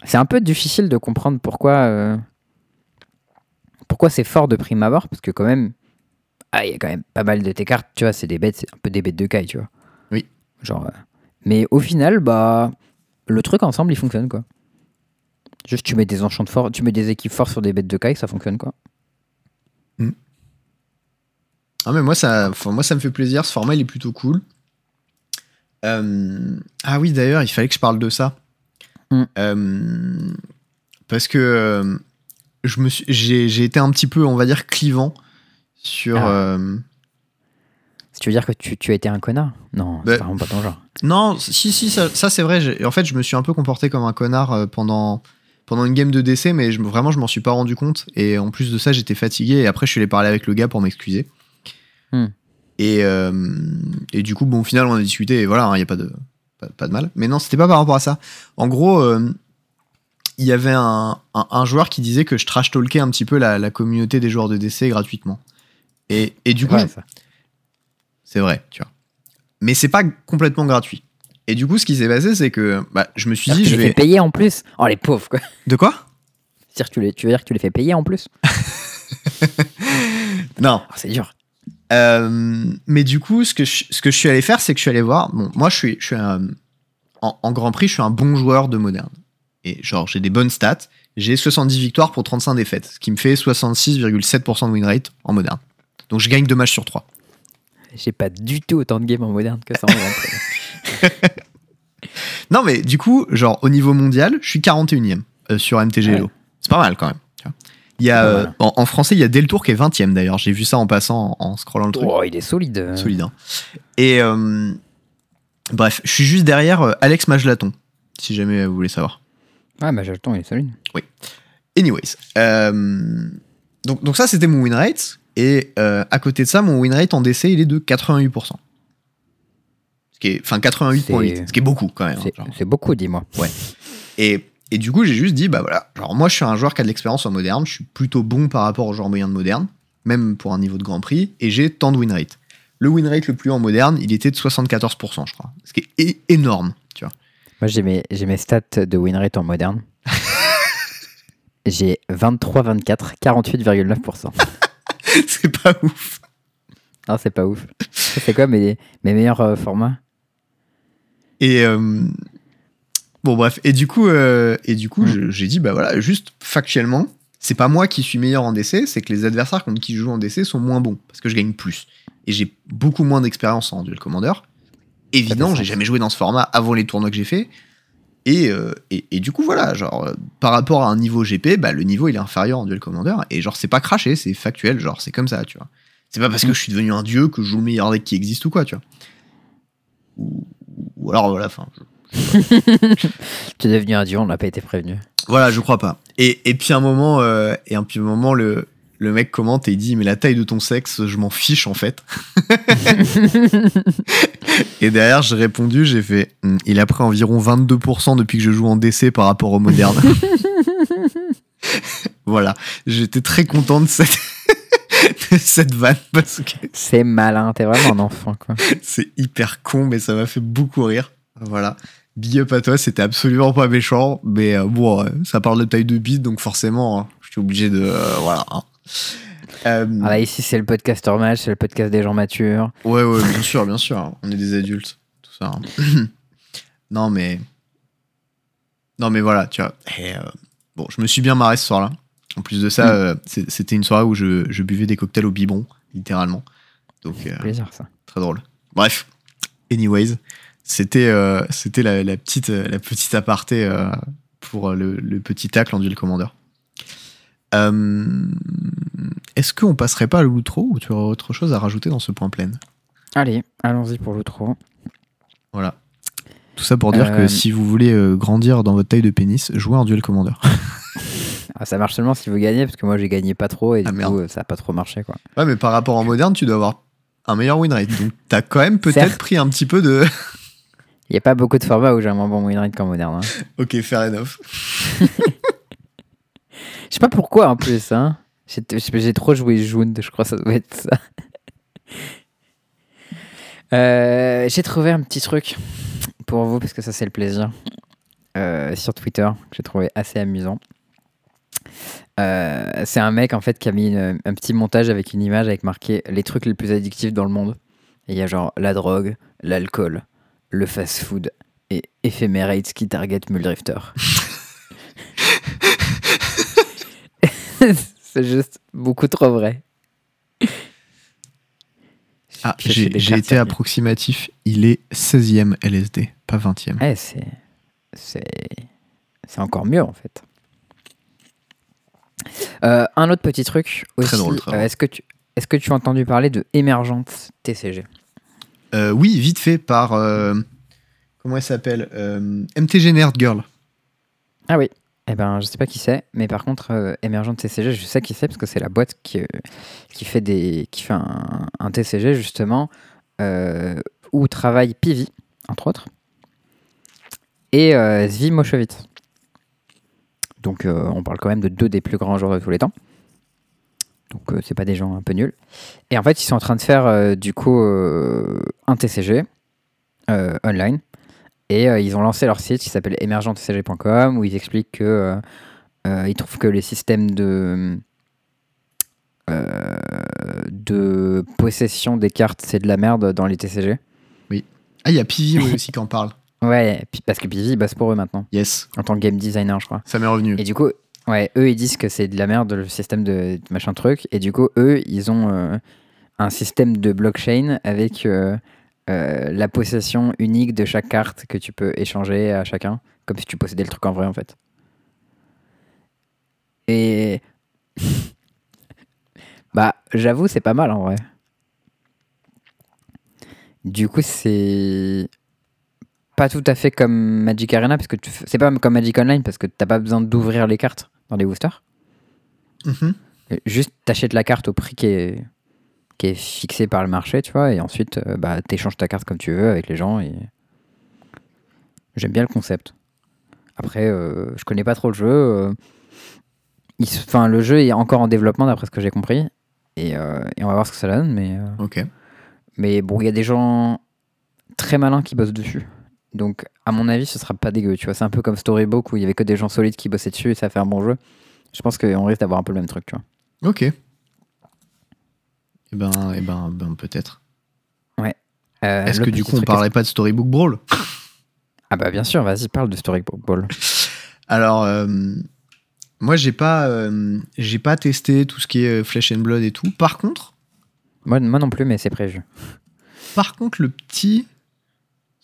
C'est un peu difficile de comprendre pourquoi... euh, pourquoi c'est fort de prime abord Parce que quand même, ah, il y a quand même pas mal de tes cartes, tu vois, c'est des bêtes, c'est un peu des bêtes de caille, tu vois. Oui. Genre, euh, mais au final, bah, le truc ensemble, il fonctionne quoi. Juste, tu mets des enchants de fort, tu mets des équipes fortes sur des bêtes de caille, ça fonctionne quoi. Ah mais moi ça, moi ça me fait plaisir, ce format il est plutôt cool. Euh, ah oui d'ailleurs il fallait que je parle de ça. Mm. Euh, parce que euh, je me suis, j'ai, j'ai été un petit peu on va dire clivant sur... Ah. tu veux dire que tu, tu as été un connard? Non, Bah, c'est vraiment pas ton genre. Non, si, si, ça, ça, c'est vrai. j'ai- En fait, je me suis un peu comporté comme un connard pendant, pendant une game de DC, mais je, vraiment, je m'en suis pas rendu compte. Et en plus de ça, j'étais fatigué. Et après, je suis allé parler avec le gars pour m'excuser. Hmm. Et, euh, et du coup, bon, au final, on a discuté. Et voilà, il n'y a pas de, pas, pas de mal. Mais non, c'était pas par rapport à ça. En gros, euh, il y avait un, un, un joueur qui disait que je trash talkais un petit peu la, la communauté des joueurs de DC gratuitement. Et, et du coup, c'est vrai, tu vois. Mais c'est pas complètement gratuit. Et du coup, ce qui s'est passé, c'est que bah, je me suis dit, tu je les vais. fais payer en plus Oh les pauvres quoi De quoi? Que tu, les, tu veux dire que tu les fais payer en plus? (laughs) Non. Oh, C'est dur. Euh, mais du coup, ce que, je, ce que je suis allé faire, c'est que je suis allé voir. Bon, moi, je suis, je suis un- en, en Grand Prix, je suis un bon joueur de moderne. Et genre, j'ai des bonnes stats. J'ai 70 victoires pour 35 défaites, ce qui me fait 66,7% de win rate en moderne. Donc, je gagne 2 matchs sur 3. J'ai pas du tout autant de games en moderne que ça en Grand Prix. (laughs) (laughs) Non, mais du coup, genre, au niveau mondial, je suis 41ème euh, sur MTG Ouais. C'est pas mal quand même. tu vois. Il y a, euh, en, en français, il y a Deltour qui est 20ème d'ailleurs. J'ai vu ça en passant, en, en scrollant le truc. Oh, il est solide. Solide. hein. Et euh, bref, je suis juste derrière euh, Alex Majlaton, si jamais vous voulez savoir. Ouais, bah j'attends, il est solide. Anyways. euh, donc, donc ça, c'était mon win rate. Et à côté de ça, mon win rate en DC, il est de 88%. Ce qui est, enfin, 88.8, C'est- ce qui est beaucoup quand même. C'est genre. beaucoup, dis-moi. Et, et du coup, j'ai juste dit, bah voilà, genre moi je suis un joueur qui a de l'expérience en moderne, je suis plutôt bon par rapport au joueur moyen de moderne, même pour un niveau de Grand Prix, et j'ai tant de win rate. Le win rate le plus haut en moderne, il était de 74%, je crois. Ce qui est énorme, tu vois. Moi, j'ai mes, j'ai mes stats de win rate en moderne. (laughs) j'ai 23, 24, 48,9%. C'est pas ouf. Non, c'est pas ouf. C'est quoi mes, mes meilleurs euh, formats? Et euh, bon, bref. Et du coup, euh, et du coup j'ai dit, bah voilà, juste factuellement, c'est pas moi qui suis meilleur en DC, c'est que les adversaires contre qui je joue en DC sont moins bons, parce que je gagne plus. Et j'ai beaucoup moins d'expérience en Duel Commander. Évidemment, sens. j'ai jamais joué dans ce format avant les tournois que j'ai fait. Et, euh, et, et du coup, voilà, genre, par rapport à un niveau GP, bah, le niveau il est inférieur en Duel Commander. Et genre, c'est pas craché, c'est factuel, genre, c'est comme ça, tu vois. C'est pas parce que Mm. je suis devenu un dieu que je joue le meilleur deck qui existe ou quoi, tu vois. Ou, ou alors, voilà, enfin, (laughs) Tu es devenu un dieu, on n'a pas été prévenu. Voilà, je crois pas. Et, et puis un moment, euh, et un un moment, le, le mec commente et il dit mais la taille de ton sexe, je m'en fiche en fait. (laughs) et derrière, j'ai répondu, j'ai fait Hmm, il a pris environ 22% depuis que je joue en DC par rapport au moderne. (laughs) voilà, j'étais très content de cette (laughs) cette vanne parce que C'est malin, t'es vraiment un enfant, quoi. c'est hyper con, mais ça m'a fait beaucoup rire. Voilà. Big up à toi, c'était absolument pas méchant, mais euh, bon, euh, ça parle de taille de bite, donc forcément, hein, je suis obligé de. euh, voilà. hein. Voilà, ici, c'est le podcaster match, c'est le podcast des gens matures. ouais, ouais, bien sûr, bien sûr. On est des adultes, tout ça. hein. (laughs) non, mais. Non, mais voilà, tu vois. Et, bon, je me suis bien marré ce soir-là. En plus de ça, Mm. euh, c'était une soirée où je, je buvais des cocktails au biberon, littéralement. Donc, euh, Plaisir, ça. très drôle. Bref, anyways, c'était euh, c'était la, la petite la petite aparté pour le, le petit tacle en duel commander. Euh, Est-ce qu'on passerait pas à l'outro ou tu aurais autre chose à rajouter dans ce point plein? Allez, allons-y pour l'outro. Voilà. Tout ça pour dire Euh, que si vous voulez grandir dans votre taille de pénis, jouez en duel commander. (laughs) Ah, ça marche seulement si vous gagnez, parce que moi j'ai gagné pas trop et du Ah, coup merde. euh, ça a pas trop marché quoi. Ouais, mais par rapport en moderne, tu dois avoir un meilleur win rate. Donc, t'as quand même peut-être pris un petit peu de. (laughs) Il y a pas beaucoup de formats où j'ai un moins bon win rate qu'en moderne. hein. ok, fair enough. (laughs) Je sais pas pourquoi en plus. Hein. J'ai j'ai trop joué June, je crois que ça doit être ça. (laughs) Euh, j'ai trouvé un petit truc pour vous, parce que ça c'est le plaisir, euh, sur Twitter, que j'ai trouvé assez amusant. Euh, c'est un mec en fait qui a mis une- un petit montage avec une image avec marqué les trucs les plus addictifs dans le monde. Et il y a genre la drogue, l'alcool, le fast-food et Ephemerate qui target Muldrifter. (laughs) c'est juste beaucoup trop vrai. Ah, j'ai été approximatif. Il est 16e LSD, pas 20e. Ouais. C'est. C'est encore mieux en fait. Euh, un autre petit truc aussi. Très drôle, très euh. Est-ce que tu. Est-ce que tu as entendu parler de Emergent TCG Euh, oui, vite fait par. comment elle s'appelle MTG Nerd Girl. Ah oui. Eh ben, je sais pas qui c'est, mais par contre, Emergent TCG, je sais qui c'est parce que c'est la boîte qui, qui fait des, qui fait un, un TCG justement où travaille Pivi entre autres et Zvi Moshevitz. Donc, euh, on parle quand même de deux des plus grands joueurs de tous les temps. Donc, euh, c'est pas des gens un peu nuls. Et en fait, ils sont en train de faire euh, du coup euh, un TCG online. Et ils ont lancé leur site qui s'appelle emergentcg.com où ils expliquent que ils trouvent que les systèmes de de possession des cartes c'est de la merde dans les TCG. Ah, il y a Pivi oui, (laughs) aussi qui en parle. Ouais, puis- parce que Pivi bosse pour eux maintenant Yes, en tant que game designer, je crois. ça m'est revenu. Et du coup, ouais, eux ils disent que c'est de la merde le système de, de machin truc. Et du coup, eux ils ont euh, un système de blockchain avec euh, euh, la possession unique de chaque carte que tu peux échanger à chacun, comme si tu possédais le truc en vrai en fait. Et (laughs) bah, j'avoue, c'est pas mal en vrai. Du coup, c'est pas tout à fait comme Magic Arena parce que tu c'est pas comme Magic Online parce que t'as pas besoin d'ouvrir les cartes dans les boosters. Mhm. Euh, Juste t'achètes la carte au prix qui est qui est fixé par le marché, tu vois, et ensuite euh, bah t'échanges ta carte comme tu veux avec les gens et j'aime bien le concept. Après, euh, je connais pas trop le jeu. euh, Enfin, le jeu est encore en développement d'après ce que j'ai compris. Et, euh, et on va voir ce que ça donne. Mais, euh, mais bon, il y a des gens très malins qui bossent dessus. Donc, à mon avis, ce sera pas dégueu. Tu vois, c'est un peu comme Storybook où il y avait que des gens solides qui bossaient dessus et ça fait un bon jeu. Je pense qu'on risque d'avoir un peu le même truc, tu vois. Ok. Eh ben, eh ben, ben peut-être. Euh, Est-ce que du coup on truc, parlerait pas de Storybook Brawl? Ah bah bien sûr, vas-y, parle de Storybook Ball. (laughs) Alors, euh, moi j'ai pas, euh, j'ai pas testé tout ce qui est Flesh and Blood et tout. Par contre, Moi, moi non plus, mais c'est prévu. par contre le petit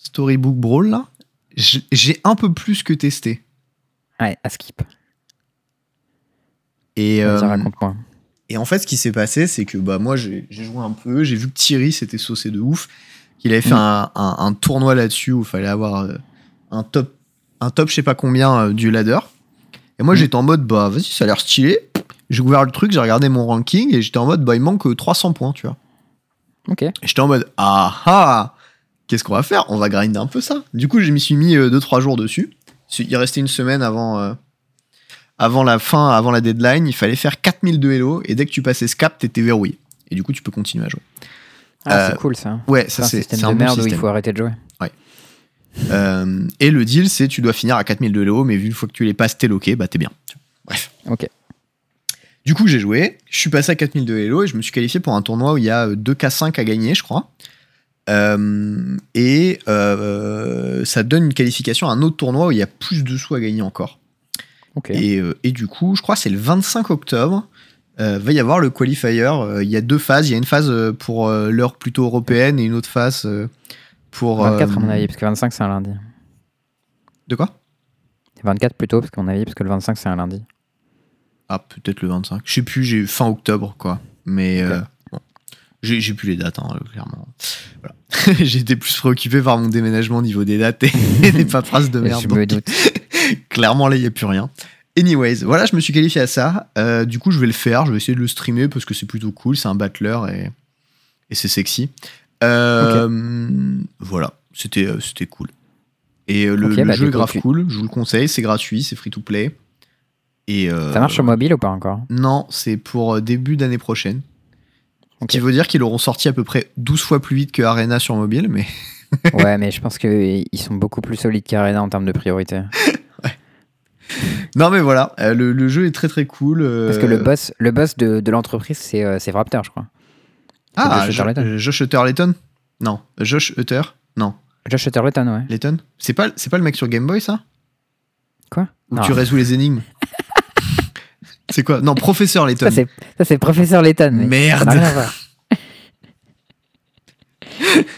Storybook Brawl là, j'ai un peu plus que testé. Ouais, à skip. Et, euh. Et en fait, ce qui s'est passé, c'est que bah, moi, j'ai joué un peu, j'ai vu que Thierry s'était saucé de ouf, qu'il avait fait Mm. un, un- un tournoi là-dessus où il fallait avoir euh, un top, un top je sais pas combien euh, du ladder. Et moi, Mm. j'étais en mode, bah vas-y, ça a l'air stylé. J'ai ouvert le truc, j'ai regardé mon ranking et j'étais en mode, bah il manque euh, 300 points, tu vois. Ok. J'étais en mode, ah ah, qu'est-ce qu'on va faire? On va grinder un peu ça. Du coup, je m'y suis mis 2-3 jours dessus. Il restait une semaine avant, euh, avant la fin, avant la deadline. Il fallait faire 4000 de Hello et dès que tu passais ce cap, t'étais verrouillé. Et du coup, tu peux continuer à jouer. Ah, Euh, c'est cool ça. Ouais, C'est ça un c'est système c'est de un bon merde où il système. faut arrêter de jouer. Euh, et le deal, c'est tu dois finir à 4000 de Hello, mais vu une fois que tu les passes, t'es loqué, bah t'es bien. Bref. Ok. Du coup, j'ai joué, je suis passé à 4000 de Hello et je me suis qualifié pour un tournoi où il y a 2K5 à gagner, je crois. Euh, et euh, ça donne une qualification à un autre tournoi où il y a plus de sous à gagner encore. Et, euh, et du coup, je crois que c'est le 25 octobre, euh, va y avoir le qualifier. Il y a deux phases. Il y a une phase pour l'heure plutôt européenne et une autre phase pour. 24 à mon avis, parce que 25 c'est un lundi. De quoi? 24 plutôt, parce qu'à mon avis, parce que le 25 c'est un lundi. Ah, peut-être le 25. Je sais plus, j'ai fin octobre, quoi. Mais. Euh, j'ai plus les dates, hein, clairement. Voilà. (laughs) J'étais plus préoccupé par mon déménagement au niveau des dates et (laughs) des paperasses de merde. je donc me doute. (laughs) clairement, là, il n'y a plus rien. Anyways, voilà, je me suis qualifié à ça. Euh, du coup, je vais le faire. Je vais essayer de le streamer parce que c'est plutôt cool. C'est un battler et, et c'est sexy. Euh, Voilà, c'était euh, c'était cool. Et euh, le, bah, jeu est grave tu- cool. Je vous le conseille. C'est gratuit, c'est free to play. Et euh, Ça marche sur mobile ou pas encore? Non, c'est pour euh, début d'année prochaine. Ok. Ce qui veut dire qu'ils l'auront sorti à peu près 12 fois plus vite que Arena sur mobile, mais (laughs) Ouais, mais je pense qu'ils sont beaucoup plus solides qu'Arena en termes de priorité. non mais voilà, euh, le, le jeu est très très cool. euh, Parce que le boss, le boss de, de l'entreprise, c'est euh, Frapter, je crois. ah Josh Utterlayton Non, Josh Utter Non, Josh Utterlayton, ouais. Layton C'est pas pas le mec sur Game Boy ça? Quoi? Où Non. tu résous les énigmes C'est quoi? Non, professeur Layton. Ça, c'est Professeur mec. Merde. (laughs)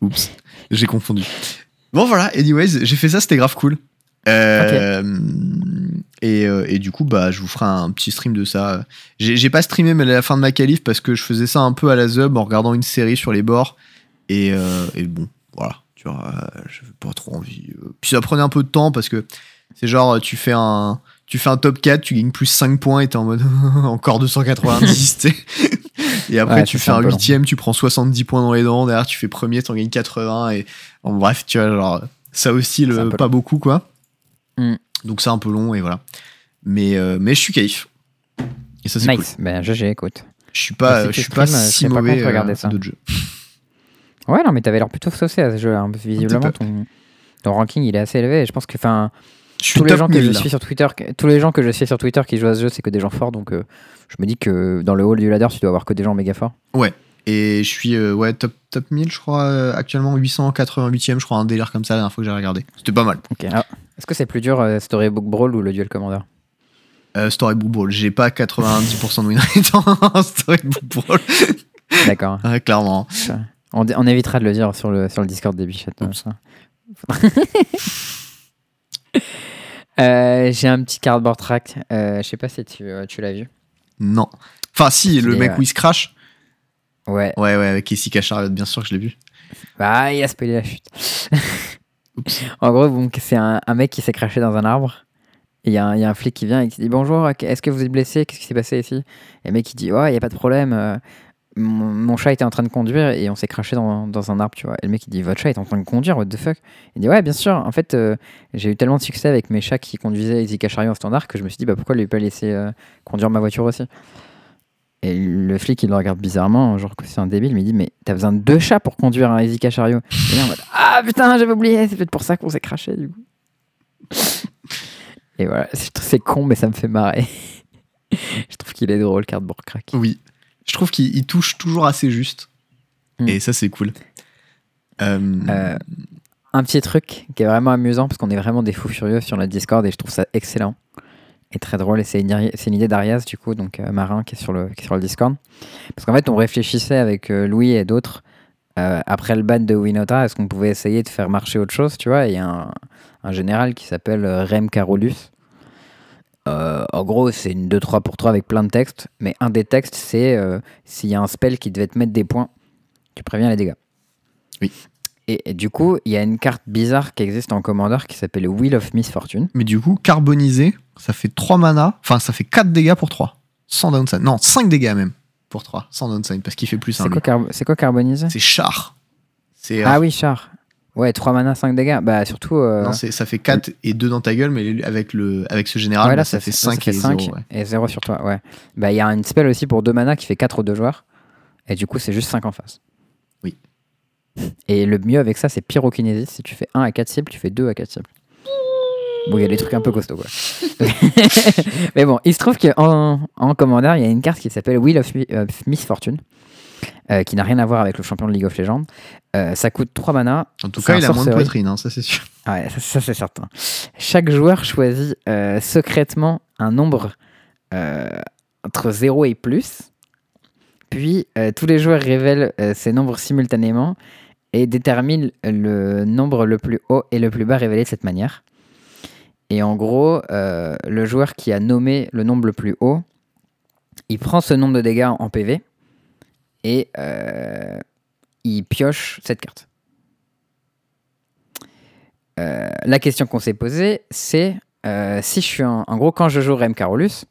Oups, j'ai confondu. Bon voilà, anyways, j'ai fait ça, c'était grave cool. Euh, et, euh, et du coup, bah, je vous ferai un petit stream de ça. J'ai pas streamé mais à la fin de ma qualif parce que je faisais ça un peu à la zub en regardant une série sur les bords. Et, euh, et bon, voilà, tu vois, j'avais pas trop envie. Puis ça prenait un peu de temps parce que c'est genre, tu fais un, tu fais un top 4, tu gagnes plus 5 points et t'es en mode (laughs) encore 290, tu sais. Et après, Ouais, tu fais un huitième, tu prends 70 points dans les dents. Derrière, tu fais premier, t'en gagnes 80. Et en bref, tu vois, genre, ça euh, peu pas beaucoup, quoi. Mm. Donc c'est un peu long et voilà. Mais, euh, mais je suis qualif. Et ça, c'est cool. Nice. Ben, GG, écoute. Je suis pas, si je suis pas euh, si pas mauvais contre regarder euh, ça. jeux. (laughs) Ouais, non, mais t'avais l'air plutôt saucé à ce jeu. Hein. Visiblement, ton, ton ranking, il est assez élevé. Et je pense que, enfin, tous les gens que 1000, je suis sur Twitter, tous les gens que je suis sur Twitter qui jouent à ce jeu, c'est que des gens forts. Donc, euh, je me dis que dans le hall du ladder, tu dois avoir que des gens méga forts. Et je suis euh, ouais, top, top 1000, je crois, euh, actuellement 888ème, je crois, un délire comme ça la dernière fois que j'ai regardé. C'était pas mal. Ok. alors, Est-ce que c'est plus dur Storybook Brawl ou le Duel Commander? Storybook Brawl, j'ai pas 90% de win rate en (laughs) Storybook Brawl. D'accord. Ouais, clairement. On, on évitera de le dire sur le, sur le Discord des bichettes. ça. (laughs) (laughs) Euh, J'ai un petit cardboard track. Euh, je sais pas si tu, euh, tu l'as vu. Non. Enfin, si, le mec euh, où il se crash. Ouais. Ouais, ouais, avec Jessica Charlotte, bien sûr que je l'ai vu. Bah, il a spoilé la chute. (laughs) En gros, c'est un, un mec qui s'est craché dans un arbre. Il y, a un- il y a un flic qui vient et qui dit Bonjour, est-ce que vous êtes blessé? Qu'est-ce qui s'est passé ici? Et le mec qui dit Ouais, il n'y a pas de problème. Mon, chat était en train de conduire et on s'est craché dans, dans un arbre, tu vois. Et le mec il dit Votre chat est en train de conduire, what the fuck? Il dit Ouais, bien sûr. En fait, euh, j'ai eu tellement de succès avec mes chats qui conduisaient Izika Chariot en standard que je me suis dit Bah pourquoi lui pas laisser euh, conduire ma voiture aussi? Et le flic il le regarde bizarrement, genre que c'est un débile, mais il dit Mais t'as besoin de deux chats pour conduire un Chariot Et là en mode Ah putain, j'avais oublié, c'est peut-être pour ça qu'on s'est craché du coup. Et voilà, c'est c'est con, mais ça me fait marrer. (laughs) je trouve qu'il est drôle, Cardboard Crack. Oui. Je trouve qu'il il touche toujours assez juste. Mm. Et ça, c'est cool. Euh, Euh, un petit truc qui est vraiment amusant, parce qu'on est vraiment des fous furieux sur notre Discord, et je trouve ça excellent et très drôle. Et c'est une, idée d'Arias, du coup, donc euh, Marin, qui est, sur le, qui est sur le Discord. Parce qu'en fait, on réfléchissait avec Louis et d'autres, euh, après le ban de Winota, est-ce qu'on pouvait essayer de faire marcher autre chose, tu vois? Et il y a un, un général qui s'appelle Rem Carolus. Euh, en gros, c'est une 2-3 pour 3 avec plein de textes, mais un des textes, c'est euh, s'il y a un spell qui devait te mettre des points, tu préviens les dégâts. Oui. Et, et du coup, il y a une carte bizarre qui existe en Commander qui s'appelle Wheel of Misfortune. Mais du coup, carbonisé, ça fait 3 mana. Enfin, ça fait 4 dégâts pour 3. Sans downside. Non, 5 dégâts même. Pour 3. Sans downside. Parce qu'il fait plus un C'est quoi, quoi carbonisé C'est char. Euh, Ah oui, char. Ouais, 3 mana, 5 dégâts. Bah surtout. euh, Non, ça fait 4 et 2 dans ta gueule, mais avec, le, avec ce général, ouais, là, bah, ça, fait 5 et 0. ouais. et 0 sur toi. Ouais. Bah il y a une spell aussi pour 2 mana qui fait 4 aux deux joueurs. Et du coup, c'est juste 5 en face. Oui. Et le mieux avec ça, c'est pyrokinésie. Si tu fais 1 à 4 cibles, tu fais 2 à 4 cibles. Bon, il y a des trucs un peu costauds, quoi. (laughs) (laughs) Mais bon, il se trouve qu'en en Commander, il y a une carte qui s'appelle Wheel of of Misfortune, euh, qui n'a rien à voir avec le champion de League of Legends. Euh, ça coûte 3 mana. En tout cas, il a moins de poitrine, hein, ça c'est sûr. Ouais, ça, ça, c'est certain. Chaque joueur choisit euh, secrètement un nombre entre 0 et plus. Puis tous les joueurs révèlent ces nombres simultanément et déterminent le nombre le plus haut et le plus bas révélé de cette manière. Et en gros, le joueur qui a nommé le nombre le plus haut, il prend ce nombre de dégâts en PV et euh, il pioche cette carte. Euh, la question qu'on s'est posée, c'est euh, si je suis en, en gros, quand je joue Rem Carolus,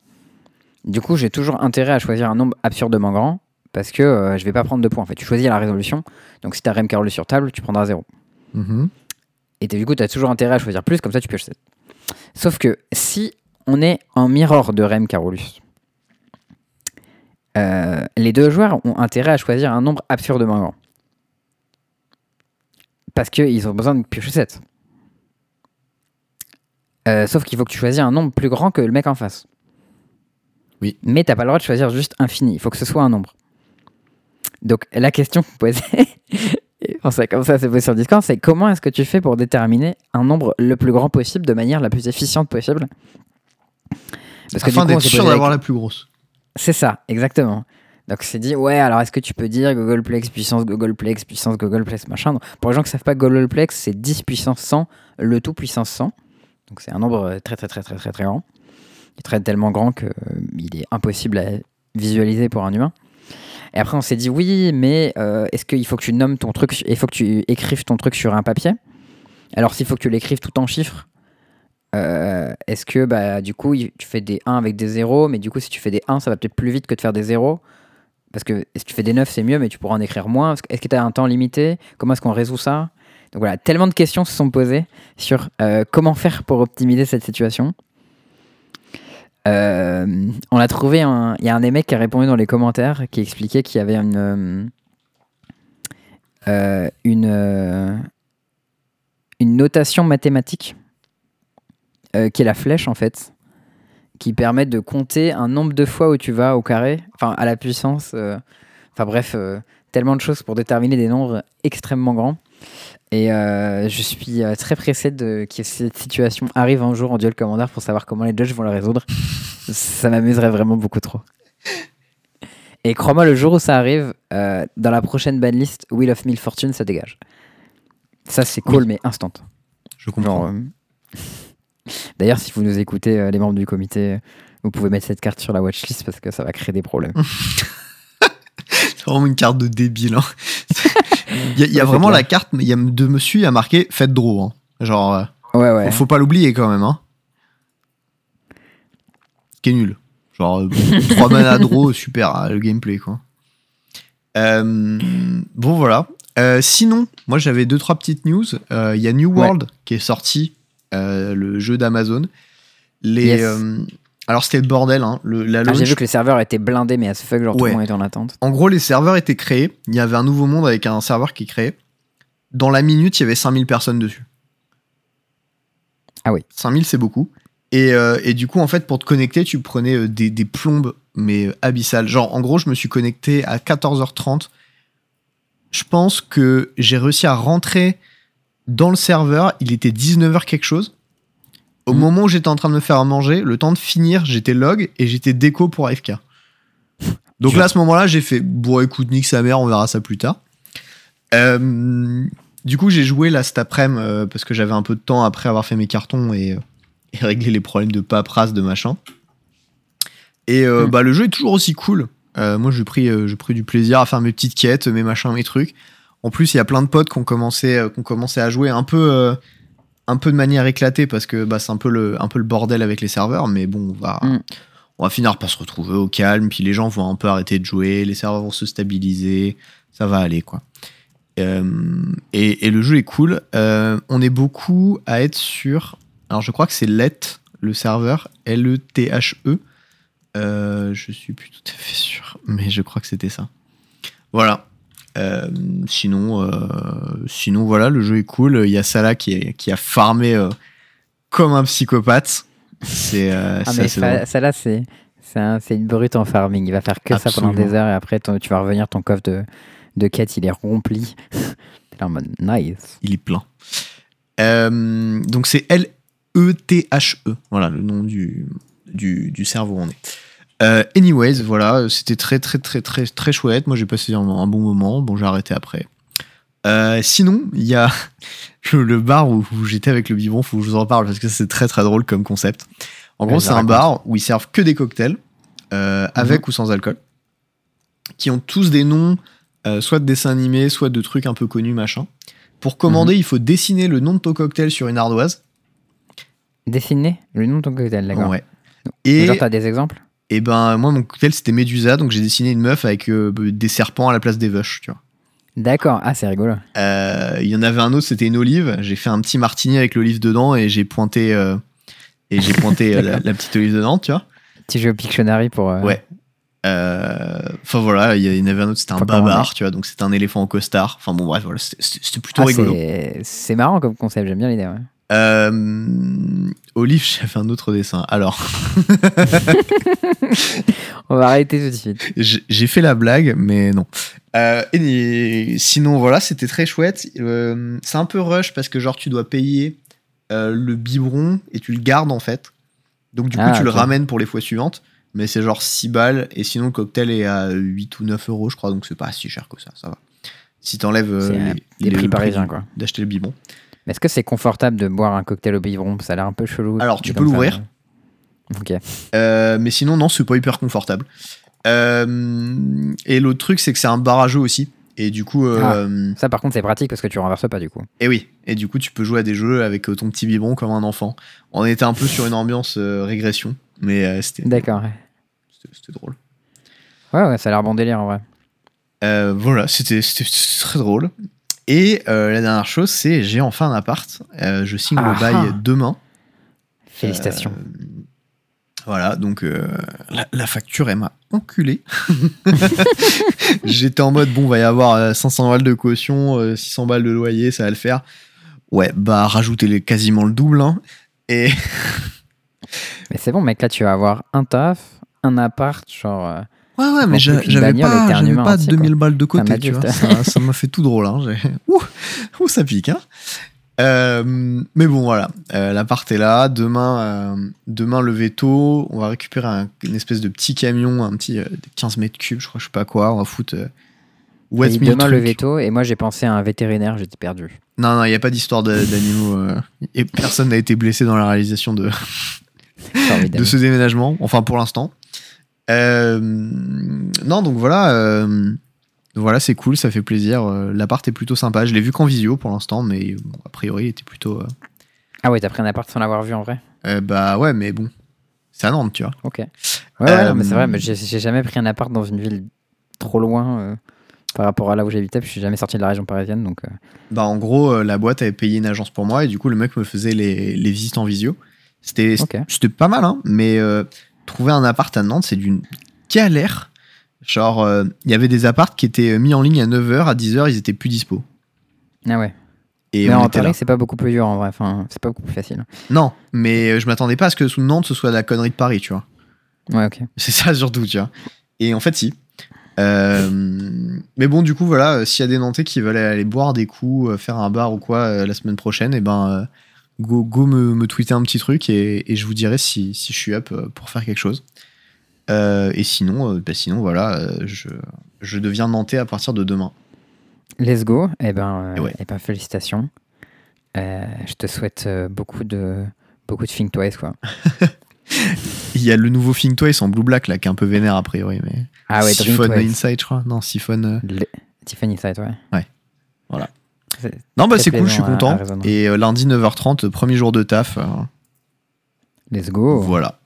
du coup, j'ai toujours intérêt à choisir un nombre absurdement grand parce que euh, je vais pas prendre de points. En fait, tu choisis la résolution. Donc, si tu as Rem Carolus sur table, tu prendras 0. Mhm. Et du coup, tu as toujours intérêt à choisir plus, comme ça tu pioches 7. Sauf que si on est en mirror de Rem Carolus, euh, les deux joueurs ont intérêt à choisir un nombre absurdement grand. Parce qu'ils ont besoin de piocher 7. Euh, sauf qu'il faut que tu choisisses un nombre plus grand que le mec en face. Oui. Mais t'as pas le droit de choisir juste infini. Il faut que ce soit un nombre. Donc la question que vous posez, on sait comme ça c'est posé sur Discord, c'est comment est-ce que tu fais pour déterminer un nombre le plus grand possible de manière la plus efficiente possible? Parce Afin coup, on d'être sûr d'avoir la plus grosse. C'est ça, exactement. Donc c'est dit, ouais, alors est-ce que tu peux dire Googleplex puissance Googleplex puissance Googleplex machin Pour les gens qui savent pas, Googleplex c'est 10 puissance 100, le tout puissance 100. Donc c'est un nombre euh, très très très très très très grand. Il est très tellement grand que euh, est impossible à visualiser pour un humain. Et après on s'est dit, oui, mais euh, est-ce qu'il faut que tu nommes ton truc, il faut que tu écrives ton truc sur un papier? Alors s'il faut que tu l'écrives tout en chiffres, euh, est-ce que bah, du coup tu fais des 1 avec des 0, mais du coup si tu fais des 1 ça va peut-être plus vite que de faire des 0 Parce que si tu fais des 9 c'est mieux, mais tu pourras en écrire moins. Est-ce que tu as un temps limité? Comment est-ce qu'on résout ça? Donc voilà, tellement de questions se sont posées sur euh, comment faire pour optimiser cette situation. Euh, on a trouvé. Il y a un des mecs qui a répondu dans les commentaires qui expliquait qu'il y avait une. une notation mathématique euh, qui est la flèche en fait, qui permet de compter un nombre de fois où tu vas au carré, enfin à la puissance. euh, Enfin bref, euh, tellement de choses pour déterminer des nombres extrêmement grands. Et je suis très pressé de que cette situation arrive un jour en duel commander pour savoir comment les judges vont la résoudre. ça m'amuserait vraiment beaucoup trop. Et crois-moi, le jour où ça arrive, dans la prochaine banlist, Wheel of Mille Fortune, ça dégage. Ça, c'est cool, mais instant. Je comprends. Genre, D'ailleurs, si vous nous écoutez, euh, les membres du comité, vous pouvez mettre cette carte sur la watchlist parce que ça va créer des problèmes. (laughs) C'est vraiment une carte de débile. hein. (laughs) Il y a, il y a Ouais, c'est vraiment la carte, mais il y a de monsieur, il y a marqué faites draw. hein. Genre, euh, Ouais, ouais. faut pas l'oublier quand même. Hein. Qui est nul. Genre, euh, (laughs) 3 mana draw, super, le gameplay quoi. Euh, bon, voilà. Euh, sinon, moi j'avais deux trois petites news. Euh, Il y a New Ouais. World qui est sorti, euh, le jeu d'Amazon. Les, Yes. euh, alors c'était le bordel. Hein. Le, la Ah, J'ai vu que les serveurs étaient blindés, mais à ce fuck, genre tout Ouais. le monde était en attente. En gros, les serveurs étaient créés. Il y avait un nouveau monde avec un serveur qui est créé. Dans la minute, il y avait 5000 personnes dessus. Ah oui. 5000, c'est beaucoup. Et, euh, et du coup, en fait, pour te connecter, tu prenais des, des plombes, mais abyssales. Genre, en gros, je me suis connecté à 14h30. Je pense que j'ai réussi à rentrer dans le serveur. Il était 19h quelque chose. Au Mhm. moment où j'étais en train de me faire à manger, le temps de finir, j'étais log et j'étais déco pour AFK. Donc là, à ce moment-là, j'ai fait bon, écoute, nique sa mère, on verra ça plus tard. Euh, du coup, j'ai joué là cet après-midi euh, parce que j'avais un peu de temps après avoir fait mes cartons et, euh, (laughs) et régler les problèmes de paperasse de machin. Et euh, Mm. bah, le jeu est toujours aussi cool. Moi, j'ai pris, j'ai pris du plaisir à faire mes petites quêtes, mes machins, mes trucs. En plus, il y a plein de potes qui ont commencé, euh, qui ont commencé à jouer un peu, euh, un peu de manière éclatée parce que bah, c'est un peu le, un peu le bordel avec les serveurs. Mais bon, on va, Mm. on va finir par se retrouver au calme. Puis les gens vont un peu arrêter de jouer, les serveurs vont se stabiliser, ça va aller quoi. Euh, et, et le jeu est cool. Euh, on est beaucoup à être sur. Alors je crois que c'est LET, le serveur, L-E-T-H-E. Euh, je suis plus tout à fait sûr, mais je crois que c'était ça. Voilà. Euh, sinon, euh, sinon, voilà, le jeu est cool. Il y a Salah qui, est- qui a farmé euh, comme un psychopathe. C'est Ah, ça, mais c'est un- une brute en farming. Il va faire que ça pendant des heures et après, ton- tu vas revenir, ton coffre de, de quête, il est rempli. (laughs) T'es là en mode nice. Il est plein. Donc c'est L-E-T-H-E. Voilà le nom du, du, du où on est. Euh, anyways, voilà, c'était très très très très très chouette. Moi j'ai passé un, un bon moment. Bon, j'ai arrêté après. Euh, sinon, il y a (laughs) le, le bar où, où j'étais avec le bibon. Faut que je vous en parle parce que c'est très très drôle comme concept. En gros, c'est un raconte. bar où ils servent que des cocktails, euh, avec ou sans alcool, qui ont tous des noms, soit de dessins animés, soit de trucs un peu connus, machin. Pour commander, il faut dessiner le nom de ton cocktail sur une ardoise. Dessiner le nom de ton cocktail, d'accord. Ouais. Et, Genre, t'as des exemples? Et ben, moi, mon cocktail, c'était Médusa, donc j'ai dessiné une meuf avec euh, des serpents à la place des vaches, tu vois. D'accord. Ah, c'est rigolo. Euh, Il y en avait un autre, c'était une olive. J'ai fait un petit martini avec l'olive dedans et j'ai pointé, euh, et j'ai pointé (laughs) la, la petite olive dedans, tu vois. Tu joues au Pictionary pour. Ouais. Enfin voilà, il y en avait un autre, c'était un Faut babar, tu vois, donc c'était un éléphant au costard. Enfin bon, bref, voilà, c'était- plutôt Ah, rigolo. c'est- c'est marrant comme concept, j'aime bien l'idée. ouais. Euh, Olive, j'ai fait un autre dessin. Alors, (laughs) On va arrêter tout de suite. j'ai fait la blague, mais non. Euh, et sinon, voilà, c'était très chouette. Euh, c'est un peu rush parce que, genre, tu dois payer euh, le biberon et tu le gardes en fait. Donc, du coup, Ah, tu le ramènes pour les fois suivantes. Mais c'est genre 6 balles. Et sinon, le cocktail est à 8 ou 9 euros, je crois. Donc, c'est pas si cher que ça. Ça va. Si t'enlèves les- les- prix parisiens, quoi. D'acheter le biberon. Est-ce que c'est confortable de boire un cocktail au biberon? Ça a l'air un peu chelou. Alors, tu peux l'ouvrir. Ok. Euh, mais sinon, non, c'est pas hyper confortable. Euh, et l'autre truc, c'est que c'est un bar à jeu aussi. Et du coup, euh, Ça, par contre, c'est pratique parce que tu renverses pas du coup. et oui. Et du coup, tu peux jouer à des jeux avec ton petit biberon comme un enfant. On était un peu sur une ambiance régression, mais c'était D'accord. c'était- drôle. Ouais, ouais, ça a l'air bon délire en vrai. Voilà, c'était très drôle. Et euh, la dernière chose, c'est j'ai enfin un appart. Euh, je signe Ah le bail ah. demain. Félicitations. Euh, voilà, donc la, la facture, elle m'a enculé. (laughs) J'étais en mode, bon, va y avoir euh, 500 balles de caution, euh, 600 balles de loyer, ça va le faire. Ouais, bah, rajoutez quasiment le double. hein. Et Mais c'est bon, mec, là, tu vas avoir un taf, un appart, genre. Euh, ouais, ouais, mais j'avais pas, pas entier, 2000 balles de côté, tu vois. (laughs) Ça m'a fait tout drôle. Hein. Ouh, ouh, ça pique. Hein. Euh, mais bon, voilà. Euh, L'appart est là. Demain, euh, demain, lever tôt. On va récupérer un- une espèce de petit camion, un petit euh, de 15 mètres cubes, je crois, je sais pas quoi. On va foutre. Euh, demain le veto, et moi j'ai pensé à un vétérinaire, j'étais perdu. Non, non, il n'y a pas d'histoire d'animaux. euh, et personne n'a été blessé dans la réalisation de, (laughs) de ce déménagement. Enfin, pour l'instant. Euh, non, donc voilà. euh, voilà, c'est cool, ça fait plaisir. Euh, L'appart est plutôt sympa. Je l'ai vu qu'en visio pour l'instant, mais bon, a priori, il était plutôt. euh, Ah ouais, t'as pris un appart sans l'avoir vu en vrai? Euh, bah ouais, mais bon, c'est à Nantes, tu vois. Ok. Ouais, ouais, non, mais c'est vrai, mais j'ai jamais pris un appart dans une ville trop loin par rapport à là où j'habitais, puis je suis jamais sorti de la région parisienne, donc. Bah en gros, la boîte avait payé une agence pour moi et du coup, le mec me faisait les, les visites en visio. C'était pas mal, hein, mais trouver un appart à Nantes, c'est d'une galère. Genre, euh, il y avait des apparts qui étaient mis en ligne à 9h, à 10h, ils étaient plus dispo. Ah ouais. Et mais on en. Paris, c'est pas beaucoup plus dur en vrai, enfin, c'est pas beaucoup plus facile. Non, mais euh, je m'attendais pas à ce que sous Nantes, ce soit la connerie de Paris, tu vois. Ouais, ok. C'est ça surtout, tu vois. Et en fait, si. Euh, mais bon, du coup, voilà, euh, s'il y a des Nantais qui veulent aller boire des coups, euh, faire un bar ou quoi euh, la semaine prochaine, et ben, euh, go, go me, me tweeter un petit truc et, et je vous dirai si, si je suis up euh, pour faire quelque chose. Euh, et sinon, euh, bah, sinon voilà, je, je deviens Nantais à partir de demain. Let's go. Eh ben, Et ouais. eh ben félicitations. Euh, je te souhaite beaucoup de beaucoup de think twice quoi. (laughs) Il y a le nouveau Think Twice en blue black là, qui est un peu vénère a priori, mais Ah ouais, Siphon. Inside, je crois. Non, Siphon. euh, Le- Tiffany Side, ouais. Ouais. Voilà. Non, bah c'est cool, je suis à- content. à et euh, lundi 9h30, premier jour de taf. euh, Let's go. Voilà.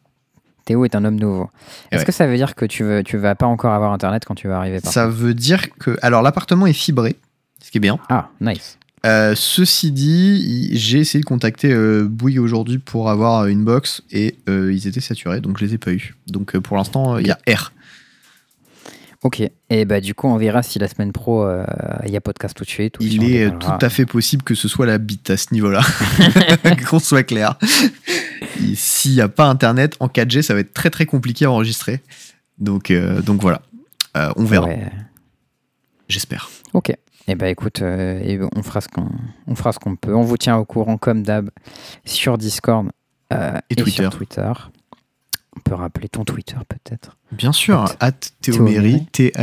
Théo est un homme nouveau. Et Est-ce ouais. que ça veut dire que tu veux, tu vas pas encore avoir internet quand tu vas arriver par Ça veut dire que. Alors, l'appartement est fibré, ce qui est bien. Ah, nice. Euh, ceci dit, j'ai essayé de contacter euh, Bouygues aujourd'hui pour avoir une box et euh, ils étaient saturés, donc je les ai pas eu. Donc euh, pour l'instant, euh, il y a R. Ok. Et bah du coup, on verra si la semaine pro, euh, il y a podcast tout de suite. ou Il est tout à fait possible que ce soit la bite à ce niveau-là. (laughs) Qu'on soit clair. S'il n'y a pas internet en 4G, ça va être très très compliqué à enregistrer. Donc, euh, donc voilà. Euh, on verra, Ouais. j'espère. Ok. Et bah écoute, euh, et on fera ce qu'on on fera ce qu'on peut. On vous tient au courant comme d'hab sur Discord euh, Et Twitter. sur Twitter. On peut rappeler ton Twitter peut-être. Bien sûr, At Théoméry, Théoméry.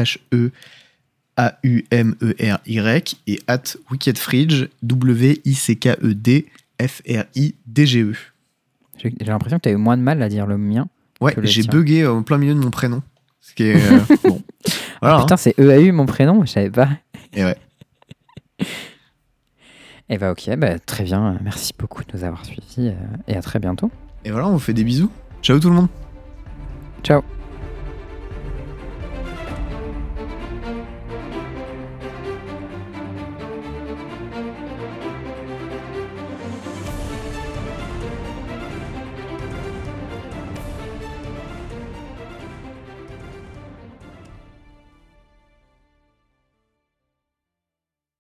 T-H-E-A-U-M-E-R-Y et at Wickedfridge, W-I-C-K-E-D-F-R-I-D-G-E. J'ai j'ai l'impression que tu as eu moins de mal à dire le mien. Ouais, j'ai bugué au plein milieu de mon prénom. Ce qui est. euh, (laughs) bon. Voilà. Putain, c'est EAU mon prénom, je savais pas. hein. Et ouais. (laughs) Et bah ok, bah, très bien. Merci beaucoup de nous avoir suivis euh, et à très bientôt. Et voilà, on vous fait des bisous. Ciao tout le monde. Ciao.